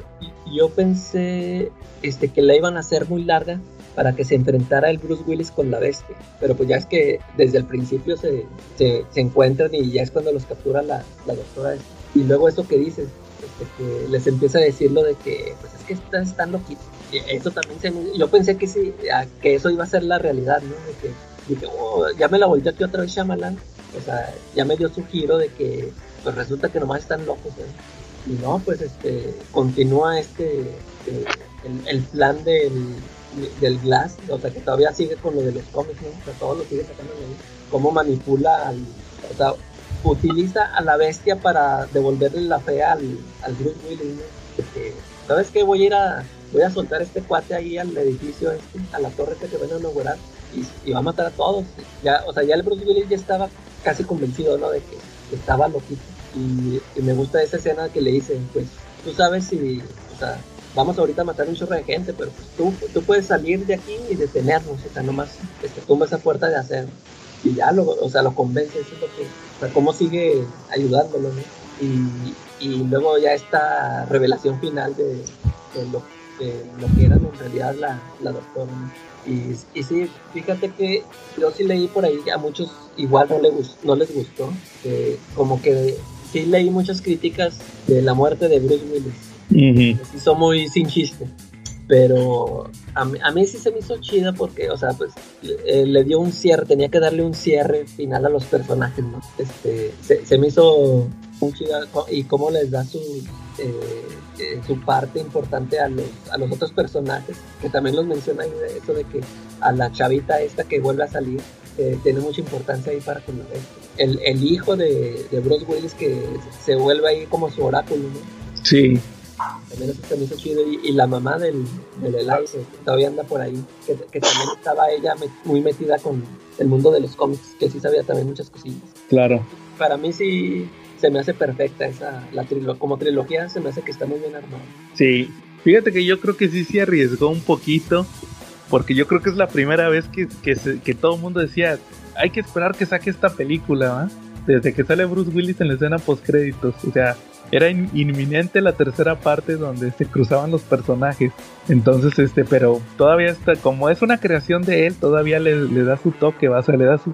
yo pensé este, que la iban a hacer muy larga, para que se enfrentara el Bruce Willis con la bestia. Pero pues ya es que desde el principio se, se, se encuentran y ya es cuando los captura la, la doctora. Y luego eso que dices, este, que les empieza a decir lo de que, pues es que están, están loquitos. Eso también se me, Yo pensé que sí, que eso iba a ser la realidad, ¿no? De que dije, oh, ya me la volteó aquí otra vez Shyamalan. O sea, ya me dio su giro de que, pues resulta que nomás están locos, ¿eh? Y no, pues este, continúa este, el, el, plan del, del Glass, o sea, que todavía sigue con lo de los cómics, ¿no? O sea, todo lo sigue sacando de ahí. Cómo manipula al, o sea, utiliza a la bestia para devolverle la fe al, Bruce Willis, ¿sabes qué? Voy a ir a, voy a soltar este cuate ahí al edificio este, a la torre que se van a inaugurar y, va a matar a todos. Ya, o sea, ya el Bruce Willis ya estaba casi convencido, ¿no? De que, estaba loquito. Y, me gusta esa escena que le dicen, pues, tú sabes si, o sea, vamos ahorita a matar un chorro de gente, pero pues, tú, tú puedes salir de aquí y detenernos, o sea, nomás este, tumba esa puerta de hacer y ya lo, o sea, lo convence, lo que, o sea, cómo sigue ayudándolo, ¿no? Y, y luego ya esta revelación final de, de, lo, de lo, que eran en realidad la, la doctora. Y, y, sí, fíjate que yo sí leí por ahí, a muchos igual no, le no les gustó, como que sí leí muchas críticas de la muerte de Bruce Willis. Uh hizo muy sin chiste pero a mí, a mí, sí se me hizo chida porque, o sea, pues eh, le dio un cierre, tenía que darle un cierre final a los personajes, ¿no? Este, se, me hizo muy chida y cómo les da su, eh, eh, su parte importante a los, a los otros personajes, que también los menciona ahí, eso de que a la chavita esta que vuelve a salir, tiene mucha importancia ahí para con el, el hijo de, de Bruce Willis que se vuelve ahí como su oráculo, ¿no? Sí. También se hizo chido. Y, la mamá del, del Eli, que todavía anda por ahí, que, también estaba ella muy metida con el mundo de los cómics, que sí sabía también muchas cosillas. Claro. Para mí sí se me hace perfecta esa, la trilogía, como trilogía se me hace que está muy bien armada. Sí, fíjate que yo creo que sí se arriesgó un poquito, porque yo creo que es la primera vez que, que, que todo el mundo decía, hay que esperar que saque esta película, ¿va? Desde que sale Bruce Willis en la escena post créditos, o sea, era inminente la tercera parte donde se cruzaban los personajes. Entonces, este, pero todavía está, como es una creación de él, todavía le, da su toque, ¿va? o sea, le da su,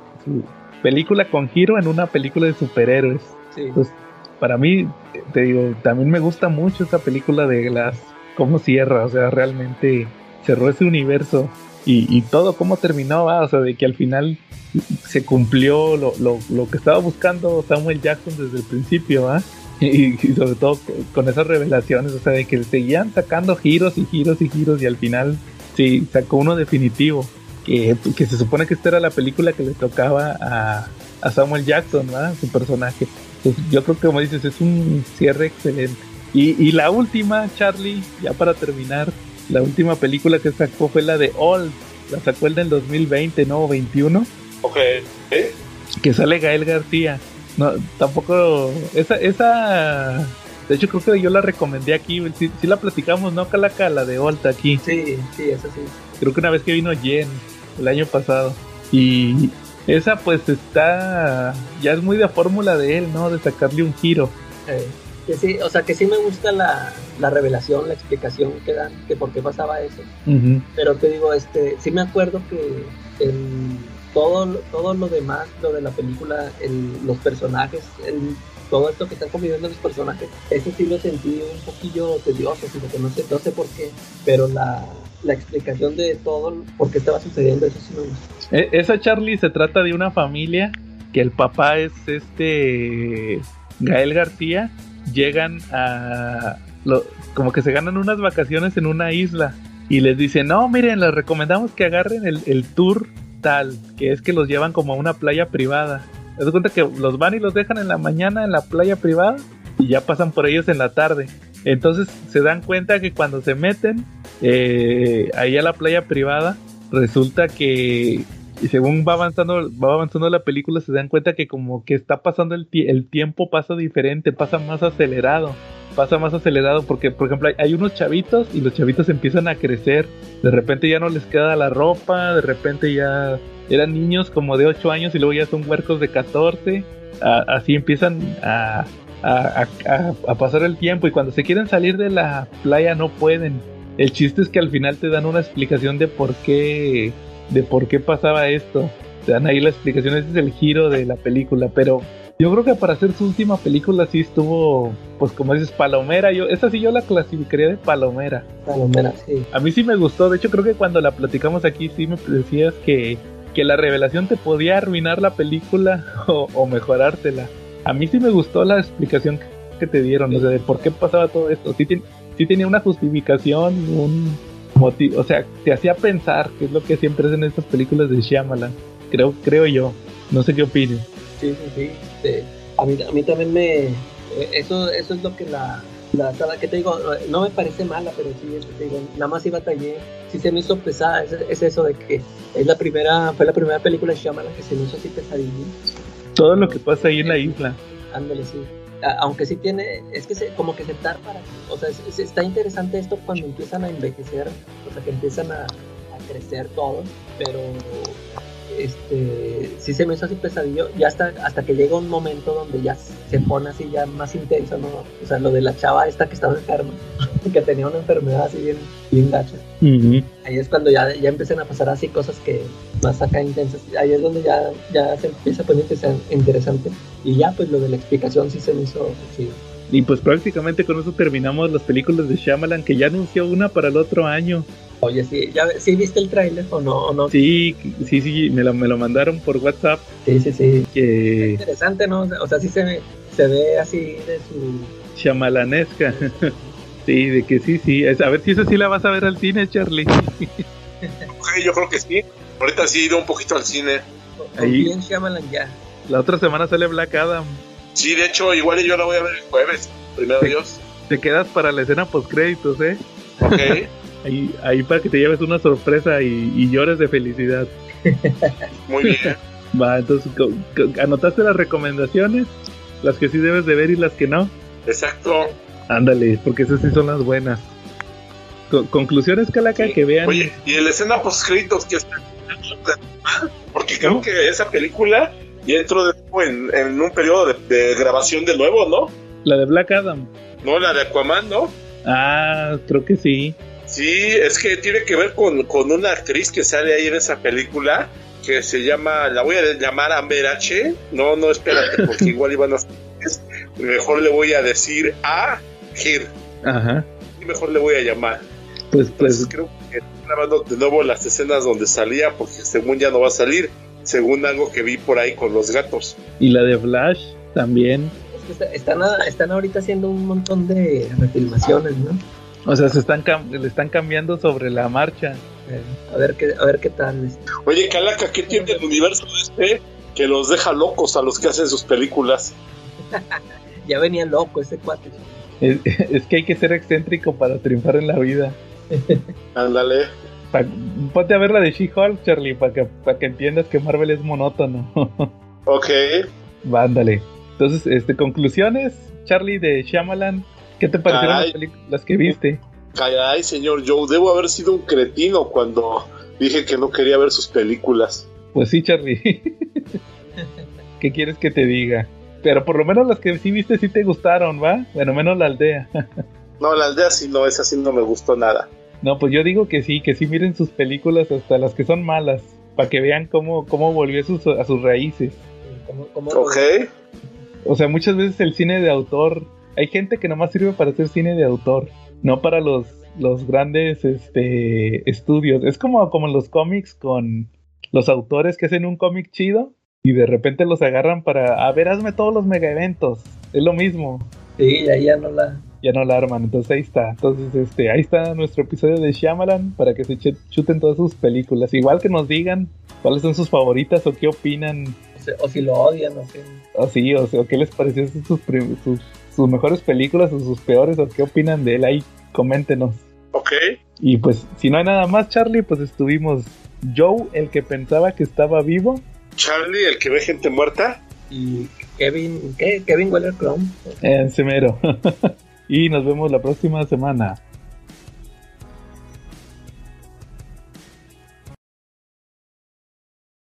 película con giro en una película de superhéroes. Entonces, para mí, te digo, también me gusta mucho esa película de Glass, cómo cierra, o sea, realmente cerró ese universo y, y todo cómo terminó, ¿va? o sea, de que al final se cumplió lo, lo, lo que estaba buscando Samuel Jackson desde el principio, ¿va? Y, sobre todo con esas revelaciones, o sea, de que seguían sacando giros y giros y giros y al final sí, sacó uno definitivo, que, que se supone que esta era la película que le tocaba a, a Samuel Jackson, ¿verdad? Su personaje. Entonces, yo creo que como dices, es un cierre excelente. Y, y la última, Charlie, ya para terminar, la última película que sacó fue la de Old, la sacó el del 2020, ¿no? 21. Ok. Que sale Gael García. No, tampoco. Esa, esa. De hecho, creo que yo la recomendé aquí. Si sí, la platicamos, ¿no, Calaca? La de Volta aquí. Sí, sí, esa sí. Creo que una vez que vino Jen, el año pasado. Y esa, pues está. Ya es muy de fórmula de él, ¿no? De sacarle un giro. Eh, que sí, o sea, que sí me gusta la, la revelación, la explicación que dan, que por qué pasaba eso. Pero te digo, este, sí me acuerdo que el todo, todo lo demás, lo de la película, los personajes, todo esto que están conviviendo los personajes, eso sí lo sentí un poquillo tedioso, que no sé, no sé por qué, pero la, la explicación de todo, por qué estaba sucediendo, eso sí me gusta. E, esa Charlie se trata de una familia que el papá es este Gael García, llegan a... Lo, como que se ganan unas vacaciones en una isla y les dicen, no, miren, les recomendamos que agarren el, el tour que es que los llevan como a una playa privada. Te das cuenta que los van y los dejan en la mañana en la playa privada y ya pasan por ellos en la tarde. Entonces se dan cuenta que cuando se meten eh, ahí a la playa privada, resulta que según va avanzando, va avanzando la película, se dan cuenta que como que está pasando el, el tiempo pasa diferente, pasa más acelerado pasa más acelerado porque, por ejemplo, hay, unos chavitos y los chavitos empiezan a crecer. De repente ya no les queda la ropa, de repente ya eran niños como de 8 años y luego ya son huercos de 14. así empiezan a, a, pasar el tiempo y cuando se quieren salir de la playa no pueden. El chiste es que al final te dan una explicación de por qué, de por qué pasaba esto. Te dan ahí la explicación, ese es el giro de la película, pero Yo creo que para hacer su última película sí estuvo, pues como dices, palomera. Yo, esa sí yo la clasificaría de palomera. Palomera, sí. A mí sí me gustó. De hecho, creo que cuando la platicamos aquí sí me decías que, que la revelación te podía arruinar la película o, o mejorártela. A mí sí me gustó la explicación que te dieron, o sea, de por qué pasaba todo esto. Sí, sí tenía una justificación, un motivo, o sea, te hacía pensar, que es lo que siempre hacen estas películas de Shyamalan. Creo, creo yo. No sé qué opines. Sí, sí, sí. Este, a, mí, a mí también me... Eso, eso es lo que la, la que te digo, no me parece mala, pero sí, te digo, nada más sí batallé, sí se me hizo pesada, es, eso de que es la primera, fue la primera película de Shyamalan que se me hizo así pesadilla. Todo lo que pasa ahí en la isla. Ándale, sí. Aunque sí tiene, es que se, como que se tarda, o sea, está interesante esto cuando empiezan a envejecer, o sea, que empiezan a, a crecer todos, pero este, sí se me hizo así pesadillo, ya hasta, hasta que llega un momento donde ya se pone así ya más intenso, ¿no? O sea, lo de la chava esta que estaba enferma, que tenía una enfermedad así bien, bien gacha. Ahí es cuando ya, ya empiezan a pasar así cosas que más acá intensas. Ahí es donde ya, ya se empieza a poner interesante. Y ya, pues lo de la explicación sí se me hizo chido. Y pues prácticamente con eso terminamos las películas de Shyamalan, que ya anunció una para el otro año. Oye, ¿sí, ya, ¿sí viste el tráiler o no, no? Sí, sí, sí, me lo, me lo mandaron por WhatsApp. Sí, sí, sí. Que... interesante, ¿no? O sea, sí se ve, se ve así de su... Shamalanesca. sí, de que sí, sí. A ver si esa sí la vas a ver al cine, Charlie. yo creo que sí. Ahorita sí he ido un poquito al cine. Ahí. Bien Shyamalan ya. La otra semana sale Black Adam. Sí, de hecho, igual yo la voy a ver el jueves. Primero Dios. Te quedas para la escena post créditos, ¿eh? Ok. Ahí, ahí para que te lleves una sorpresa y, llores de felicidad. Muy bien. Va, entonces, ¿anotaste las recomendaciones? Las que sí debes de ver y las que no. Exacto. Ándale, porque esas sí son las buenas. conclusiones, Calaca, que vean. Oye, y el escena post créditos que está. Porque creo que esa película ya entró de en, en un periodo de, de grabación de nuevo, ¿no? La de Black Adam. No, la de Aquaman, ¿no? Ah, creo que sí. Sí, es que tiene que ver con, una actriz que sale ahí en esa película que se llama, la voy a llamar Amber H. No, no, espérate, porque igual iban a. Mejor le voy a decir a Gir. Ajá. Y mejor le voy a llamar. Pues, pues. creo que grabando de nuevo las escenas donde salía, porque según ya no va a salir, según algo que vi por ahí con los gatos. Y la de Flash también. están, están ahorita haciendo un montón de refilmaciones, ¿no? O sea, se están le están cambiando sobre la marcha. Eh, a ver qué, a ver qué tal. Oye, Calaca, ¿qué tiene el universo este que los deja locos a los que hacen sus películas? ya venía loco ese cuate. Es, que hay que ser excéntrico para triunfar en la vida. Ándale. ponte a ver la de She-Hulk, Charlie, para que, para que entiendas que Marvel es monótono. ok. Vándale. Entonces, este, conclusiones, Charlie de Shyamalan. ¿Qué te parecieron las, las, que viste? Caray, señor Joe, debo haber sido un cretino cuando dije que no quería ver sus películas. Pues sí, Charlie. ¿Qué quieres que te diga? Pero por lo menos las que sí viste sí te gustaron, ¿va? Bueno, menos la aldea. no, la aldea sí no, esa sí no me gustó nada. No, pues yo digo que sí, que sí miren sus películas hasta las que son malas, para que vean cómo, cómo volvió a sus, a sus raíces. ok. O sea, muchas veces el cine de autor hay gente que nomás sirve para hacer cine de autor, no para los, los grandes este, estudios. Es como, como en los cómics con los autores que hacen un cómic chido y de repente los agarran para, a ver, hazme todos los mega eventos. Es lo mismo. Sí, ahí ya no la... Ya no la arman, entonces ahí está. Entonces, este, ahí está nuestro episodio de Shyamalan para que se chuten todas sus películas. Igual que nos digan cuáles son sus favoritas o qué opinan. O, si lo odian, o, o sí, o, o qué les pareció sus, sus sus mejores películas o sus peores o qué opinan de él ahí, coméntenos. Ok. Y pues si no hay nada más, Charlie, pues estuvimos Joe, el que pensaba que estaba vivo. Charlie, el que ve gente muerta. Y Kevin, ¿qué? Kevin Weller Chrome. En Semero. y nos vemos la próxima semana.